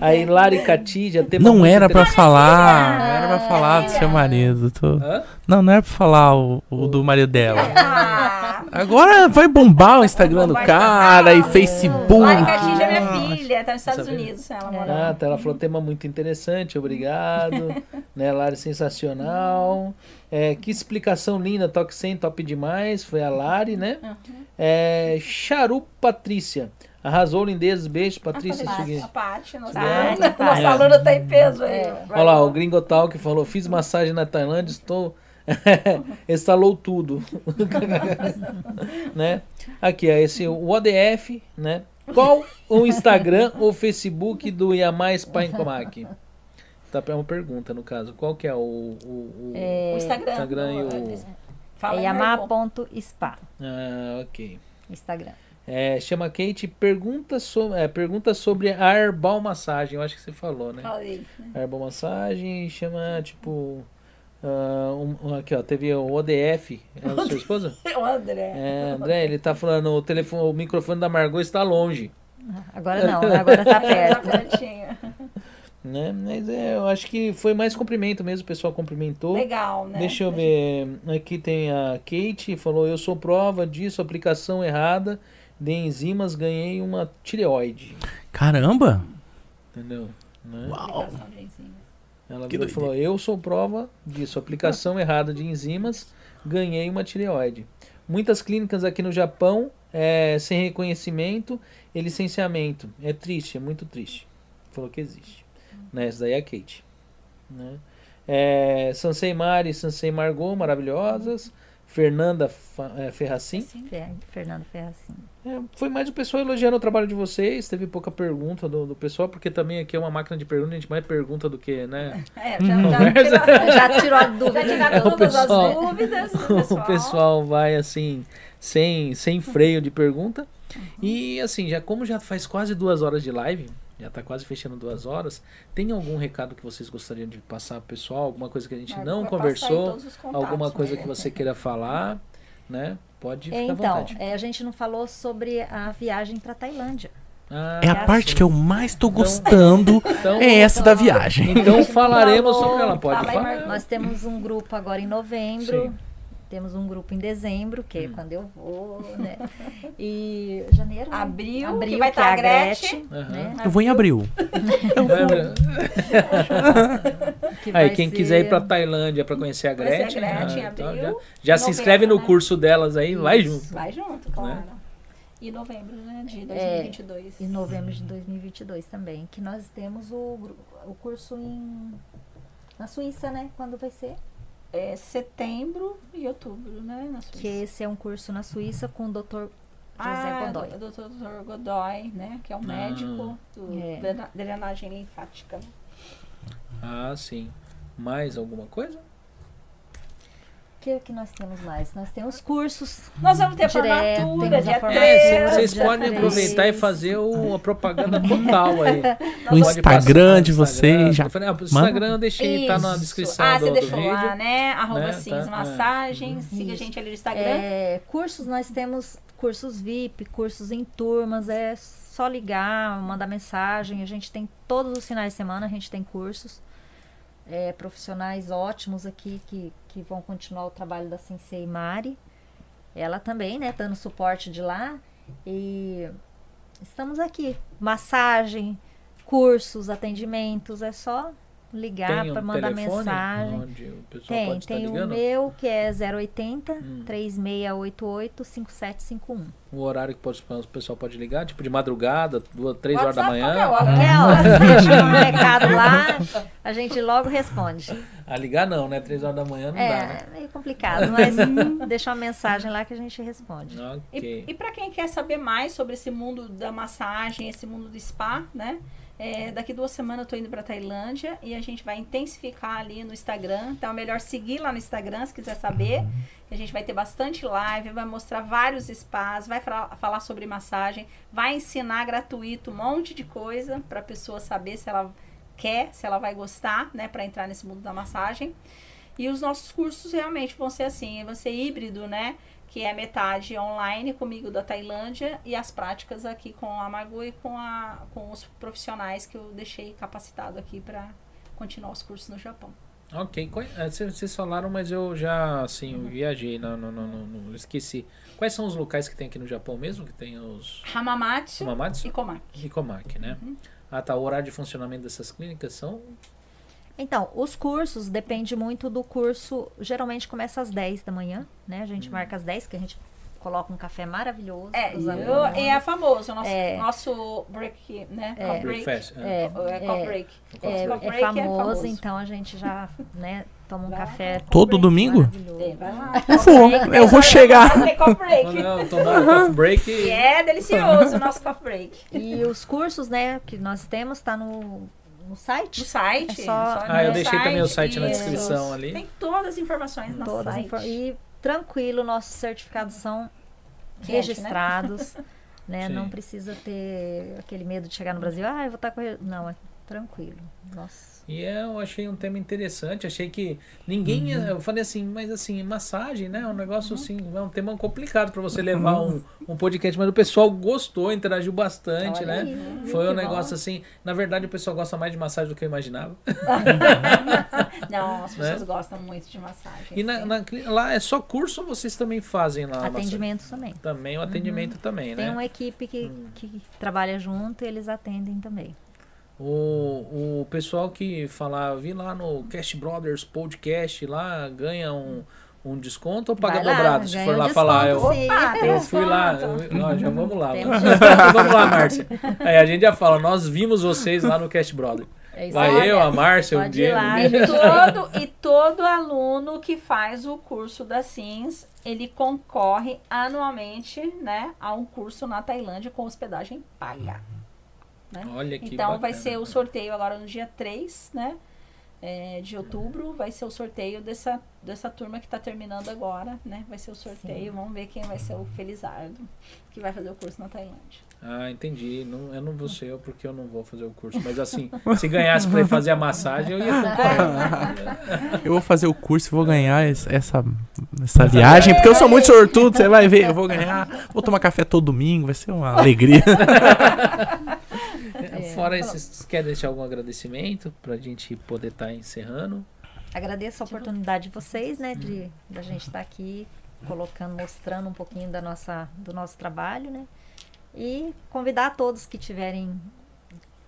Aí Lari Catidia, tema Não era pra interessante. falar. Não era pra falar do seu marido. tô-? Não, não era pra falar o, o do marido dela. ah, Agora vai bombar o Instagram do cara e. Facebook. Lari Catija é minha filha, tá nos Estados Sabia? Unidos. Ela mora Ah, tá, ela falou tema muito interessante, obrigado. né, Lari, sensacional. É, que explicação linda, toque 100, top demais. Foi a Lari, né? É, Charu Patrícia. Arrasou, lindezas. Beijo, Patrícia. A seguinte. Paty, nossa, Tá. nossa, nossa aluna tá em peso aí. É. Olha lá, o Gringo Tal que falou: fiz massagem na Tailândia, estou. Instalou tudo. né? Aqui, ó, esse o ODF, né? Qual o Instagram ou Facebook do Yamai Spa em Comac? Tá é uma pergunta no caso. Qual que é o, o, o- O Instagram. Instagram e o- É Margot. yamar.spa. Ah, ok. Instagram. É, chama Kate, pergunta, so, é, pergunta sobre a herbal massagem. Eu acho que você falou, né? Falei. A herbal massagem chama, tipo. ah, um- aqui, ó, teve o ODF. É a sua esposa? O André. É, André, ele tá falando, o telefone, o microfone da Margot está longe. Agora não, agora tá Tá perto. pertinho. Né? Mas é, eu acho que foi mais cumprimento mesmo, o pessoal cumprimentou. Legal, né? Deixa eu ver. Aqui tem a Kate, falou: Eu sou prova disso, aplicação errada de enzimas, ganhei uma tireoide. Caramba! Entendeu? Né? Uau! Ela virou e falou: Eu sou prova disso, aplicação errada de enzimas, ganhei uma tireoide. Muitas clínicas aqui no Japão é, sem reconhecimento e licenciamento. É triste, é muito triste. Falou que existe. Né? Essa daí é a Kate. Né? É, Sansei Mari e Sansei Margot, maravilhosas. Fernanda é, Ferracin. Assim. Fer- Fernando Ferracin. É, foi mais o pessoal elogiando o trabalho de vocês. Teve pouca pergunta do, do pessoal, porque também aqui é uma máquina de perguntas, a gente mais pergunta do que, né? É, já, já, tirou, Já tirou a já dúvida. tiraram É, o todas pessoal- as dúvidas. o pessoal vai assim, sem, sem freio de pergunta. E assim, já como já faz quase duas horas de live, já tá quase fechando duas horas, tem algum recado que vocês gostariam de passar pro pessoal? Alguma coisa que a gente Vai- não conversou? todos os contatos, Alguma coisa né? que você queira falar, né? Pode ficar à Então, vontade. é, a gente não falou sobre a viagem para Tailândia. Ah, É a É parte assim. que eu mais tô gostando. então, É essa da viagem. então falaremos Falou, sobre ela. Pode falar. Nós temos um grupo agora em novembro. Sim. Temos um grupo em dezembro, que é Hum. quando eu vou, né? E janeiro, né? Abril, Abril que vai estar é a Gretchen. Gretchen, Aham. né? Eu vou em abril. Que Aí, vai quem ser- quiser ir pra Tailândia pra conhecer a Conhecer a Gretchen, Gretchen, ah, então abril, já, já se inscreve no né? curso delas aí, vai Isso. junto. Vai junto, claro. E novembro, né? De 2022. Em novembro de 2022 também, que nós temos o, o curso em na Suíça, né? Quando vai ser? É setembro e outubro, né? Na Suíça. Que esse é um curso na Suíça com o Dr. José ah, Godoy. do- do Dr. Godoy, né? Que é um médico do É. drena- drenagem linfática. Ah, sim. Mais alguma coisa? O que, que nós temos mais? Nós temos cursos. Nós vamos ter Direto, formatura, dia formatura. É, 3. vocês podem aproveitar e fazer o, a propaganda total aí. No Pode Instagram de vocês, já falei, ah, o. Instagram eu deixei, tá na descrição ah, do, você do deixou vídeo. lá, né? Arroba né? Sims Tá, é. Massagens. Siga a gente ali no Instagram. É, cursos, nós temos cursos VIP, cursos em turmas, é só ligar, mandar mensagem. A gente tem todos os finais de semana, a gente tem cursos. É, profissionais ótimos aqui que, que vão continuar o trabalho da Sensei Mari. Ela também, né, dando suporte de lá. E estamos aqui. Massagem, cursos, atendimentos, é só ligar um para mandar mensagem. onde o pessoal Tem, pode estar tem o meu que é 080 Hum. 3688 5751. O horário que pode- o pessoal pode ligar, tipo de madrugada, duas, três horas da manhã. qualquer hora. Deixa um recado lá, a gente logo responde. A ligar não, né? Três horas da manhã não dá, né? É, meio complicado, mas deixa uma mensagem lá que a gente responde. Ok. E, e para quem quer saber mais sobre esse mundo da massagem, esse mundo do spa, né? É, daqui duas semanas eu tô indo para Tailândia e a gente vai intensificar ali no Instagram. Então é melhor seguir lá no Instagram se quiser saber. A gente vai ter bastante live, vai mostrar vários spas, vai falar sobre massagem, vai ensinar gratuito um monte de coisa para a pessoa saber se ela quer, se ela vai gostar, né, para entrar nesse mundo da massagem. E os nossos cursos realmente vão ser assim, vão ser híbrido, né? Que é metade online comigo da Tailândia e as práticas aqui com a Margot e com, a, com os profissionais que eu deixei capacitado aqui para continuar os cursos no Japão. Ok, é, Vocês falaram, mas eu já, assim, eu viajei, não, não, não, não, esqueci. Quais são os locais que tem aqui no Japão mesmo? Que tem os Hamamatsu Hamamatsu e Komaki. e Komaki, né? Ah, tá. O horário de funcionamento dessas clínicas são... Então, os cursos depende muito do curso. Geralmente começa às 10 da manhã, né? A gente marca às 10, que a gente coloca um café maravilhoso. É, eu, é famoso, o nosso, É. nosso break, né? Coffee break. Breakfast. É, É, coffee é, break. é, Coffee é break famoso, então a gente já, né, toma um Vai. café Todo domingo? maravilhoso. É, vai lá. Eu vou, eu vou chegar. Coffee break. Tomar um coffee break... E é delicioso o nosso coffee break. E os cursos, né, que nós temos, tá no, no site. No site. É só- Ah, eu deixei também o site na isso. descrição ali. Tem todas as informações no Todas site. info- E tranquilo, nossos certificados são Quente, né? registrados. né? Sim. Não precisa ter aquele medo de chegar no Brasil, ah, eu vou estar correndo. Não, é tranquilo. Nossa. E é, eu achei um tema interessante, achei que ninguém, ia- eu falei assim, mas assim, massagem, né, é um negócio assim, é um tema complicado para você levar um, um podcast, mas o pessoal gostou, interagiu bastante, Olha né? aí, viu? Foi um negócio assim, na verdade o pessoal gosta mais de massagem do que eu imaginava. Não, as pessoas Né? gostam muito de massagem. E na, na lá é só curso ou vocês também fazem lá? Atendimento também. Também o atendimento também, Tem né? uma equipe que, Hum. que trabalha junto e eles atendem também. O, o pessoal que falar, vi lá no Cast Brothers Podcast lá, ganha um, um desconto ou paga lá, dobrado? Se for um lá falar, eu, desconto, sim. Opa, tem eu fui lá, eu- ó, já vamos lá. Vamos lá, Márcia. Aí a gente já fala, nós vimos vocês lá no Cast Brothers. É isso Vai aí. eu, a Márcia, o Diego. lá. E todo, e todo aluno que faz o curso da SINS, ele concorre anualmente, né, a um curso na Tailândia com hospedagem paga. Né? Olha que Então vai bacana. ser o sorteio agora no dia 3, né? é, de outubro, vai ser o sorteio dessa, dessa turma que está terminando agora, né? Vai ser o sorteio, vamos ver quem vai ser o Felizardo, que vai fazer o curso na Tailândia. Ah, entendi. Não, eu não vou ser eu porque eu não vou fazer o curso. Mas assim, se ganhasse pra ir fazer a massagem, eu ia concorrer. Eu vou fazer o curso e vou ganhar es- essa, essa viagem, porque eu sou muito sortudo, você vai ver, eu vou ganhar. Vou tomar café todo domingo, vai ser uma alegria. Fora isso, vocês querem deixar algum agradecimento pra gente poder estar encerrando? Agradeço a oportunidade de vocês, né, de da gente estar aqui colocando, mostrando um pouquinho da nossa, do nosso trabalho, né? E convidar a todos que tiverem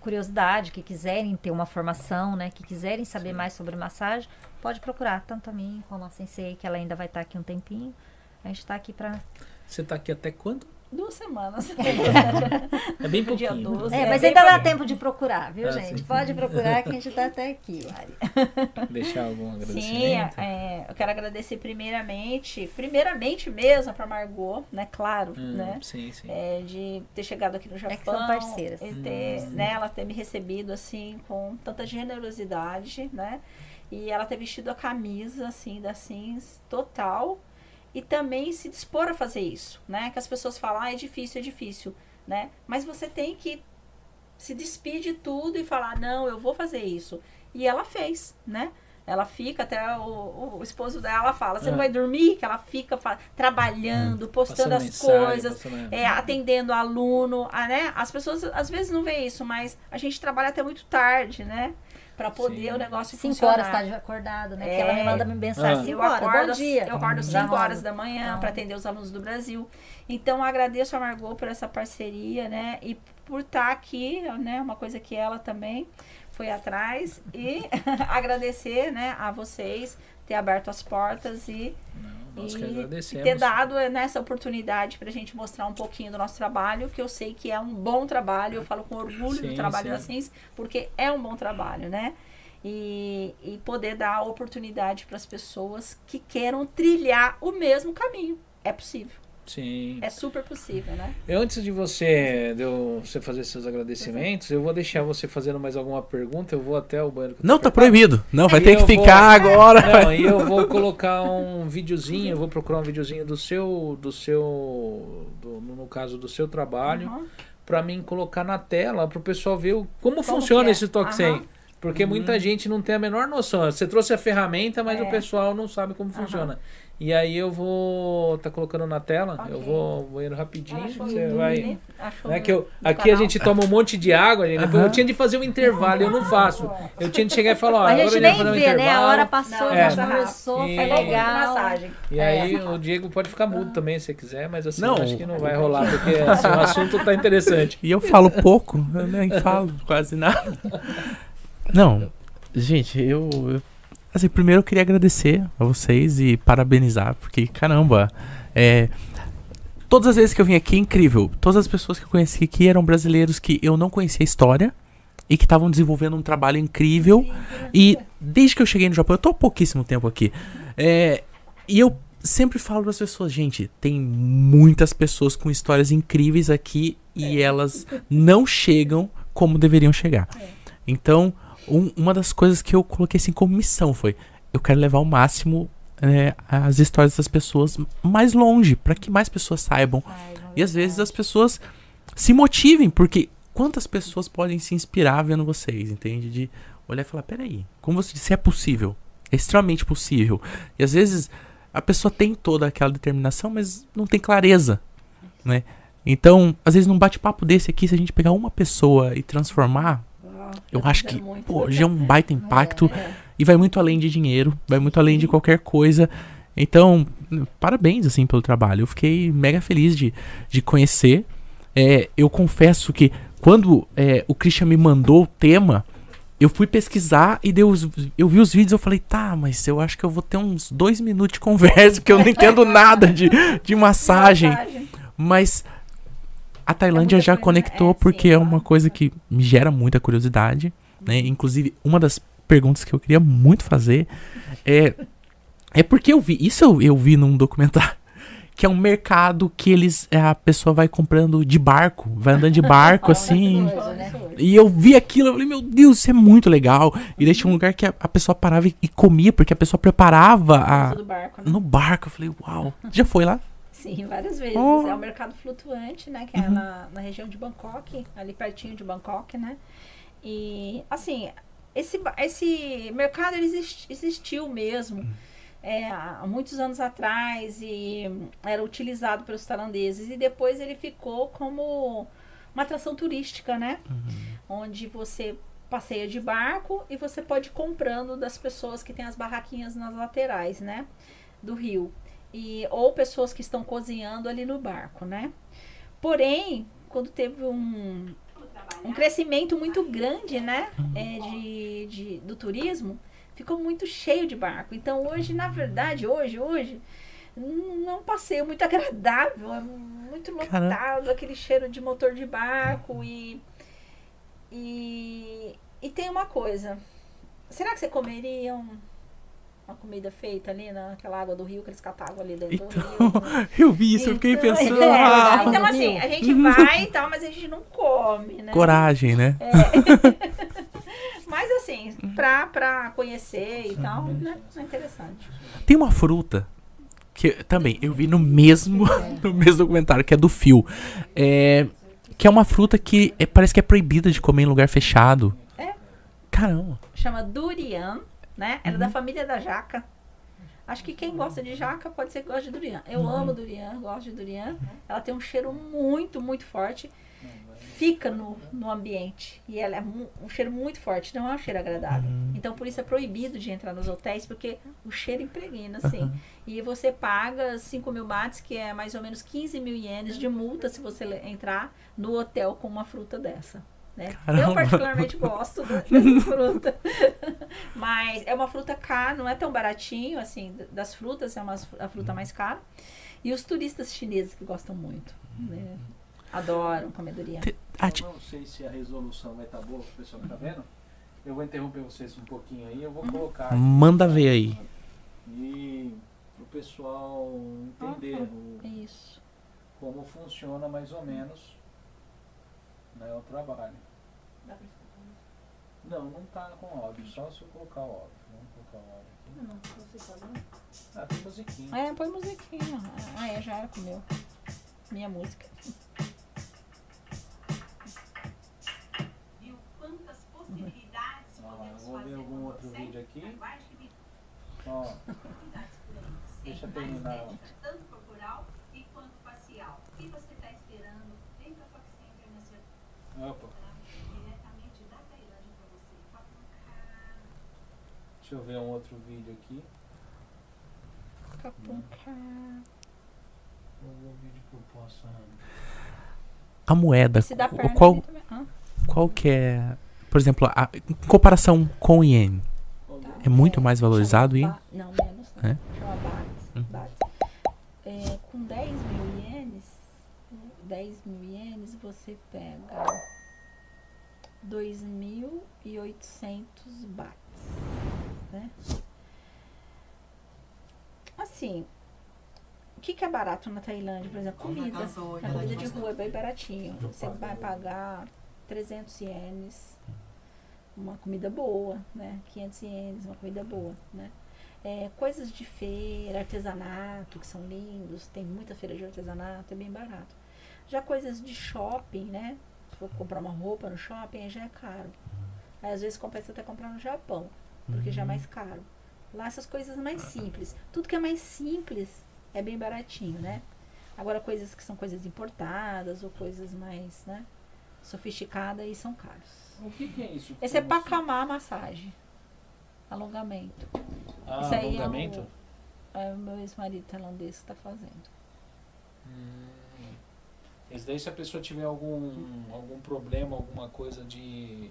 curiosidade, que quiserem ter uma formação, né, que quiserem saber mais sobre massagem, pode procurar tanto a mim como a Sensei, que ela ainda vai estar aqui um tempinho. A gente está aqui para Você tá aqui até quando? Duas semanas. É bem Dia pouquinho. 12. É, É, mas bem ainda dá pouquinho. tempo de procurar, viu, Ah, gente? sim. Pode procurar que a gente tá até aqui. Deixar algum Sim, agradecimento? é, eu quero agradecer primeiramente, primeiramente mesmo para Margot, né, claro, Hum, né? Sim, sim. é, de ter chegado aqui no Japão, que são parceiras. e ter, Hum. né, ela ter me recebido assim com tanta generosidade, né? E ela ter vestido a camisa assim da Sims total e também se dispor a fazer isso, né? Que as pessoas falam, ah, é difícil, é difícil, né? Mas você tem que se despedir de tudo e falar, não, eu vou fazer isso. E ela fez, né? Ela fica, até o, o esposo dela fala, você Ah. não vai dormir? Que ela fica fa- trabalhando, postando Passando as mensagem, coisas, passando- é, atendendo aluno, ah, né? As pessoas às vezes não vê isso, mas a gente trabalha até muito tarde, né? Pra poder Sim. o negócio Cinco funcionar. horas tá de acordado, né? Porque É. ela me manda mensagem Ah. horas, acordo, bom dia. eu acordo às Já 5 horas da manhã Então. para atender os alunos do Brasil. Então agradeço a Margot por essa parceria, né? E por estar aqui, né? Uma coisa que ela também foi atrás e agradecer, né, a vocês ter aberto as portas e Não, nós que e ter dado né, essa oportunidade para a gente mostrar um pouquinho do nosso trabalho, que eu sei que é um bom trabalho, eu falo com orgulho Sim, do trabalho sim. da Cins, porque é um bom trabalho, né? E, e poder dar oportunidade para as pessoas que queiram trilhar o mesmo caminho. É possível, Sim. é super possível, né? Eu, Antes de você, de eu- você fazer seus agradecimentos, eu vou deixar você fazendo mais alguma pergunta. Eu vou até o banheiro. Não, tá proibido. Não, vai E ter que vou- ficar agora. Não, e eu vou colocar um videozinho, eu vou procurar um videozinho do seu, do seu, do- no caso do seu trabalho, Uhum. pra mim colocar na tela, pro pessoal ver o- como, Como funciona é? esse toque Aham. Porque muita gente não tem a menor noção. Você trouxe a ferramenta, mas É. o pessoal não sabe como Aham. funciona. E aí eu vou tá colocando na tela, eu Ok. vou vou indo rapidinho, Achou você vai né, no- que eu, aqui a canal? gente toma um monte de água, gente, depois eu tinha de fazer um intervalo, eu não faço. Eu tinha de chegar e falar, ó, A agora gente eu nem fazer um vê, né? A intervalo. hora passou, Não, É. já conversou, E- foi É legal. massagem. E É. aí o Diego pode ficar mudo também se quiser, mas assim, Não. eu acho que não vai rolar, porque assim, o assunto tá interessante. E eu falo pouco, eu nem falo quase nada. Não, gente, eu, eu- Assim, primeiro eu queria agradecer a vocês e parabenizar, porque caramba, é. Todas as vezes que eu vim aqui, é incrível. Todas as pessoas que eu conheci aqui eram brasileiros que eu não conhecia a história e que estavam desenvolvendo um trabalho incrível. E desde que eu cheguei no Japão, eu tô há pouquíssimo tempo aqui. É, e eu sempre falo para as pessoas, gente, tem muitas pessoas com histórias incríveis aqui e elas não chegam como deveriam chegar. Então, um- uma das coisas que eu coloquei assim como missão foi: eu quero levar ao máximo é, as histórias das pessoas mais longe, para que mais pessoas saibam. Ai, E às vezes verdade. as pessoas se motivem, porque quantas pessoas podem se inspirar vendo vocês, entende? De olhar e falar, peraí, como você disse, é possível. É extremamente possível. E às vezes a pessoa tem toda aquela determinação, mas não tem clareza, né? Então, às vezes num bate-papo desse aqui, se a gente pegar uma pessoa e transformar, eu acho que, muito. pô, já é um baita impacto É. e vai muito além de dinheiro, vai muito além de qualquer coisa. Então, parabéns, assim, pelo trabalho. Eu fiquei mega feliz de, de conhecer. É, eu confesso que quando é, o Christian me mandou o tema, eu fui pesquisar e deu os- eu vi os vídeos eu falei, tá, mas eu acho que eu vou ter uns dois minutos de conversa, porque eu não entendo nada de, de. Massagem. Mas a Tailândia muita já conectou é, porque sim, é uma coisa que me gera muita curiosidade, né? Inclusive, uma das perguntas que eu queria muito fazer é é porque eu vi, isso eu, eu vi num documentário, que é um mercado que eles é, a pessoa vai comprando de barco, vai andando de barco assim. Né? E eu vi aquilo, eu falei, meu Deus, isso é muito legal. E daí tinha um lugar que a, a pessoa parava e, e comia, porque a pessoa preparava a, barco, né? no barco. Eu falei, uau. Já foi lá? Sim, várias vezes. Oh. É um mercado flutuante, né? Que é na, na região de Bangkok, ali pertinho de Bangkok, né? E, assim, esse, esse mercado ele exist- existiu mesmo é, há muitos anos atrás e era utilizado pelos tailandeses. E depois ele ficou como uma atração turística, né? Onde você passeia de barco e você pode ir comprando das pessoas que têm as barraquinhas nas laterais, né? Do rio e ou pessoas que estão cozinhando ali no barco, né? Porém, quando teve um, um crescimento muito grande, né, é, de, de- do turismo, ficou muito cheio de barco. Então hoje, na verdade, hoje, hoje não passeio muito agradável, é muito Caramba. lotado, aquele cheiro de motor de barco e e, e tem uma coisa. Será que você comeria um- uma comida feita ali naquela água do rio que eles catavam ali dentro do rio? Eu vi isso, eu fiquei Então, pensando. é, ah, então, assim, rio. a gente vai e tal, mas a gente não come, né? coragem, né? Mas assim, pra, pra conhecer e tal, né? É interessante. Tem uma fruta que também eu vi no mesmo, no mesmo documentário, que é do fio. É, que é uma fruta que é- parece que é proibida de comer em lugar fechado. É. Caramba. Chama durian, né? Era da família da jaca. Acho que quem gosta de jaca pode ser que goste de durian. Eu amo durian, gosto de durian. Ela tem um cheiro muito, muito forte. Fica no, no ambiente. E ela é um cheiro muito forte, não é um cheiro agradável. Então, por isso é proibido de entrar nos hotéis, porque o cheiro impregna, assim. E você paga 5 mil bates, que é mais ou menos 15 mil ienes de multa se você entrar no hotel com uma fruta dessa. Né? Eu particularmente gosto da- dessa fruta. Mas é uma fruta cara, não é tão baratinho, assim, das frutas, é uma, a fruta mais cara. E os turistas chineses que gostam muito. Né? Adoram ah, Eu não sei se a resolução vai estar boa pro pessoal que tá vendo. Eu vou interromper vocês um pouquinho aí, eu Uhum. vou colocar. Manda ver aí. E o pessoal entender o- É isso. como funciona mais ou menos né, o trabalho. Não, não tá com áudio, só se eu colocar o áudio. Vamos colocar o áudio aqui. Ah, tem musiquinha. É, põe musiquinha. Ah, é, já era com o meu. Minha música. Viu quantas possibilidades Ah, eu podemos vou ver fazer algum com outro você? vídeo aqui. Ó, oportunidades por aí. Você Deixa eu na terminar. tanto corporal e quanto facial. O que você está esperando? Vem para a Foxinha Internacional opa, deixa eu ver um outro vídeo aqui. A moeda, qual, qual que é, por exemplo, a, em comparação com o iene, é muito mais valorizado e Não, menos. É? Chama bahts. Uhum. bahts. É, com 10 mil ienes, 10 mil ienes, você pega 2.800 bahts. Né? Assim, o que, que é barato na Tailândia? Por exemplo, comida. A comida de rua é bem baratinho. Você vai pagar 300 ienes, uma comida boa, né? 500 ienes, uma comida boa, né? É, coisas de feira, artesanato, que são lindos, tem muita feira de artesanato, é bem barato. Já coisas de shopping, né? Se for comprar uma roupa no shopping, aí já é caro. Aí às vezes compensa até comprar no Japão, porque já é mais caro. Lá essas coisas mais simples. Tudo que é mais simples é bem baratinho, né? Agora coisas que são coisas importadas ou coisas mais, né? Sofisticadas aí são caros. O que, que é isso? Esse é pacamar massagem. Alongamento. Ah, Esse aí é o- alongamento? É o meu ex-marido tailandês que está fazendo. Hum. Esse daí se a pessoa tiver algum, algum problema, alguma coisa de.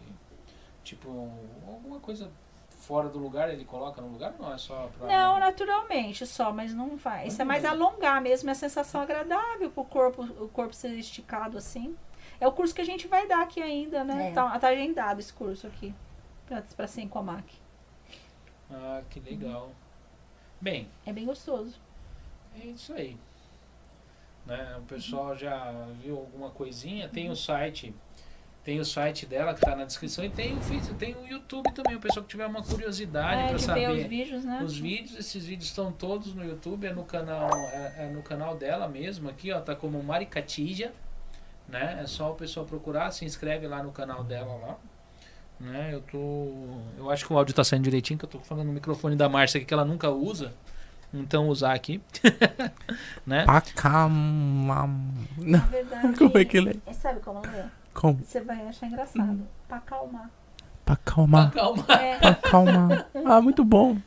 Tipo, alguma coisa fora do lugar, ele coloca no lugar? Não, é só pra. Não, naturalmente só, mas não vai. Isso é mais alongar mesmo, é sensação agradável pro corpo, o corpo ser esticado assim. É o curso que a gente vai dar aqui ainda, né? É. Tá, tá agendado esse curso aqui. Pra, pra ser em Comac. Ah, que legal. Bem, É bem gostoso. é isso aí. Né? O pessoal já viu alguma coisinha, tem o site. Tem o site dela que tá na descrição e tem o tem o YouTube também, o pessoal que tiver uma curiosidade é, para saber. os vídeos, né? Os vídeos, esses vídeos estão todos no YouTube, é no canal, é, é no canal dela mesmo, aqui ó, tá como Mari Catija, né? É só o pessoal procurar, se inscreve lá no canal dela lá. Né? Eu tô, eu acho que o áudio tá saindo direitinho, que eu tô falando no microfone da Márcia aqui que ela nunca usa. Então usar aqui, né? Pacama. Na verdade. Como é que ele é? Sabe como é? Como? Você vai achar engraçado. Pra acalmar. Pra acalmar. Calma. É, Pra acalmar. Ah, muito bom.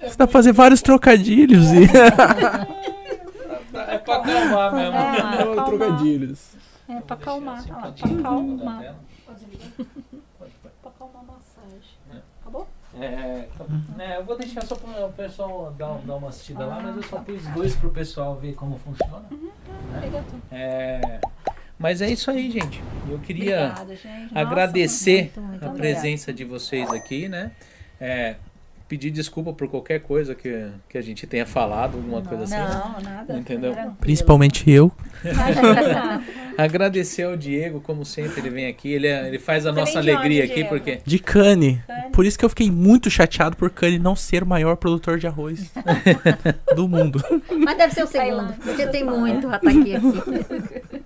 Você dá pra fazer vários trocadilhos e. É pra acalmar mesmo. É, pra acalmar. trocadilhos. é pra acalmar. Assim, pra pra acalmar. da tela. Pra acalmar a massagem. É. Acabou? É, né, eu vou deixar só para o pessoal dar, dar uma assistida lá, mas eu só pus dois pro pessoal ver como funciona. Pega tudo. É, mas é isso aí, gente. Eu queria Obrigada, gente. Nossa, agradecer muito, muito a obrigada. presença de vocês aqui, né? É, pedir desculpa por qualquer coisa que, que a gente tenha falado, alguma coisa assim. Não, nada. Entendeu? Tranquilo. Principalmente eu. Agradecer ao Diego, como sempre, ele vem aqui, ele, é- ele faz a Você nossa alegria onde, aqui, Diego? porque De Cane. Cane. Por isso que eu fiquei muito chateado por Cane não ser o maior produtor de arroz do mundo. Mas deve ser o segundo, porque tem muito rataqui aqui.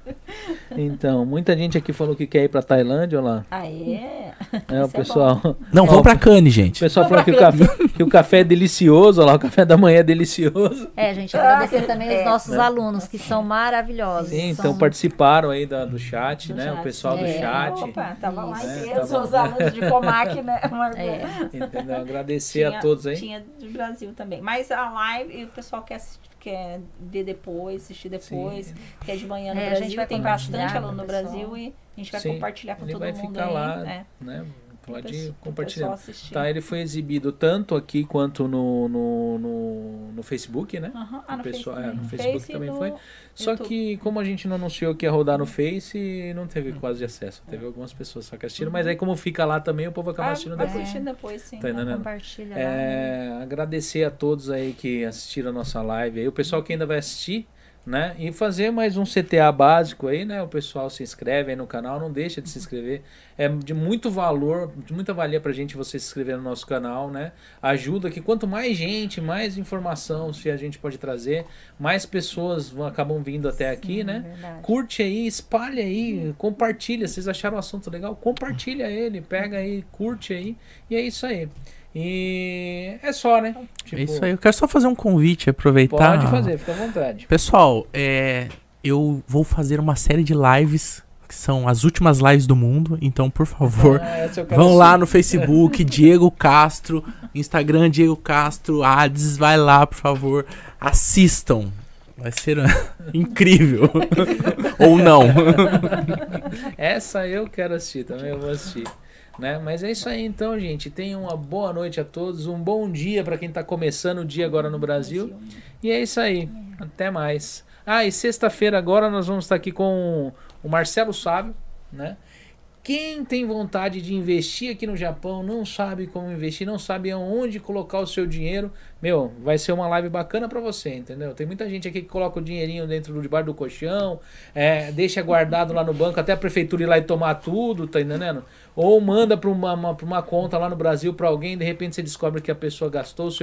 Então, muita gente aqui falou que quer ir pra Tailândia, olha lá. Ah, é? É, o Isso é pessoal. Não, Ó, vamos pra Cane, O gente. pessoal falou que o, café, que o café é delicioso, olha lá, o café da manhã é delicioso. É, gente, agradecer também os É. nossos Né? alunos, que são maravilhosos. Sim, são... então participaram aí da- do chat, Do né? O chat. pessoal do É. chat. Opa, tava lá inteiro, É, tava- os alunos de Comac, né? É. Entendeu? Agradecer a Tinha- todos aí. Tinha do Brasil também. Mas a live, e o pessoal quer, assistir, quer ver depois, assistir depois, Sim. que é de manhã no É, a Brasil. gente vai Tem bastante aluno no. Brasil e a gente vai Sim, compartilhar com todo vai mundo ficar aí. lá, é, né? Pode assistir. Tá, ele foi exibido tanto aqui quanto no, no, no, no Facebook, né? Aham. Ah, no, pessoal- Face, é, no. Facebook Face também foi. Só YouTube. que, como a gente não anunciou que ia rodar no Face, não teve quase acesso. Teve algumas pessoas só que assistiram, mas aí como fica lá também, o povo acaba Ah, assistindo depois. assistir depois, sim. Tá entendendo? Compartilha. É, agradecer a todos aí que assistiram a nossa live aí, o pessoal que ainda vai assistir, né? E fazer mais um CTA básico aí, né? O pessoal se inscreve aí no canal, não deixa de se inscrever. É de muito valor, de muita valia pra gente você se inscrever no nosso canal, né? Ajuda que quanto mais gente, mais informação se a gente pode trazer, mais pessoas vão, acabam vindo até aqui, né? Verdade. Curte aí, espalha aí, compartilha. Vocês acharam o assunto legal? Compartilha ele, pega aí, curte aí. E é isso aí. E é só, né? É isso aí. Eu quero só fazer um convite, aproveitar. Pode fazer, fica à vontade. Pessoal, é, eu vou fazer uma série de lives, que são as últimas lives do mundo. Então, por favor, Ah, vão lá no Facebook, Diego Castro, Instagram Diego Castro, Ades, vai lá, por favor, assistam. Vai ser incrível. Ou não. Essa eu quero assistir, também eu vou assistir. Né? Mas é isso aí então, gente. Tenham uma boa noite a todos, um bom dia para quem tá começando o dia agora no Brasil. E é isso aí. Até mais. Ah, e sexta-feira agora nós vamos estar aqui com o Marcelo Sábio, né? Quem tem vontade de investir aqui no Japão, não sabe como investir, não sabe aonde colocar o seu dinheiro, meu, vai ser uma live bacana pra você, entendeu? Tem muita gente aqui que coloca o dinheirinho dentro do debaixo do colchão, é, deixa guardado lá no banco até a prefeitura ir lá e tomar tudo, tá entendendo? Ou manda pra uma, uma, uma conta lá no Brasil pra alguém, de repente você descobre que a pessoa gastou o seu